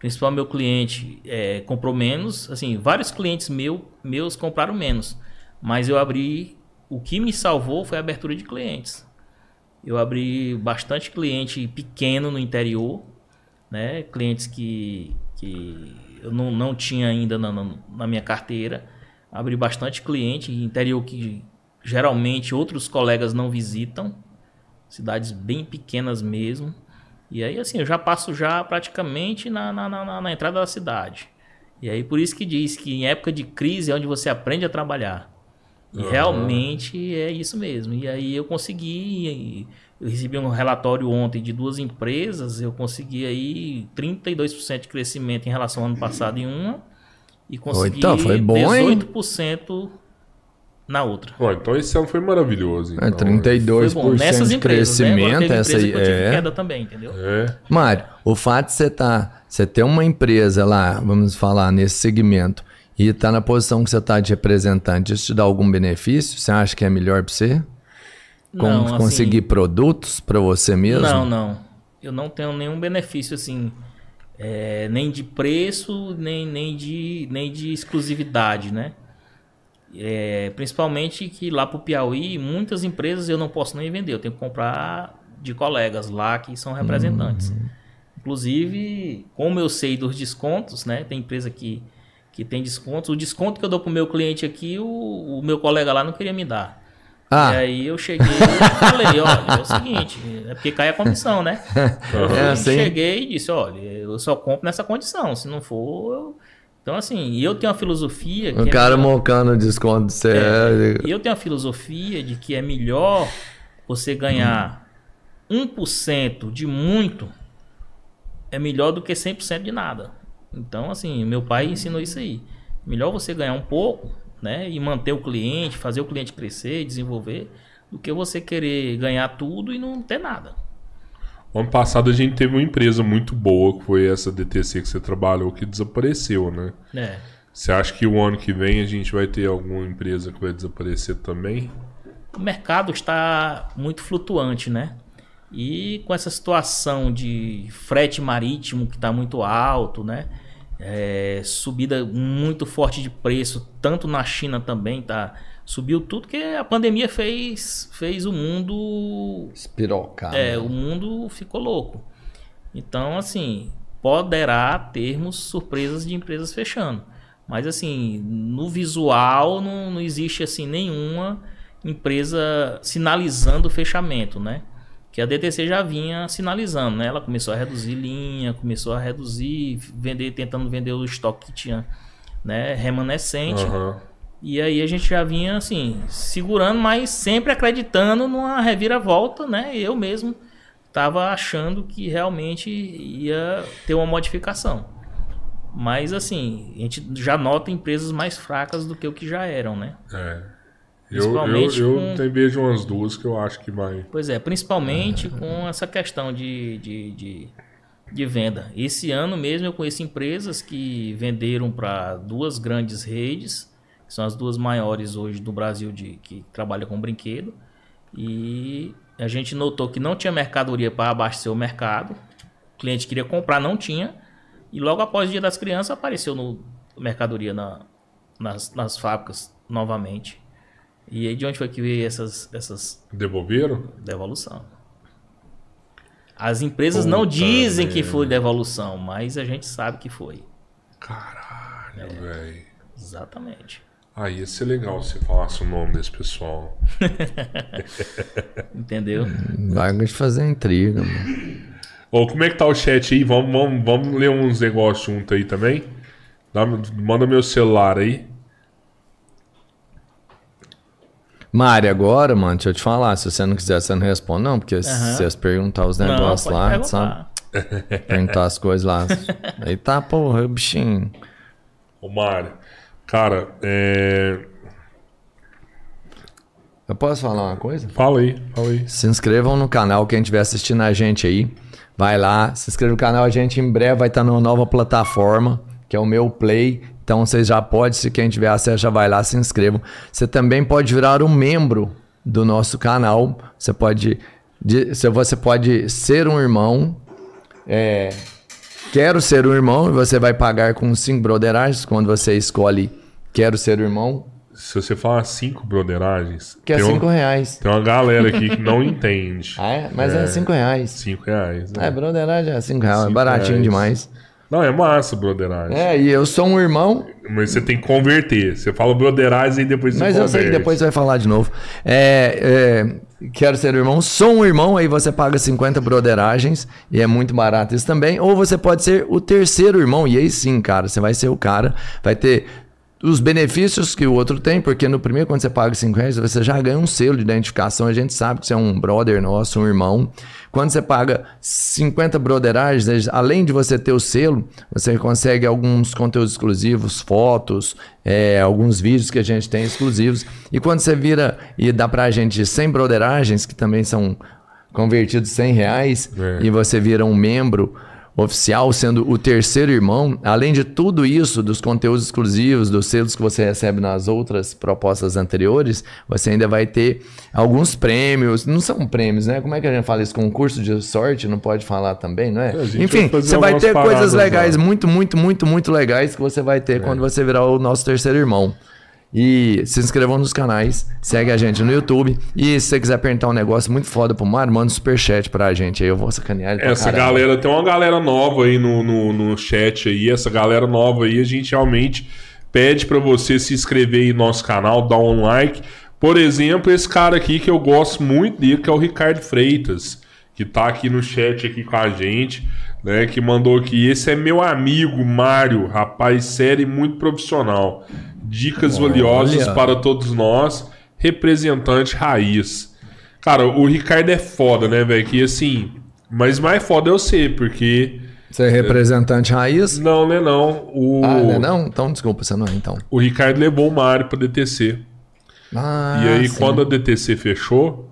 Principal meu cliente é, comprou menos, assim, vários clientes meu, meus compraram menos, mas eu abri, o que me salvou foi a abertura de clientes. Eu abri bastante cliente pequeno no interior, né? Clientes que, que eu não, não tinha ainda na, na, minha carteira. Abri bastante cliente interior que geralmente outros colegas não visitam, cidades bem pequenas mesmo. E aí, assim, eu já passo já praticamente na, na, na, na entrada da cidade. E aí, por isso que diz que em época de crise é onde você aprende a trabalhar. E Aham. realmente é isso mesmo. E aí eu consegui, eu recebi um relatório ontem de duas empresas, eu consegui aí 32% de crescimento em relação ao ano passado em uma e consegui então, foi bom, hein? 18% na outra. Ó, então esse ano foi maravilhoso. É, Então, 32% Foi bom. Nessas de empresas, né? Agora crescimento, teve essa aí que eu tive é. queda também, entendeu? É. Mário, o fato de você tá, você ter uma empresa lá, vamos falar nesse segmento, e tá na posição que você tá de representante, isso te dá algum benefício? Você acha que é melhor para você? Como Não, assim, conseguir produtos para você mesmo? Não, não. Eu não tenho nenhum benefício assim, é, nem de preço, nem, nem, de, nem de exclusividade, né? É, principalmente que lá pro Piauí, muitas empresas eu não posso nem vender, eu tenho que comprar de colegas lá que são representantes. Inclusive, como eu sei dos descontos, né? Tem empresa que, que tem descontos. O desconto que eu dou pro meu cliente aqui, o, o meu colega lá não queria me dar. Ah, E aí eu cheguei e falei, olha, é o seguinte, é porque cai a comissão, né? <laughs> Eu fui, É assim? cheguei e disse, olha, eu só compro nessa condição, se não for, eu... Então, assim, e eu tenho uma filosofia... o que é cara melhor- mocando o desconto de você. é, e eu tenho a filosofia de que é melhor você ganhar 1% de muito é melhor do que 100% de nada. Então, assim, meu pai ensinou isso aí. Melhor você ganhar um pouco, né, e manter o cliente, fazer o cliente crescer, desenvolver, do que você querer ganhar tudo e não ter nada. Ano passado a gente teve uma empresa muito boa, que foi essa DTC que você trabalhou, que desapareceu, né? É. Você acha que o ano que vem a gente vai ter alguma empresa que vai desaparecer também? o mercado está muito flutuante, né? E com essa situação de frete marítimo que está muito alto, né? É, subida muito forte de preço, tanto na China também, tá? Subiu tudo que a pandemia fez, fez o mundo Espirocado. é, o mundo ficou louco. Então, assim, poderá termos surpresas de empresas fechando. Mas, assim, no visual não, não existe, assim, nenhuma empresa sinalizando o fechamento, né? Que a DTC já vinha sinalizando, né? Ela começou a reduzir linha, começou a reduzir, vender, tentando vender o estoque que tinha, né? Remanescente. Aham. E aí a gente já vinha assim, segurando, mas sempre acreditando numa reviravolta, né? Eu mesmo estava achando que realmente ia ter uma modificação. Mas assim, a gente já nota empresas mais fracas do que o que já eram, né? É. Eu, eu, eu com- tenho vejo umas duas que eu acho que vai. Pois é, principalmente com essa questão de, de, de, de venda. Esse ano mesmo eu conheço empresas que venderam para duas grandes redes, que são as duas maiores hoje do Brasil de, que trabalham com brinquedo. E a gente notou que não tinha mercadoria para abastecer o mercado. O cliente queria comprar, não tinha. E logo após o Dia das Crianças apareceu no mercadoria na, nas, nas fábricas novamente. E aí de onde foi que veio essas, essas Devolveram? devolução. As empresas Puta não dizem que merda. foi devolução, mas a gente sabe que foi. Caralho, É. velho. Exatamente. Ah, ia ser legal se falasse o nome desse pessoal. <laughs> Entendeu? Vai de fazer intriga, mano. Ô, como é que tá o chat aí? Vamos, vamos, vamos ler uns negócios junto aí também? Dá- manda meu celular aí. Mari, agora, mano, deixa eu te falar. Se você não quiser, você não responde, não. Porque se vocês perguntar os negócios lá, perguntar. sabe? Perguntar as coisas lá. <laughs> Aí tá, porra, bichinho. Ô, Mário. Cara, é... Eu posso falar uma coisa? Fala aí, fala aí. Se inscrevam no canal, quem estiver assistindo a gente aí. Vai lá, se inscreva no canal. A gente em breve vai estar numa nova plataforma, que é o meu Play. Então vocês já podem, se quem tiver acesso, já vai lá, se inscrevam. Você também pode virar um membro do nosso canal. Você pode, você pode ser um irmão. É, quero ser um irmão, e você vai pagar com 5 brotheragens quando você escolhe quero ser irmão, Se você falar cinco brotheragens, que é tem, um- 5 reais. tem uma galera aqui que não entende. <laughs> Ah, é? Mas é 5 reais. Cinco reais. né? É, broderagem é 5 reais, é Cinco baratinho reais. demais. Não, é massa broderagem. É, e eu sou um irmão, Mas você tem que converter. Você fala broderagem e depois você mas eu sei que converte. depois você vai falar de novo. É, é, quero ser irmão, sou um irmão, aí você paga 50 broderagens, e é muito barato isso também. Ou você pode ser o terceiro irmão, e aí sim, cara, você vai ser o cara, vai ter os benefícios que o outro tem, porque no primeiro, quando você paga 5 reais, você já ganha um selo de identificação. A gente sabe que você é um brother nosso, um irmão. Quando você paga 50 brotheragens, além de você ter o selo, você consegue alguns conteúdos exclusivos, fotos, é, alguns vídeos que a gente tem exclusivos. E quando você vira e dá pra gente 100 brotheragens, que também são convertidos 100 reais, É. e você vira um membro oficial, sendo o terceiro irmão, além de tudo isso, dos conteúdos exclusivos, dos selos que você recebe nas outras propostas anteriores, você ainda vai ter alguns prêmios. Não são prêmios, né? Como é que a gente fala isso? Concurso de sorte, não pode falar também, não é? É, Enfim, vai você vai ter coisas legais, lá. muito, muito, muito, muito legais que você vai ter quando você virar o nosso terceiro irmão. E se inscrevam nos canais, segue a gente no YouTube. E se você quiser perguntar um negócio muito foda pro Mário, manda um superchat pra gente. Aí eu vou sacanear ele Essa galera, tem uma galera nova aí no, no, no chat aí. Essa galera nova aí, a gente realmente pede pra você se inscrever aí no nosso canal, dar um like. Por exemplo, esse cara aqui que eu gosto muito dele, que é o Ricardo Freitas, que tá aqui no chat aqui com a gente, né? Que mandou aqui. Esse é meu amigo Mário, rapaz, sério e muito profissional. Dicas valiosas Olha. para todos nós, representante raiz. Cara, o Ricardo é foda, né, velho? Que assim. Mas mais foda é eu ser, porque. Você é representante raiz? Não, né, não. O, Ah, não, é não? Então, desculpa, você não é, então. o Ricardo levou o Mário pra DTC. Ah, e aí, sim. quando a DTC fechou,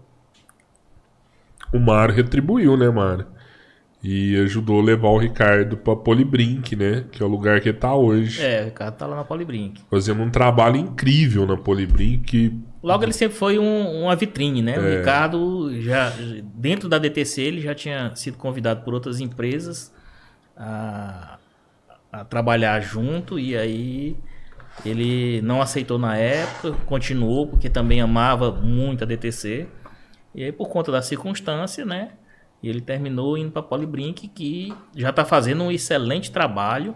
o Mário retribuiu, né, Mário? E ajudou a levar o Ricardo pra Polibrink, né? Que é o lugar que ele tá hoje. É, o Ricardo tá lá na Polibrink. Fazendo um trabalho incrível na Polibrink. Logo ele sempre foi um- uma vitrine, né? É. O Ricardo, já, dentro da DTC, ele já tinha sido convidado por outras empresas a, a trabalhar junto e aí ele não aceitou na época, continuou porque também amava muito a DTC. E aí por conta da circunstância, né? Ele terminou indo para Polibrink, que já está fazendo um excelente trabalho.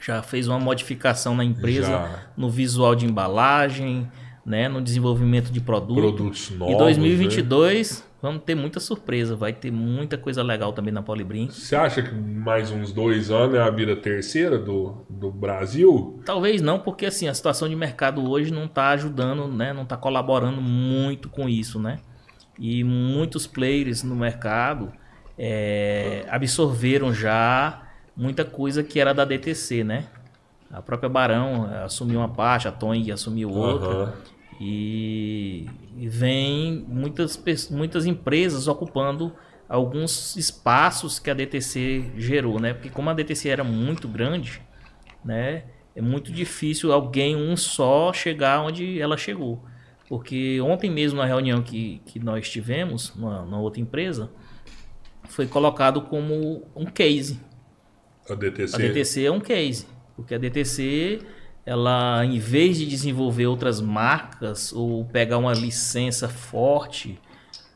Já fez uma modificação na empresa Já. no visual de embalagem, né, no desenvolvimento de produto. Produtos novos, né? E 2022 vamos ter muita surpresa, vai ter muita coisa legal também na Polibrink. Você acha que mais uns dois anos é a vida terceira do, do Brasil? Talvez não, porque assim, a situação de mercado hoje não está ajudando, né, não está colaborando muito com isso, né? E muitos players no mercado é, absorveram já muita coisa que era da DTC, né? A própria Barão assumiu uma parte, a Tong assumiu outra. Aham. E, e vem muitas, muitas empresas ocupando alguns espaços que a DTC gerou, né? Porque como a DTC era muito grande, né? É muito difícil alguém, um só, chegar onde ela chegou. Porque ontem mesmo, na reunião que, que nós tivemos, na, outra empresa, foi colocado como um case. A DTC. A DTC é um case, porque a DTC, ela, em vez de desenvolver outras marcas ou pegar uma licença forte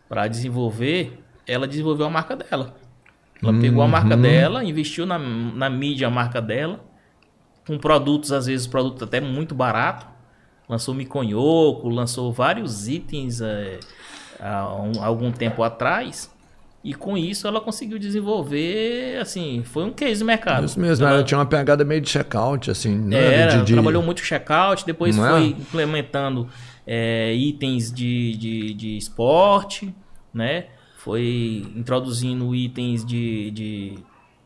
para desenvolver, ela desenvolveu a marca dela. Ela pegou a marca dela, investiu na, na mídia a marca dela, com produtos, às vezes, produtos até muito barato. Lançou miconhoco, lançou vários itens é, há um- algum tempo atrás. E com isso ela conseguiu desenvolver, assim, foi um case de mercado. Isso mesmo, ela tinha uma pegada meio de checkout, assim, né? Era, de, de- trabalhou muito checkout, depois Não é? foi implementando é, itens de, de, de esporte, né? Foi introduzindo itens de, de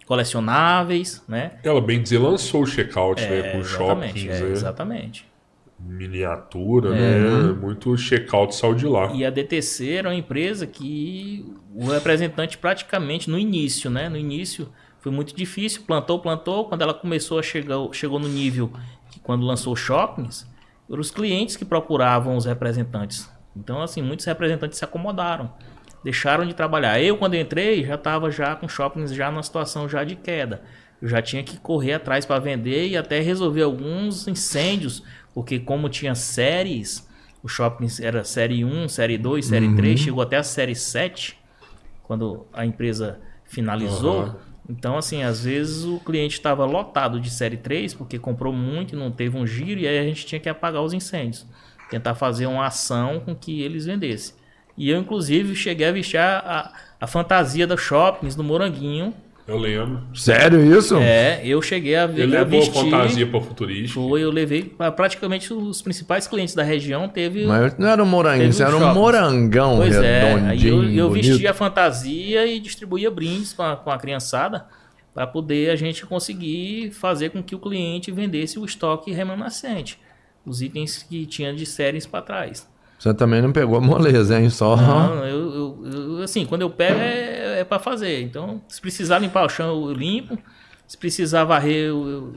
colecionáveis, né? Ela, bem dizer, lançou o checkout, né? Com exatamente, shoppings, é, né? exatamente. Miniatura, né? Muito checkout saiu de lá. E a DTC era uma empresa que o representante praticamente no início, né? No início foi muito difícil, plantou, plantou. Quando ela começou a chegar, chegou no nível que quando lançou shoppings, eram os clientes que procuravam os representantes. Então, assim, muitos representantes se acomodaram, deixaram de trabalhar. Eu, quando entrei, já estava já com shoppings já numa situação já de queda. Eu já tinha que correr atrás para vender e até resolver alguns incêndios, porque como tinha séries, o shopping era série 1, série 2, série 3, chegou até a série 7, quando a empresa finalizou. Aham. Então, assim, às vezes o cliente estava lotado de série 3, porque comprou muito e não teve um giro, e aí a gente tinha que apagar os incêndios. Tentar fazer uma ação com que eles vendessem. E eu, inclusive, cheguei a vestir a, a fantasia dos shoppings no Moranguinho, Eu lembro. Sério isso? É, eu cheguei a, ver, Ele a levou a vestir. fantasia pra futurista. Foi, eu levei pra praticamente os principais clientes da região. Teve. Mas não era um moranguinho, um era um shopping. morangão Pois é, aí eu, eu vestia a fantasia e distribuía brindes com a, com a criançada para poder a gente conseguir fazer com que o cliente vendesse o estoque remanescente, os itens que tinha de séries para trás. Você também não pegou a moleza, hein? Só... Não, eu, eu- eu- assim, quando eu pego é, é para fazer. Então, se precisar limpar o chão, eu limpo. Se precisar varrer, eu, eu,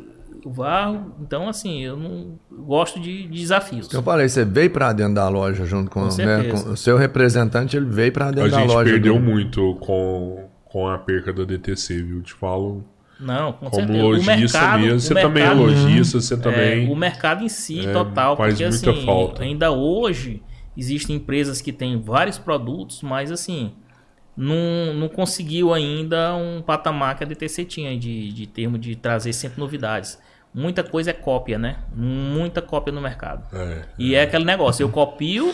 eu varro. Então, assim, eu não eu gosto de, de desafios. Eu falei, você veio pra dentro da loja junto com, Com né, com o seu representante, ele veio pra A dentro da gente loja. perdeu do- muito com, com a perca da DTC, viu? Te falo. Não, com Como certeza. O lojista mercado- mesmo. Você também é mercado- lojista, você É, também. o mercado em si, é, total, faz porque muita assim, falta. ainda hoje existem empresas que têm vários produtos, mas assim, não, não conseguiu ainda um patamar que a DTC tinha de, de termo de trazer sempre novidades. Muita coisa é cópia, né? Muita cópia no mercado. É. E é aquele negócio, eu copio,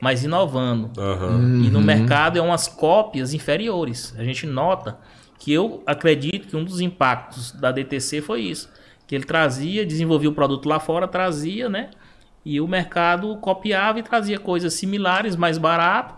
mas inovando. Aham. E no mercado é umas cópias inferiores. A gente nota que eu acredito que um dos impactos da DTC foi isso. Que ele trazia, desenvolvia o produto lá fora, trazia, né? E o mercado copiava e trazia coisas similares, mais barato,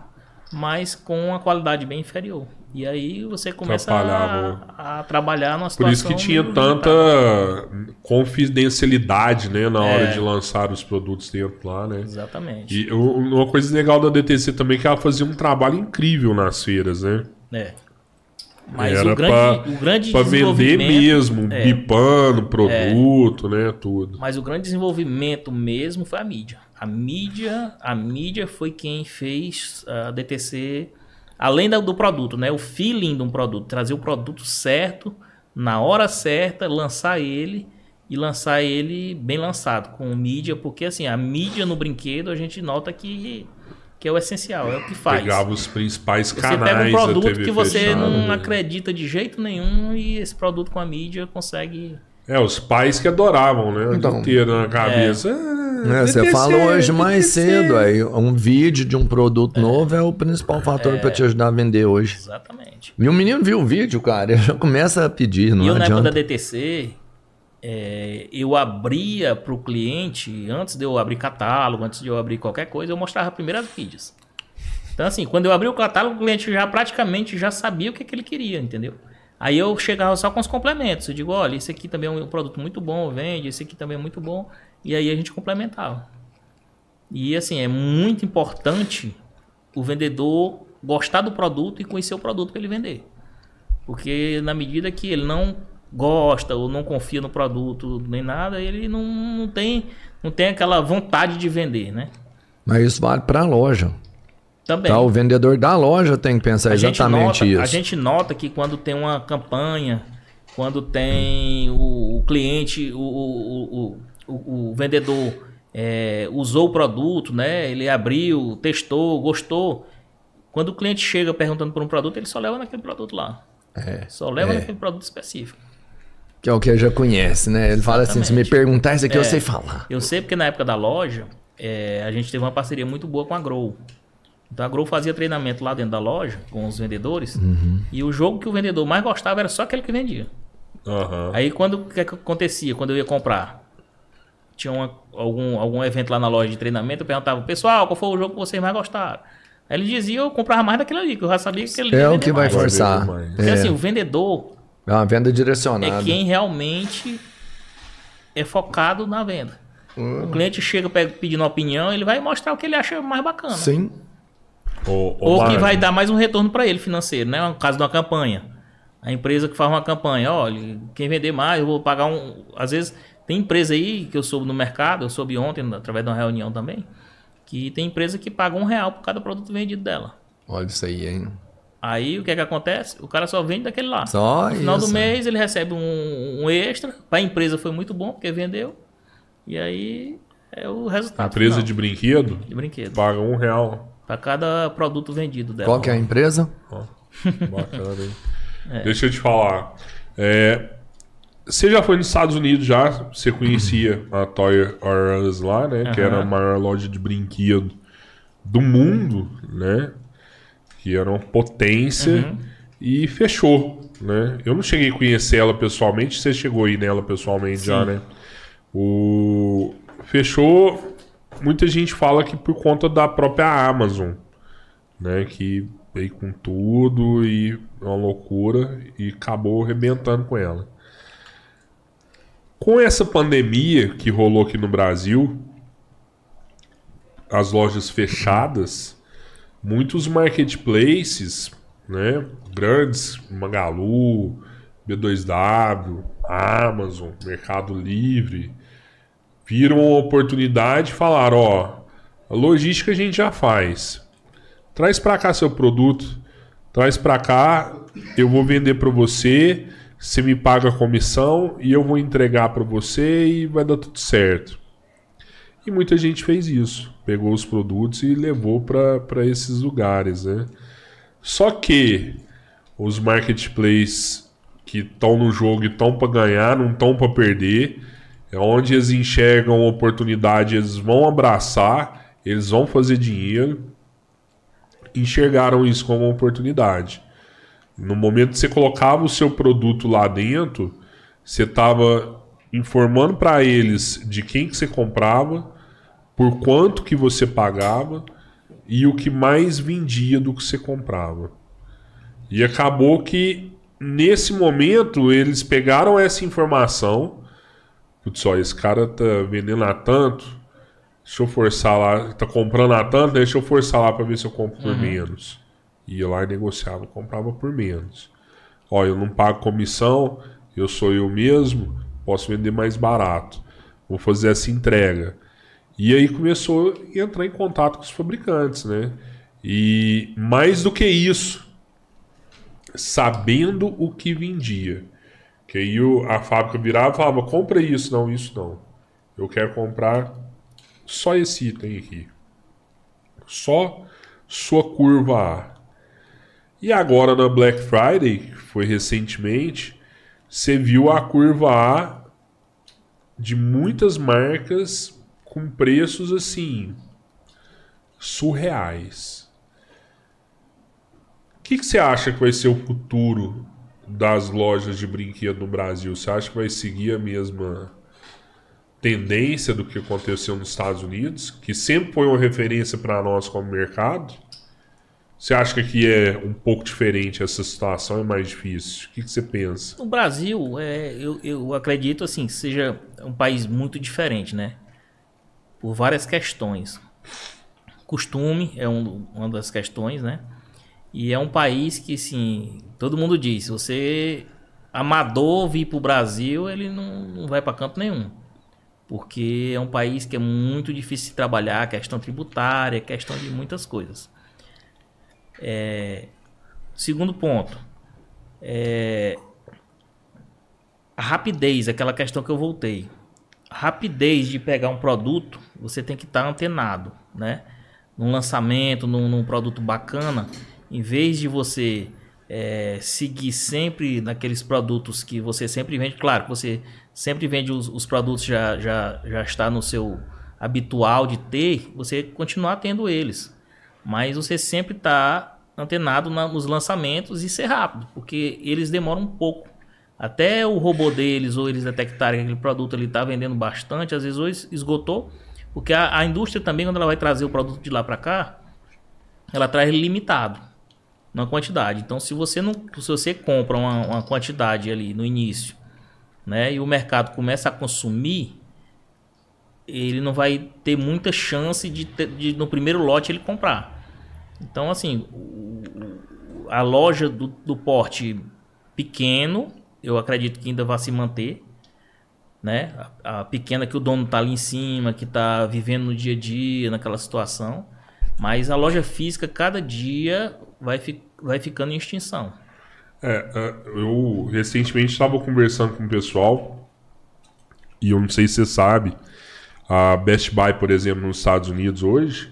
mas com uma qualidade bem inferior. E aí você começa a, a trabalhar numa Por isso situação... que tinha tanta limitada. confidencialidade, né, na hora É. de lançar os produtos dentro lá, né? Exatamente. E uma coisa legal da DTC também é que ela fazia um trabalho incrível nas feiras, né? É. Mas Era o grande, o grande pra vender mesmo, é. bipando produto, né, tudo. Mas o grande desenvolvimento mesmo foi a mídia. A mídia, a mídia foi quem fez a DTC, além do produto, né? O feeling de um produto, trazer o produto certo, na hora certa, lançar ele e lançar ele bem lançado com mídia, porque assim, a mídia no brinquedo a gente nota que, que é o essencial, é o que faz. Pegava os principais Você canais pega um produto que você fechada, não né? acredita de jeito nenhum e esse produto com a mídia consegue É, os pais que adoravam, né? O Então, inteiro na cabeça. Ah, É, você falou hoje mais DTC. cedo, aí um vídeo de um produto novo é o principal fator pra te ajudar a vender hoje. exatamente. E o menino viu o vídeo, cara, ele já começa a pedir, não E eu, na época da DTC, é, eu abria para o cliente, antes de eu abrir catálogo, antes de eu abrir qualquer coisa, eu mostrava primeiro as. Então, assim, quando eu abri o catálogo, o cliente já praticamente já sabia o que, que ele queria, entendeu? Aí eu chegava só com os complementos. Eu digo, olha, esse aqui também é um produto muito bom, vende, esse aqui também é muito bom. E aí a gente complementava. E assim, é muito importante o vendedor gostar do produto e conhecer o produto para ele vender. Porque na medida que ele não gosta ou não confia no produto nem nada, ele não, não tem não tem aquela vontade de vender, né? Mas isso vale pra loja. Também. Tá? O vendedor da loja tem que pensar a gente exatamente nota, isso. A gente nota que quando tem uma campanha, quando tem o, o cliente, o, o, o, o- o vendedor é, usou o produto, né? Ele abriu, testou, gostou. Quando o cliente chega perguntando por um produto, ele só leva naquele produto lá. É, Só leva é. naquele produto específico. Que é o que já conhece, né? Ele fala assim, se me Exatamente. perguntar isso aqui, eu É. sei falar. Eu sei porque na época da loja, é, a gente teve uma parceria muito boa com a Grow. Então a Grow fazia treinamento lá dentro da loja, com os vendedores, e o jogo que o vendedor mais gostava era só aquele que vendia. Aham. Aí quando o que, que acontecia? Quando eu ia comprar, tinha uma- algum, algum evento lá na loja de treinamento, eu perguntava, pessoal, qual foi o jogo que vocês mais gostaram? Aí ele dizia, eu comprava mais daquele ali, que eu já sabia que aquele É o que vai mais. forçar. Porque É, assim, o vendedor é uma venda direcionada. é quem realmente é focado na venda. O cliente chega pe- pedindo opinião, ele vai mostrar o que ele acha mais bacana. Sim. Ô, ô, Ou que vai dar mais um retorno para ele financeiro, né? No caso de uma campanha. A empresa que faz uma campanha, olha, quem vender mais, eu vou pagar um. Às vezes, tem empresa aí que eu soube no mercado, eu soube ontem, através de uma reunião também, que tem empresa que paga um real por cada produto vendido dela. Olha isso aí, hein? Aí o que é que acontece? O cara só vende daquele lá. Só No final isso. do mês ele recebe um, um extra. Para a empresa foi muito bom, porque vendeu. E aí é o resultado. A empresa final de brinquedo de brinquedo. paga um real. Para cada produto vendido dela. Qual que é a empresa? Ó, bacana, hein? <laughs> É. Deixa eu te falar. É, você já foi nos Estados Unidos já? Você conhecia a Toy R Us lá, né? Que era a maior loja de brinquedo do mundo, né? Que era uma potência Uhum. e fechou. né? Eu não cheguei a conhecer ela pessoalmente, você chegou aí nela pessoalmente Sim. já, né? O fechou. Muita gente fala que por conta da própria Amazon, né? Que veio com tudo e é uma loucura e acabou arrebentando com ela. Com essa pandemia que rolou aqui no Brasil, as lojas fechadas, muitos marketplaces, né, grandes, Magalu, B2W, Amazon, Mercado Livre, viram a oportunidade e falaram, ó, a logística a gente já faz. Traz para cá seu produto, traz para cá, eu vou vender para você, você me paga a comissão e eu vou entregar para você e vai dar tudo certo. E muita gente fez isso. Pegou os produtos e levou para esses lugares, né? Só que os marketplaces que estão no jogo e estão para ganhar, não estão para perder. É onde eles enxergam oportunidade, eles vão abraçar, eles vão fazer dinheiro. Enxergaram isso como uma oportunidade. No momento que você colocava o seu produto lá dentro, você estava informando para eles de quem que você comprava, por quanto que você pagava e o que mais vendia do que você comprava. E acabou que nesse momento eles pegaram essa informação, putz, ó, esse cara tá vendendo a tanto, deixa eu forçar lá, tá comprando a tanto, deixa eu forçar lá para ver se eu compro por menos. Ia lá e negociava, comprava por menos. Ó, eu não pago comissão, eu sou eu mesmo, posso vender mais barato. Vou fazer essa entrega. E aí começou a entrar em contato com os fabricantes, né? E mais do que isso, sabendo o que vendia. Que aí a fábrica virava e falava: compra isso, não, isso não. Eu quero comprar só esse item aqui. Só sua curva A. E agora na Black Friday, que foi recentemente, você viu a curva A de muitas marcas com preços assim surreais. O que, que você acha que vai ser o futuro das lojas de brinquedo no Brasil? Você acha que vai seguir a mesma tendência do que aconteceu nos Estados Unidos, que sempre foi uma referência para nós como mercado? Você acha que aqui é um pouco diferente essa situação, é mais difícil? O que, que você pensa? No Brasil, é, eu, eu acredito assim, seja um país muito diferente, né? Por várias questões. Costume é um- uma das questões, né? E é um país que, assim, todo mundo diz, você amador vir para o Brasil, ele não, não vai para canto nenhum. Porque é um país que é muito difícil de trabalhar, questão tributária, questão de muitas coisas. É, segundo ponto, é, a rapidez, aquela questão que eu voltei. Rapidez de pegar um produto, você tem que estar antenado, né? Num lançamento, num, num produto bacana, em vez de você é, seguir sempre naqueles produtos que você sempre vende, claro você sempre vende os, os produtos já, já, já está no seu habitual de ter, você continuar tendo eles. Mas você sempre está antenado na- nos lançamentos e ser rápido, porque eles demoram um pouco. Até o robô deles ou eles detectarem que aquele produto ele está vendendo bastante, às vezes ou es- esgotou, porque a, a indústria também, quando ela vai trazer o produto de lá para cá, ela traz limitado na quantidade. Então, se você não, se você compra uma, uma quantidade ali no início, né, e o mercado começa a consumir, ele não vai ter muita chance de, ter- de no primeiro lote ele comprar. Então, assim, o- a loja do, do porte pequeno, eu acredito que ainda vai se manter. Né? A, a pequena que o dono tá ali em cima, que tá vivendo no dia a dia, naquela situação. Mas a loja física, cada dia, vai, fi, vai ficando em extinção. É, é, eu recentemente estava conversando com o pessoal e eu não sei se você sabe, a Best Buy, por exemplo, nos Estados Unidos hoje,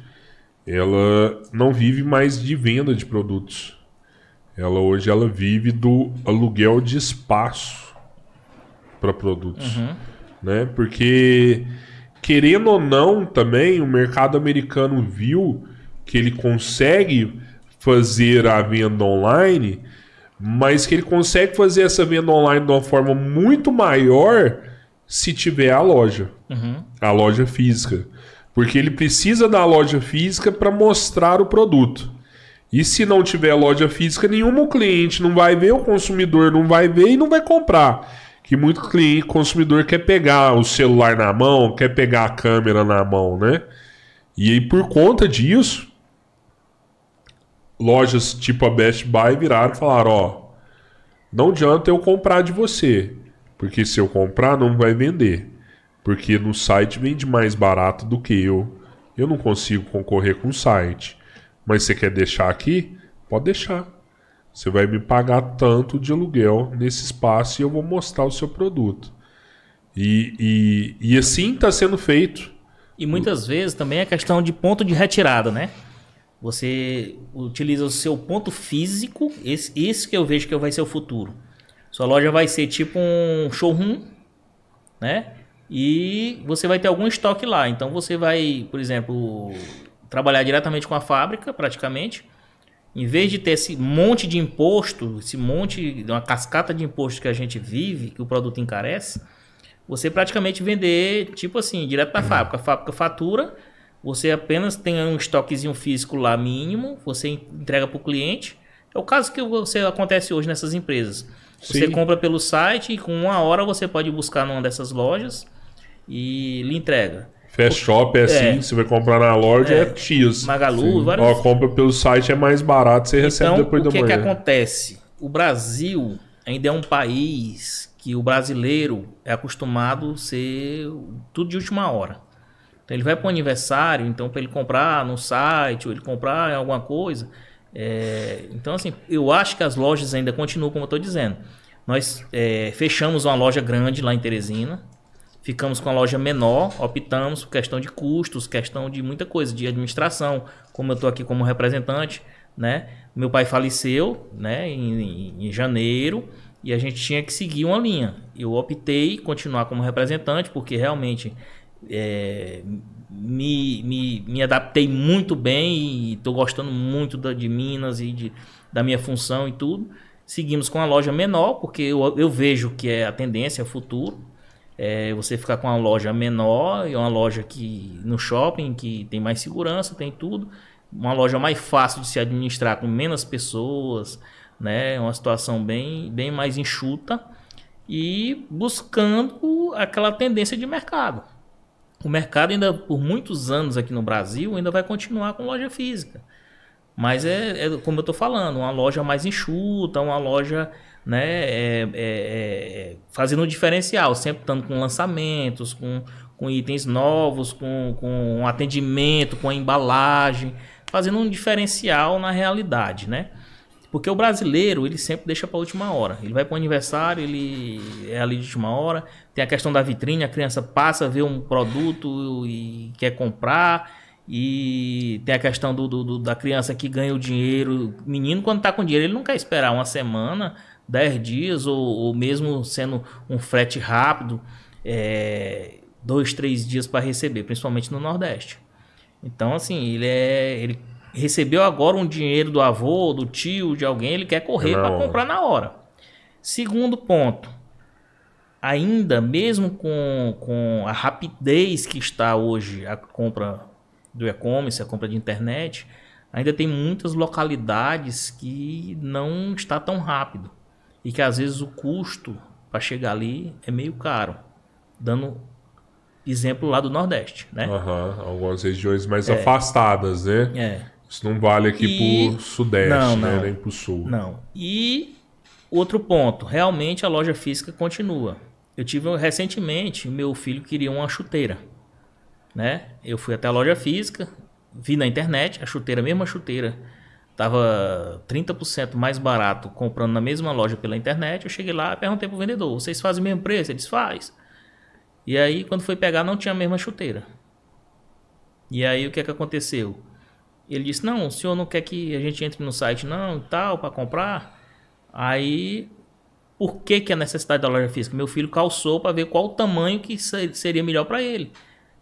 ela não vive mais de venda de produtos. Ela hoje ela vive do aluguel de espaço para produtos, né? Porque querendo ou não, também o mercado americano viu que ele consegue fazer a venda online mas que ele consegue fazer essa venda online de uma forma muito maior se tiver a loja, Uhum. a loja física. Porque ele precisa da loja física para mostrar o produto. E se não tiver loja física nenhuma, o cliente não vai ver, o consumidor não vai ver e não vai comprar. Que muito cliente, consumidor quer pegar o celular na mão, quer pegar a câmera na mão, né? E aí, por conta disso, lojas tipo a Best Buy viraram e falaram: ó, não adianta eu comprar de você, porque se eu comprar não vai vender, porque no site vende mais barato do que eu. Eu não consigo concorrer com o site. Mas você quer deixar aqui? Pode deixar. Você vai me pagar tanto de aluguel nesse espaço e eu vou mostrar o seu produto. E, e, e assim está sendo feito. E muitas vezes também é questão de ponto de retirada, né? Você utiliza o seu ponto físico, esse, esse que eu vejo que vai ser o futuro. Sua loja vai ser tipo um showroom, né? E você vai ter algum estoque lá. Então você vai, por exemplo, trabalhar diretamente com a fábrica, praticamente. Em vez de ter esse monte de imposto, esse monte, uma cascata de imposto que a gente vive, que o produto encarece, você praticamente vender, tipo assim, direto da fábrica. A fábrica fatura, você apenas tem um estoquezinho físico lá mínimo, você entrega para o cliente. É o caso que você acontece hoje nessas empresas. Você Sim. compra pelo site e com uma hora você pode buscar numa dessas lojas e lhe entrega. Fast Shop é assim, É. você vai comprar na loja é, X. Magalu, vários. Ó, compra pelo site é mais barato, você recebe Então, depois o da que, que manhã. acontece? O Brasil ainda é um país que o brasileiro é acostumado a ser tudo de última hora. Então, ele vai para o aniversário, então para ele comprar no site, ou ele comprar em alguma coisa. é, Então, assim, eu acho que as lojas ainda continuam como eu estou dizendo. Nós é, fechamos uma loja grande lá em Teresina, ficamos com a loja menor, optamos por questão de custos, questão de muita coisa, de administração, como eu estou aqui como representante, né? Meu pai faleceu, né, em, em- janeiro, e a gente tinha que seguir uma linha. Eu optei continuar como representante, porque realmente é, me, me, me adaptei muito bem e estou gostando muito da, de Minas e de, da minha função e tudo. Seguimos com a loja menor, porque eu, eu vejo que é a tendência, é o futuro. É você ficar com uma loja menor e uma loja que no shopping que tem mais segurança, tem tudo. Uma loja mais fácil de se administrar com menos pessoas, né? Uma situação bem, bem mais enxuta e buscando aquela tendência de mercado. O mercado ainda por muitos anos aqui no Brasil ainda vai continuar com loja física. Mas é, é como eu estou falando, uma loja mais enxuta, uma loja né, é, é, é, fazendo um diferencial, sempre estando com lançamentos, com, com itens novos, com, com um atendimento, com a embalagem, fazendo um diferencial na realidade, né? Porque o brasileiro, ele sempre deixa para última hora. Ele vai para o aniversário, ele é ali de última hora. Tem a questão da vitrine, a criança passa, vê um produto e quer comprar. E tem a questão do, do- do- da criança que ganha o dinheiro. Menino, quando tá com dinheiro, ele não quer esperar uma semana, dez dias, ou, ou mesmo sendo um frete rápido, é, dois, três dias para receber, principalmente no Nordeste. Então, assim, ele é. Ele recebeu agora um dinheiro do avô, do tio, de alguém, ele quer correr para comprar na hora. Segundo ponto. Ainda, mesmo com, com a rapidez que está hoje a compra do e-commerce, a compra de internet, ainda tem muitas localidades que não está tão rápido. E que às vezes o custo para chegar ali é meio caro. Dando exemplo lá do Nordeste, né? Aham, algumas regiões mais É. afastadas, né? É. Isso não vale aqui E- pro sudeste, Não, né? não. Nem pro sul. Não. E outro ponto, realmente a loja física continua. Eu tive recentemente, meu filho queria uma chuteira, né? Eu fui até a loja física, vi na internet a chuteira, a mesma chuteira, tava 30% mais barato comprando na mesma loja pela internet. Eu cheguei lá, perguntei pro vendedor: "Vocês fazem o mesmo preço?" Ele disse: "Faz". E aí quando foi pegar não tinha a mesma chuteira. E aí o que é que aconteceu? Ele disse: Não, o senhor não quer que a gente entre no site, não, e tal, para comprar. Aí, por que, que a necessidade da loja física? Meu filho calçou para ver qual o tamanho que se- seria melhor para ele.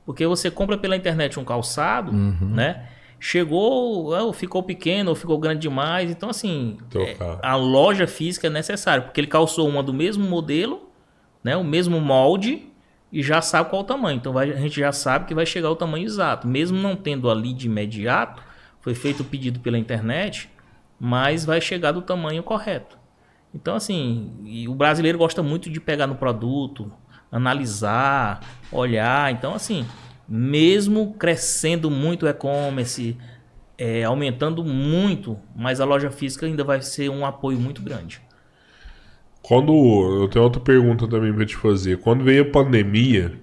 Porque você compra pela internet um calçado, né? Chegou, ou ficou pequeno, ou ficou grande demais. Então, assim, é, a loja física é necessária, porque ele calçou uma do mesmo modelo, né, o mesmo molde, e já sabe qual o tamanho. Então, vai- a gente já sabe que vai chegar o tamanho exato. Mesmo não tendo ali de imediato, foi feito o pedido pela internet, mas vai chegar do tamanho correto. Então, assim, o brasileiro gosta muito de pegar no produto, analisar, olhar. Então, assim, mesmo crescendo muito o e-commerce, é, aumentando muito, mas a loja física ainda vai ser um apoio muito grande. Quando. Eu tenho outra pergunta também pra te fazer. Quando veio a pandemia,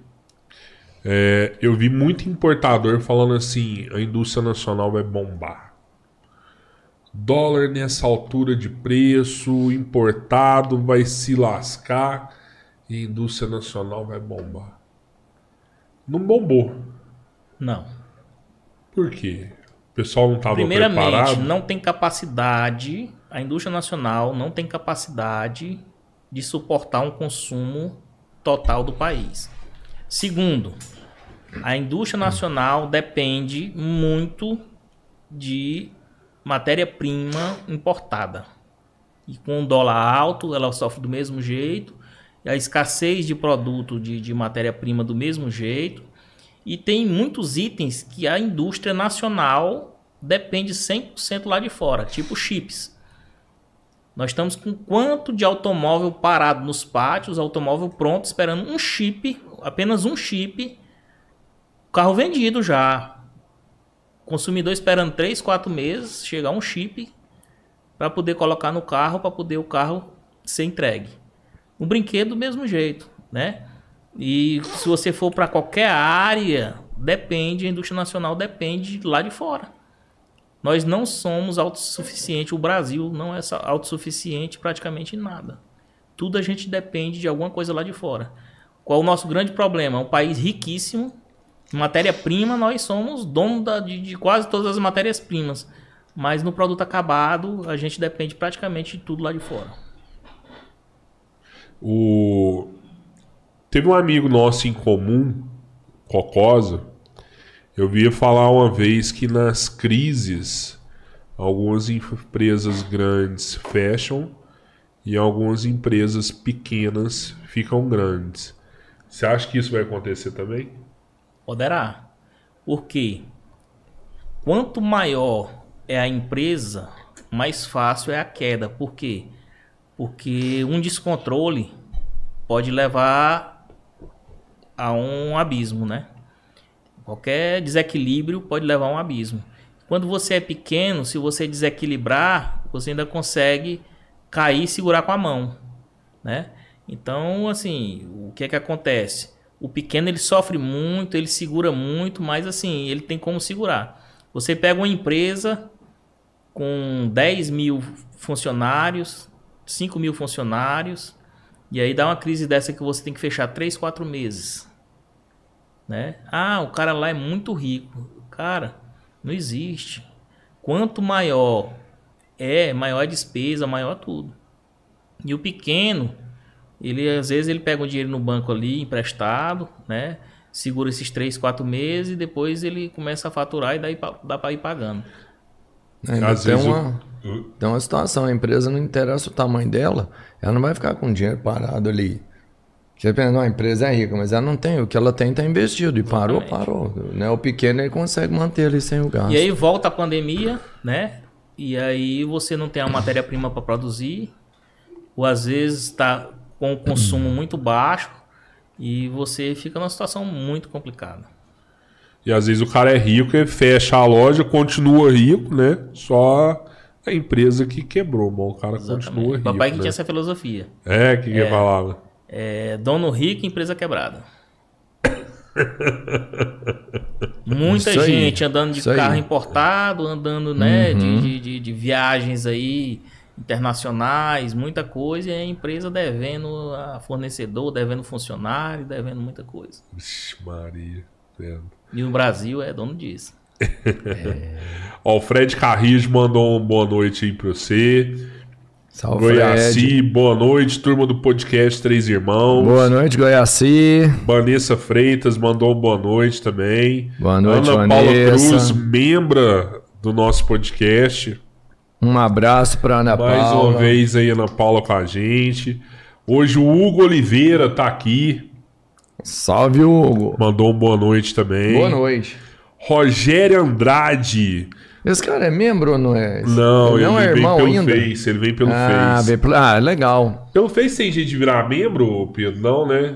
é, eu vi muito importador falando assim: a indústria nacional vai bombar. Dólar nessa altura de preço, importado vai se lascar e a indústria nacional vai bombar. Não bombou. Não. Por quê? O pessoal não estava Primeiramente, preparado? não tem capacidade, a indústria nacional não tem capacidade de suportar um consumo total do país. Segundo, a indústria nacional depende muito de matéria-prima importada. E com o dólar alto, ela sofre do mesmo jeito, a escassez de produto de, de matéria-prima do mesmo jeito. E tem muitos itens que a indústria nacional depende 100% lá de fora, tipo chips. Nós estamos com quanto de automóvel parado nos pátios, automóvel pronto, esperando um chip, apenas um chip, carro vendido já. Consumidor esperando 3, 4 meses, chegar um chip para poder colocar no carro, para poder o carro ser entregue. Um brinquedo do mesmo jeito, né? E se você for para qualquer área, depende, a indústria nacional depende lá de fora. Nós não somos autossuficientes, o Brasil não é autossuficiente praticamente em nada. Tudo a gente depende de alguma coisa lá de fora. Qual o nosso grande problema? É um país riquíssimo, matéria-prima, nós somos dono da- de, de quase todas as matérias-primas. Mas no produto acabado, a gente depende praticamente de tudo lá de fora. O... Teve um amigo nosso em comum, Cocosa. Eu via falar uma vez que nas crises algumas empresas grandes fecham e algumas empresas pequenas ficam grandes. Você acha que isso vai acontecer também? Poderá. Porque quanto maior é a empresa, mais fácil é a queda. Por quê? Porque um descontrole pode levar a um abismo, né? Qualquer desequilíbrio pode levar a um abismo. Quando você é pequeno, se você desequilibrar, você ainda consegue cair e segurar com a mão, né? Então, assim, o que é que acontece? O pequeno ele sofre muito, ele segura muito, mas assim, ele tem como segurar. Você pega uma empresa com 10 mil funcionários, 5 mil funcionários, e aí dá uma crise dessa que você tem que fechar 3, 4 meses. Né? Ah, o cara lá é muito rico. Cara, não existe. Quanto maior é, maior a despesa, maior tudo. E o pequeno, ele às vezes ele pega o dinheiro no banco ali emprestado, né? Segura esses 3, 4 meses e depois ele começa a faturar e daí dá para ir pagando. Ainda tem, vezes o- uma, tem uma situação, a empresa não interessa o tamanho dela, ela não vai ficar com o dinheiro parado ali. Você pensa, não, a empresa é rica, mas ela não tem, o que ela tem está investido. E parou, parou. Né? O pequeno ele consegue manter ali sem o gasto. E aí volta a pandemia, né? E aí você não tem a matéria-prima para produzir, ou às vezes está com o consumo muito baixo e você fica numa situação muito complicada. E às vezes o cara é rico, ele fecha a loja, continua rico, né? Só a empresa que quebrou, mas o cara continua rico. Papai que né? tinha essa filosofia. É, que que falava? É, dono rico, empresa quebrada. Muita Isso aí, gente andando de isso aí. carro importado, andando né, de, de, de- de viagens aí internacionais, muita coisa, e a empresa devendo a fornecedor, devendo funcionário, devendo muita coisa. Vixe, Maria. vendo. E o Brasil é dono disso. <laughs> Ó, o Fred Carrijo mandou uma boa noite aí pra você. Salve, Fred. Goiaci, boa noite, turma do podcast Três Irmãos. Boa noite, Goiaci. Vanessa Freitas mandou um boa noite também. Boa noite, Ana Paula Vanessa. Cruz, membra do nosso podcast. Um abraço pra Ana Mais Paula. uma vez aí, Ana Paula com a gente. Hoje o Hugo Oliveira tá aqui, Salve, Hugo. mandou um boa noite também. Boa noite. Rogério Andrade. Esse cara é membro ou não é? Não, ele ele, não é vem pelo ainda? Face, ele vem pelo ah, Face. vem pelo- ah, legal. Pelo Face tem jeito de virar membro, Pedro? Não, né?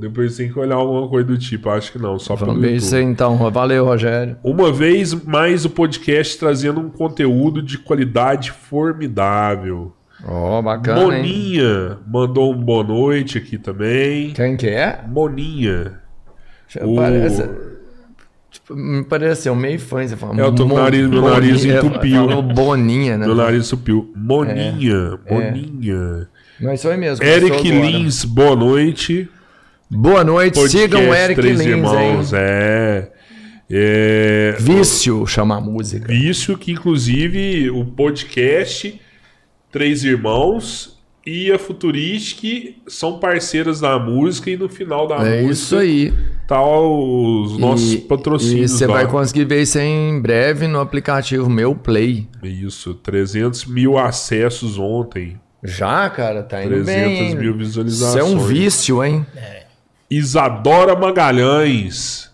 Depois tem que olhar alguma coisa do tipo, acho que não, só Vamos pelo ver YouTube. isso aí então. Valeu, Rogério. Uma vez mais o podcast trazendo um conteúdo de qualidade formidável. Ó, bacana, hein? Moninha mandou um boa noite aqui também. Quem que é? Moninha. O- Parece... Tipo, me pareceu meio fã. Você fala, É, eu tô com o nariz- meu nariz Boninha, entupiu. Falou Boninha, né? Meu nariz subiu. Moninha. É. Moninha. Mas foi mesmo. Eric. Lins, boa noite. Boa noite. Podcast Sigam o Eric Três Lins, Irmãos. É. é... Vício chama a música. Isso que, inclusive, o podcast Três Irmãos e a Futuristic são parceiras da música e no final da É música isso aí. tá os nossos E- patrocínios E você vai conseguir ver isso em breve no aplicativo Meu Play. Isso, 300 mil acessos ontem. Já, cara, tá indo 300 bem. mil Isso visualizações. é um vício, hein? Isadora Magalhães.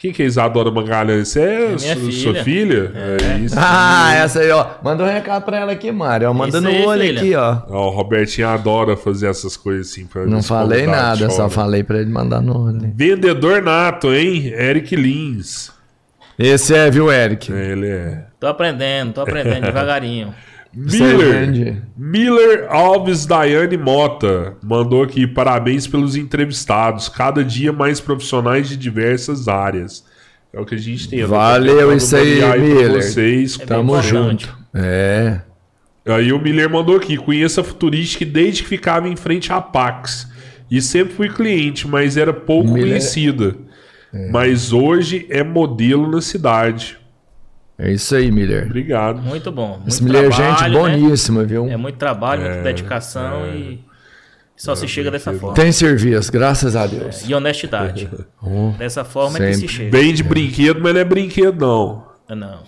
Quem que é Isadora Magalhães? Você é, minha su- filha. sua filha? É, isso. Ah, essa aí, ó. Manda um recado pra ela aqui, Mário. ó. Manda no olho filha. aqui, ó. Ó, o Robertinho adora fazer essas coisas assim. pra Não falei nada, só falei pra ele mandar no olho. Vendedor nato, hein? Eric Lins. Esse é, viu, Eric? Ele é. Tô aprendendo, tô aprendendo devagarinho. <laughs> Miller. Miller Alves Daiane Mota mandou aqui parabéns pelos entrevistados, cada dia mais profissionais de diversas áreas. É o que a gente tem. Valeu isso aí, Miller. Vocês. É Tamo junto. É. Aí o Miller mandou aqui: conheço a Futuristic desde que ficava em frente à Pax. E sempre fui cliente, mas era pouco Miller- conhecida. Mas hoje é modelo na cidade. É isso aí, Miller. Obrigado. Muito bom. Muito Esse Miller é gente né? boníssima, viu? É muito trabalho, muita dedicação e só se chega dessa forma. Tem serviço, graças a Deus. E honestidade. <laughs> Oh, Dessa forma é que se Sempre. chega. Bem de brinquedo, mas não é brinquedo, não. Não.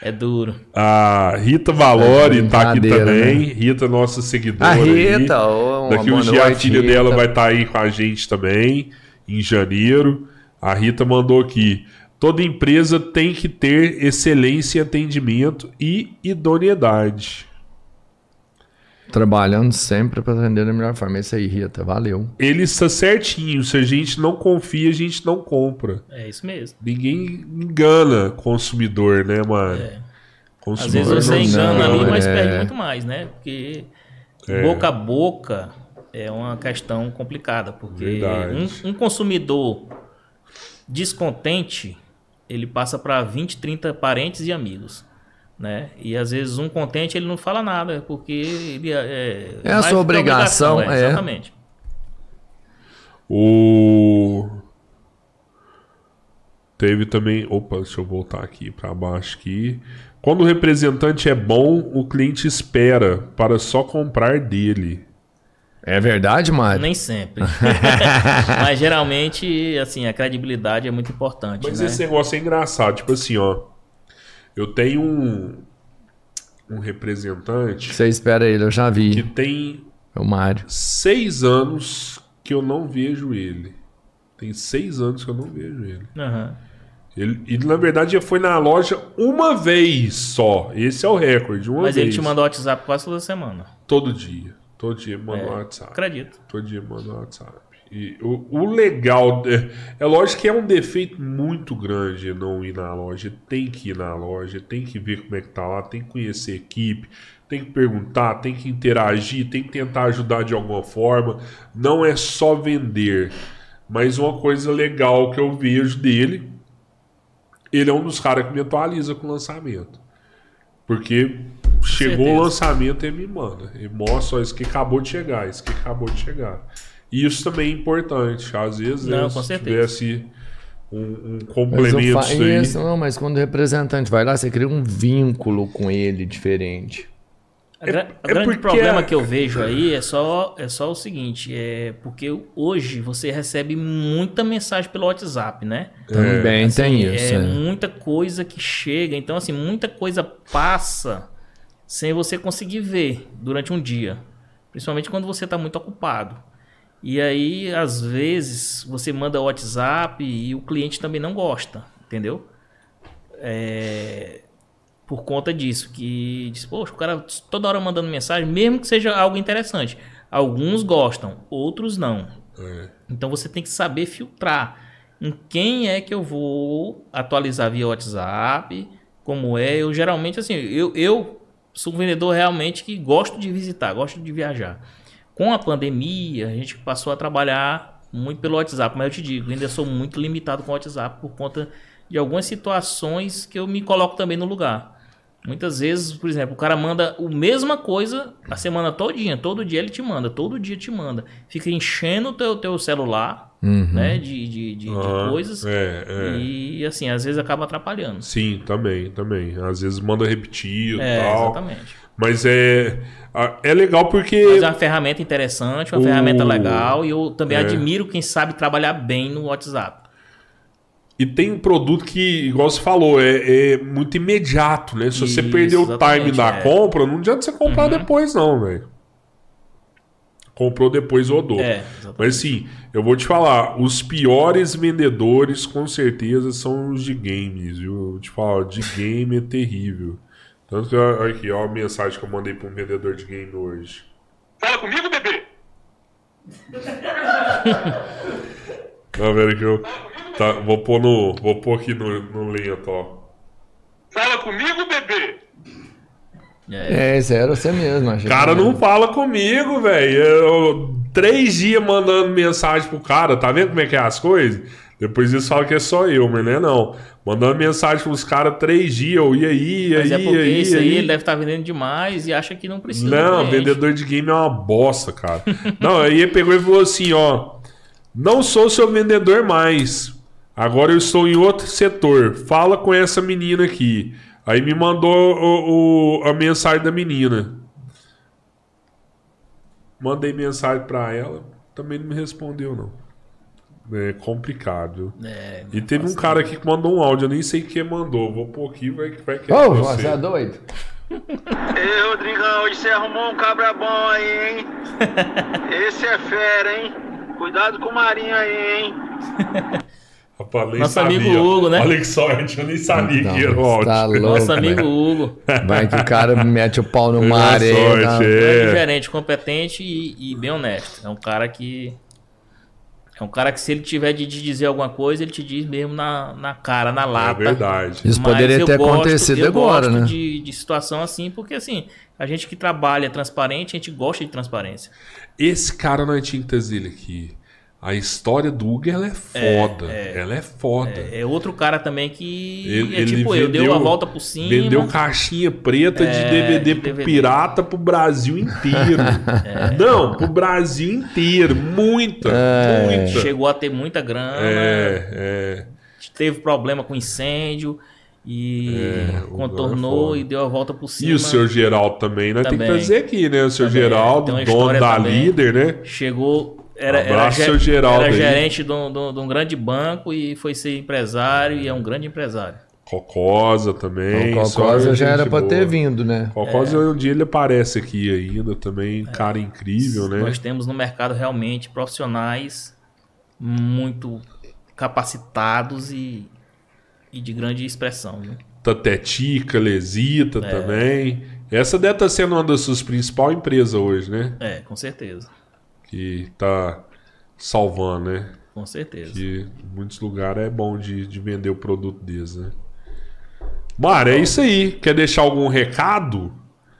É duro. A Rita Valori tá aqui brincadeira, também. Rita, nossa seguidora. A. Rita, ô, uma Daqui um dia a filha Rita. dela vai estar aí com a gente também, em janeiro. A Rita mandou aqui. Toda empresa tem que ter excelência em atendimento e idoneidade. Trabalhando sempre para atender da melhor forma. Esse aí, Rita, valeu. Ele está certinho. Se a gente não confia, a gente não compra. É isso mesmo. Ninguém engana consumidor, né, mano? É. Às Consumidor vezes você não engana ali, mas é. perde muito mais, né? Porque boca a boca é uma questão complicada. Porque Verdade. um, um consumidor descontente, ele passa para 20, 30 parentes e amigos. Né? E às vezes um contente ele não fala nada, porque ele é. É a mais sua que obrigação, é. Exatamente. O. Teve também. Opa, deixa eu voltar aqui para baixo aqui. Quando o representante é bom, o cliente espera para só comprar dele. É verdade, Mário? Nem sempre. <laughs> <laughs> Mas geralmente, assim, a credibilidade é muito importante. Mas né? esse negócio é engraçado. Tipo assim, ó. Eu tenho um, um representante Você espera ele, eu já que vi. tem É o Mário. seis anos que eu não vejo ele. Tem seis anos que eu não vejo ele. Aham. Ele, e na verdade já foi na loja uma vez só. Esse é o recorde, uma Mas vez. ele te mandou WhatsApp quase toda semana. Todo dia. Todo dia manda É, WhatsApp. Acredito. Todo dia manda WhatsApp. E o, o legal. É, é lógico que é um defeito muito grande não ir na loja. Tem que ir na loja, tem que ver como é que tá lá, tem que conhecer a equipe, tem que perguntar, tem que interagir, tem que tentar ajudar de alguma forma. Não é só vender. Mas uma coisa legal que eu vejo dele, ele é um dos caras que me atualiza com o lançamento. Porque chegou certeza. o lançamento e me manda. E mostra ó, isso que acabou de chegar, isso que acabou de chegar. E isso também é importante. Às vezes, Não, né, com se certeza. tivesse um, um Mas eu complemento fa... disso aí. Isso, não, mas quando o representante vai lá, você cria um vínculo com ele diferente. É o grande porque problema a- que eu vejo aí é só, é só o seguinte, é porque hoje você recebe muita mensagem pelo WhatsApp, né? Também Assim, tem isso. É é. muita coisa que chega, então assim, muita coisa passa sem você conseguir ver durante um dia, principalmente quando você está muito ocupado. E aí, às vezes, você manda WhatsApp e o cliente também não gosta, entendeu? É, por conta disso, que diz, poxa, o cara toda hora mandando mensagem, mesmo que seja algo interessante. Alguns gostam, outros não. É. Então você tem que saber filtrar em quem é que eu vou atualizar via WhatsApp, como é. Eu geralmente, assim, eu, eu sou um vendedor realmente que gosto de visitar, gosto de viajar. Com a pandemia, a gente passou a trabalhar muito pelo WhatsApp, mas eu te digo, ainda sou muito limitado com o WhatsApp por conta de algumas situações que eu me coloco também no lugar. Muitas vezes, por exemplo, o cara manda a mesma coisa a semana todinha, todo dia ele te manda, todo dia te manda. Fica enchendo o teu, teu celular, Uhum. né, de, de, de, de Aham, coisas. É, é. E assim, às vezes acaba atrapalhando. Sim, também, também. Às vezes manda repetido e É, tal. exatamente. Mas é. É legal porque. Mas é uma ferramenta interessante, uma O- ferramenta legal. E eu também É. admiro quem sabe trabalhar bem no WhatsApp. E tem um produto que, igual você falou, é, é muito imediato, né? Se você Isso, perder o time da é. compra, não adianta você comprar depois, não, velho. Comprou depois rodou. É, exatamente. Mas assim, eu vou te falar, os piores vendedores com certeza são os de games, viu? Eu vou te falar, de game é terrível. Tanto que, olha aqui, ó a mensagem que eu mandei para um vendedor de game hoje. Fala comigo, bebê! <laughs> Não, velho, que eu. Tá, vou pôr no. Vou pôr aqui no, no lento, ó. Fala comigo, bebê! É. É, era você mesmo. O cara não fala comigo, velho. Eu- Três dias mandando mensagem pro cara, tá vendo como é que é as coisas? Depois eles falam que é só eu, mas não é não. Mandando mensagem pros caras três dias, eu ia aí, Mas aí, é porque aí, isso aí aí. ele deve estar vendendo demais e acha que não precisa. Não, vendedor de game é uma bosta, cara. <laughs> não, aí ele pegou e falou assim, ó. Não sou seu vendedor mais. Agora eu estou em outro setor. Fala com essa menina aqui. Aí me mandou o, o- a mensagem da menina. Mandei mensagem pra ela. Também não me respondeu, não. É complicado. É, E teve um cara aqui que mandou um áudio. Eu nem sei quem mandou. Vou pôr aqui, vai, vai que é Ô, você. você é doido? Ei, Rodrigão, hoje você arrumou um cabra bom aí, hein? <laughs> Esse é fera, hein? Cuidado com o Marinho aí, hein? <laughs> Rapaz, nem Nosso sabia. amigo Hugo, né? Olha que sorte, eu nem sabia Então, que era o áudio. tá louco. Nosso né? amigo Hugo. Vai que o cara mete o pau no Boa mar aí. sorte, na- é. Grande gerente, competente e, e bem honesto. É um cara que. É um cara que se ele tiver de te dizer alguma coisa, ele te diz mesmo na, na cara, na É lata. verdade. Isso Mas poderia eu ter gosto- acontecido eu agora, gosto né? De, de situação assim, porque assim, a gente que trabalha transparente, a gente gosta de transparência. Esse cara nós tinha que trazer ele aqui. A história do Hugo, ela é foda. ela é foda. É outro cara também que Ele- é ele tipo eu, deu vendeu- a volta por cima. Vendeu caixinha preta de É, DVD de pro DVD. pirata pro Brasil inteiro. <laughs> Não, pro Brasil inteiro. Muita, muita. Chegou a ter muita grana, É, é. teve problema com incêndio e É, contornou e deu a volta por cima. E o senhor Geraldo também, nós temos que Também. trazer aqui, né? O senhor Também. Geraldo, Tem uma dono da também. líder, né? Chegou, era, era, Abraço, seu Geraldo era aí. gerente de um, de um- de um grande banco e foi ser empresário e é um grande empresário. Cocosa também. O só Cocosa já era pra boa. ter vindo, né? Cocosa, um dia ele aparece aqui ainda também. Cara incrível, né? Nós temos no mercado realmente profissionais muito capacitados e, e de grande expressão. Viu? Tatetica, Lesita É. também. Essa deve estar sendo uma das suas principais empresas hoje, né? É, com certeza. Que tá salvando, né? Com certeza. Que em muitos lugares é bom de, de vender o produto deles, né? Mara, é isso aí. Quer deixar algum recado?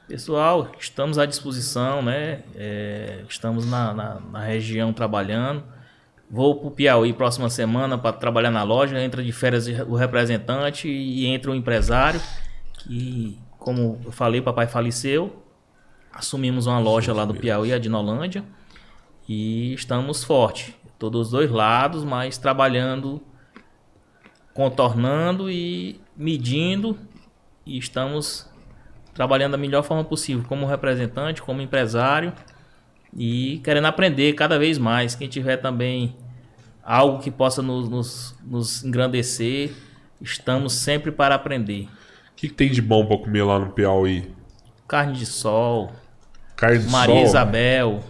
Pessoal, estamos à disposição, né? É, estamos na, na, na região trabalhando. Vou para o Piauí próxima semana para trabalhar na loja. Entra de férias o representante e entra o empresário. Que, como eu falei, papai faleceu. Assumimos uma loja lá do Piauí, a Dinolândia. E estamos fortes. Estou dos dois lados, mas trabalhando, contornando e medindo. E estamos trabalhando da melhor forma possível, como representante, como empresário e querendo aprender cada vez mais. Quem tiver também algo que possa nos, nos, nos engrandecer, estamos sempre para aprender. O que, que tem de bom pra comer lá no Piauí? Carne de sol, Carne de Maria sol, Isabel,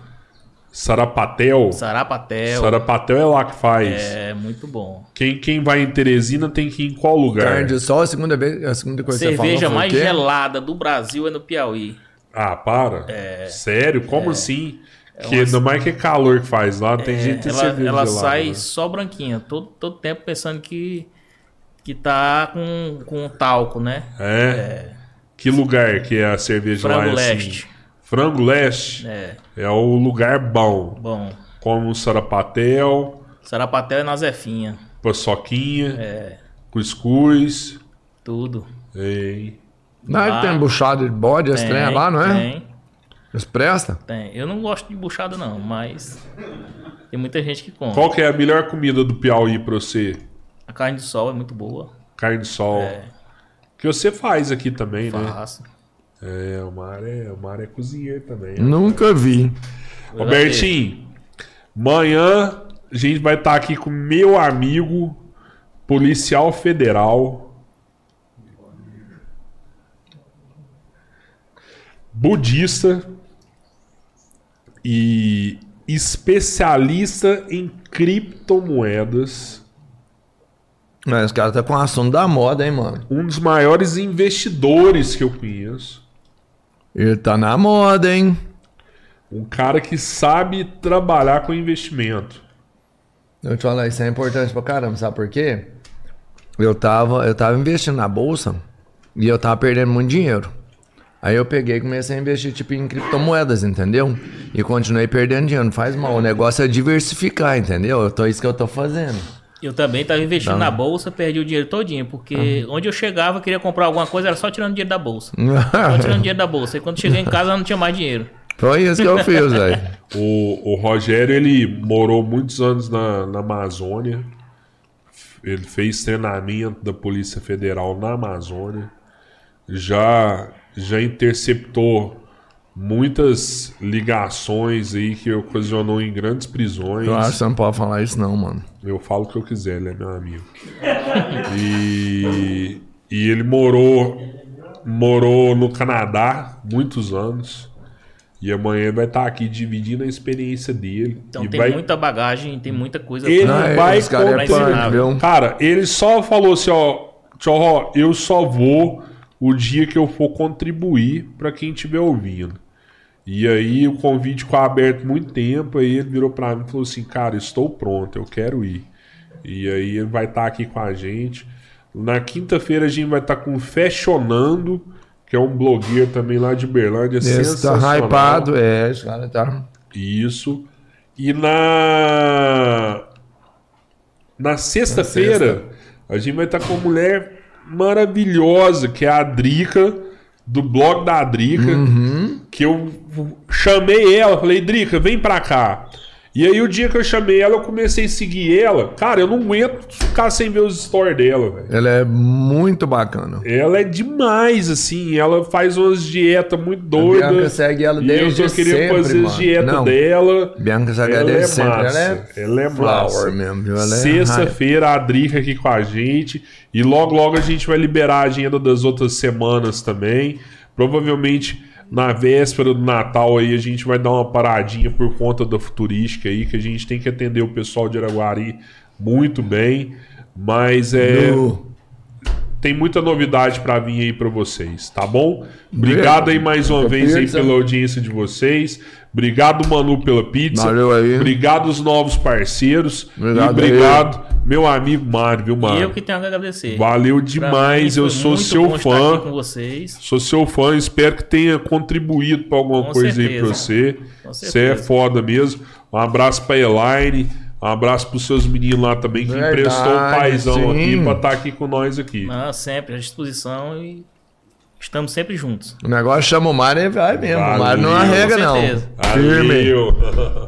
Sarapatel. Sarapatel. Sarapatel é lá que faz. É muito bom. Quem, quem vai em Teresina tem que ir em qual lugar? Carne sol, a segunda vez, a segunda coisa que você Cerveja falou mais gelada do Brasil é no Piauí. Ah, para. Sério? Como assim? que umas- ainda mais que é calor que faz lá, tem É, gente que ela cerveja ela sai né? só branquinha, todo, todo tempo pensando que, que tá com, com talco, né? É? Que lugar que é a cerveja lá? Frango é assim? Frango Leste? É, É o lugar bom. bom. Como Sarapatel, Sarapatel é na Zefinha. paçoquinha, É, cuscuz. tudo. Ei. Não, Lá- tem buchada de bode, trem é lá, não é? Tem, Eles prestam? tem. Eu não gosto de buchada não, mas tem muita gente que come. Qual que é a melhor comida do Piauí pra você? A carne de sol é muito boa. Carne de sol. É. Que você faz aqui também, né? Faço. É, o Mar é, o Mar é cozinheiro também. Nunca vi. Robertinho, amanhã a gente vai estar aqui com meu amigo policial federal, budista e especialista em criptomoedas, Mas os caras tá com o assunto da moda, hein, mano? um dos maiores investidores que eu conheço. Ele tá na moda, hein? Um cara que sabe trabalhar com investimento. Eu te falar, isso é importante pra caramba, sabe por quê? Eu tava, eu tava investindo na bolsa e eu tava perdendo muito dinheiro. Aí eu peguei e comecei a investir tipo em criptomoedas, entendeu? E continuei perdendo dinheiro, não faz mal. O negócio é diversificar, entendeu? Eu tô, isso que eu tô fazendo. Eu também estava investindo na bolsa, perdi o dinheiro todinho, porque onde eu chegava, queria comprar alguma coisa, era só tirando dinheiro da bolsa. <laughs> Só tirando dinheiro da bolsa. E quando cheguei em casa, não tinha mais dinheiro. Foi isso que eu fiz, velho. O, o Rogério, ele morou muitos anos na, na Amazônia. Ele fez treinamento da Polícia Federal na Amazônia. Já, já interceptou muitas ligações aí que ocasionou em grandes prisões. Eu acho que você não pode falar isso não, mano. Eu falo o que eu quiser, ele é meu amigo. E, e ele morou, morou no Canadá muitos anos. E amanhã ele vai estar aqui dividindo a experiência dele. Então e tem vai, muita bagagem, tem muita coisa. Ele Não, vai cara é? Cara, ele só falou assim, ó, Tchau, eu só vou o dia que eu for contribuir para quem estiver ouvindo. E aí o convite ficou aberto muito tempo, aí ele virou para mim e falou assim, cara, estou pronto, eu quero ir. E aí ele vai estar aqui com a gente. Na quinta-feira a gente vai estar com o Fashionando, que é um blogueiro também lá de Berlândia, Esse tá sensacional. hypado, é, esse cara tá. Isso. E na. Na sexta-feira, a gente vai estar com uma mulher maravilhosa, que é a Drica, do blog da Drica. Que eu chamei ela, falei, Drica, vem pra cá. E aí, o dia que eu chamei ela, eu comecei a seguir ela. Cara, eu não aguento ficar sem ver os stories dela, velho. Ela é muito bacana. Ela é demais, assim. Ela faz umas dietas muito doidas. Bianca segue ela desde eu só queria sempre, fazer mano. as dietas Não. dela. Bianca segue ela Ela é sempre. Ela massa. é, Ela é massa. mesmo? Ela é Sexta-feira, a Drica aqui com a gente. E logo, logo a gente vai liberar a agenda das outras semanas também. Provavelmente na véspera do Natal aí a gente vai dar uma paradinha por conta da futurística aí, que a gente tem que atender o pessoal de Araguari muito bem. Mas é. Do- Tem muita novidade pra vir aí pra vocês, tá bom? Obrigado aí mais uma vez aí pela audiência de vocês. Obrigado, Manu, pela pizza. Valeu aí. Obrigado os novos parceiros. Obrigado e aí. obrigado, meu amigo Mário, viu, E eu Mário? que tenho a agradecer. Valeu demais, mim eu sou muito seu bom estar fã. aqui com vocês. Sou seu fã, espero que tenha contribuído pra alguma Com coisa aí certeza. pra você. Com Você é foda mesmo. Um abraço pra Elaine. Um abraço pros seus meninos lá também, que Verdade, emprestou o paizão sim. aqui pra estar aqui com nós aqui. Não, sempre à disposição e estamos sempre juntos. O negócio chama o Mário e vai mesmo. O Mário não Valeu. arrega, Com não. Firme. Valeu. <laughs>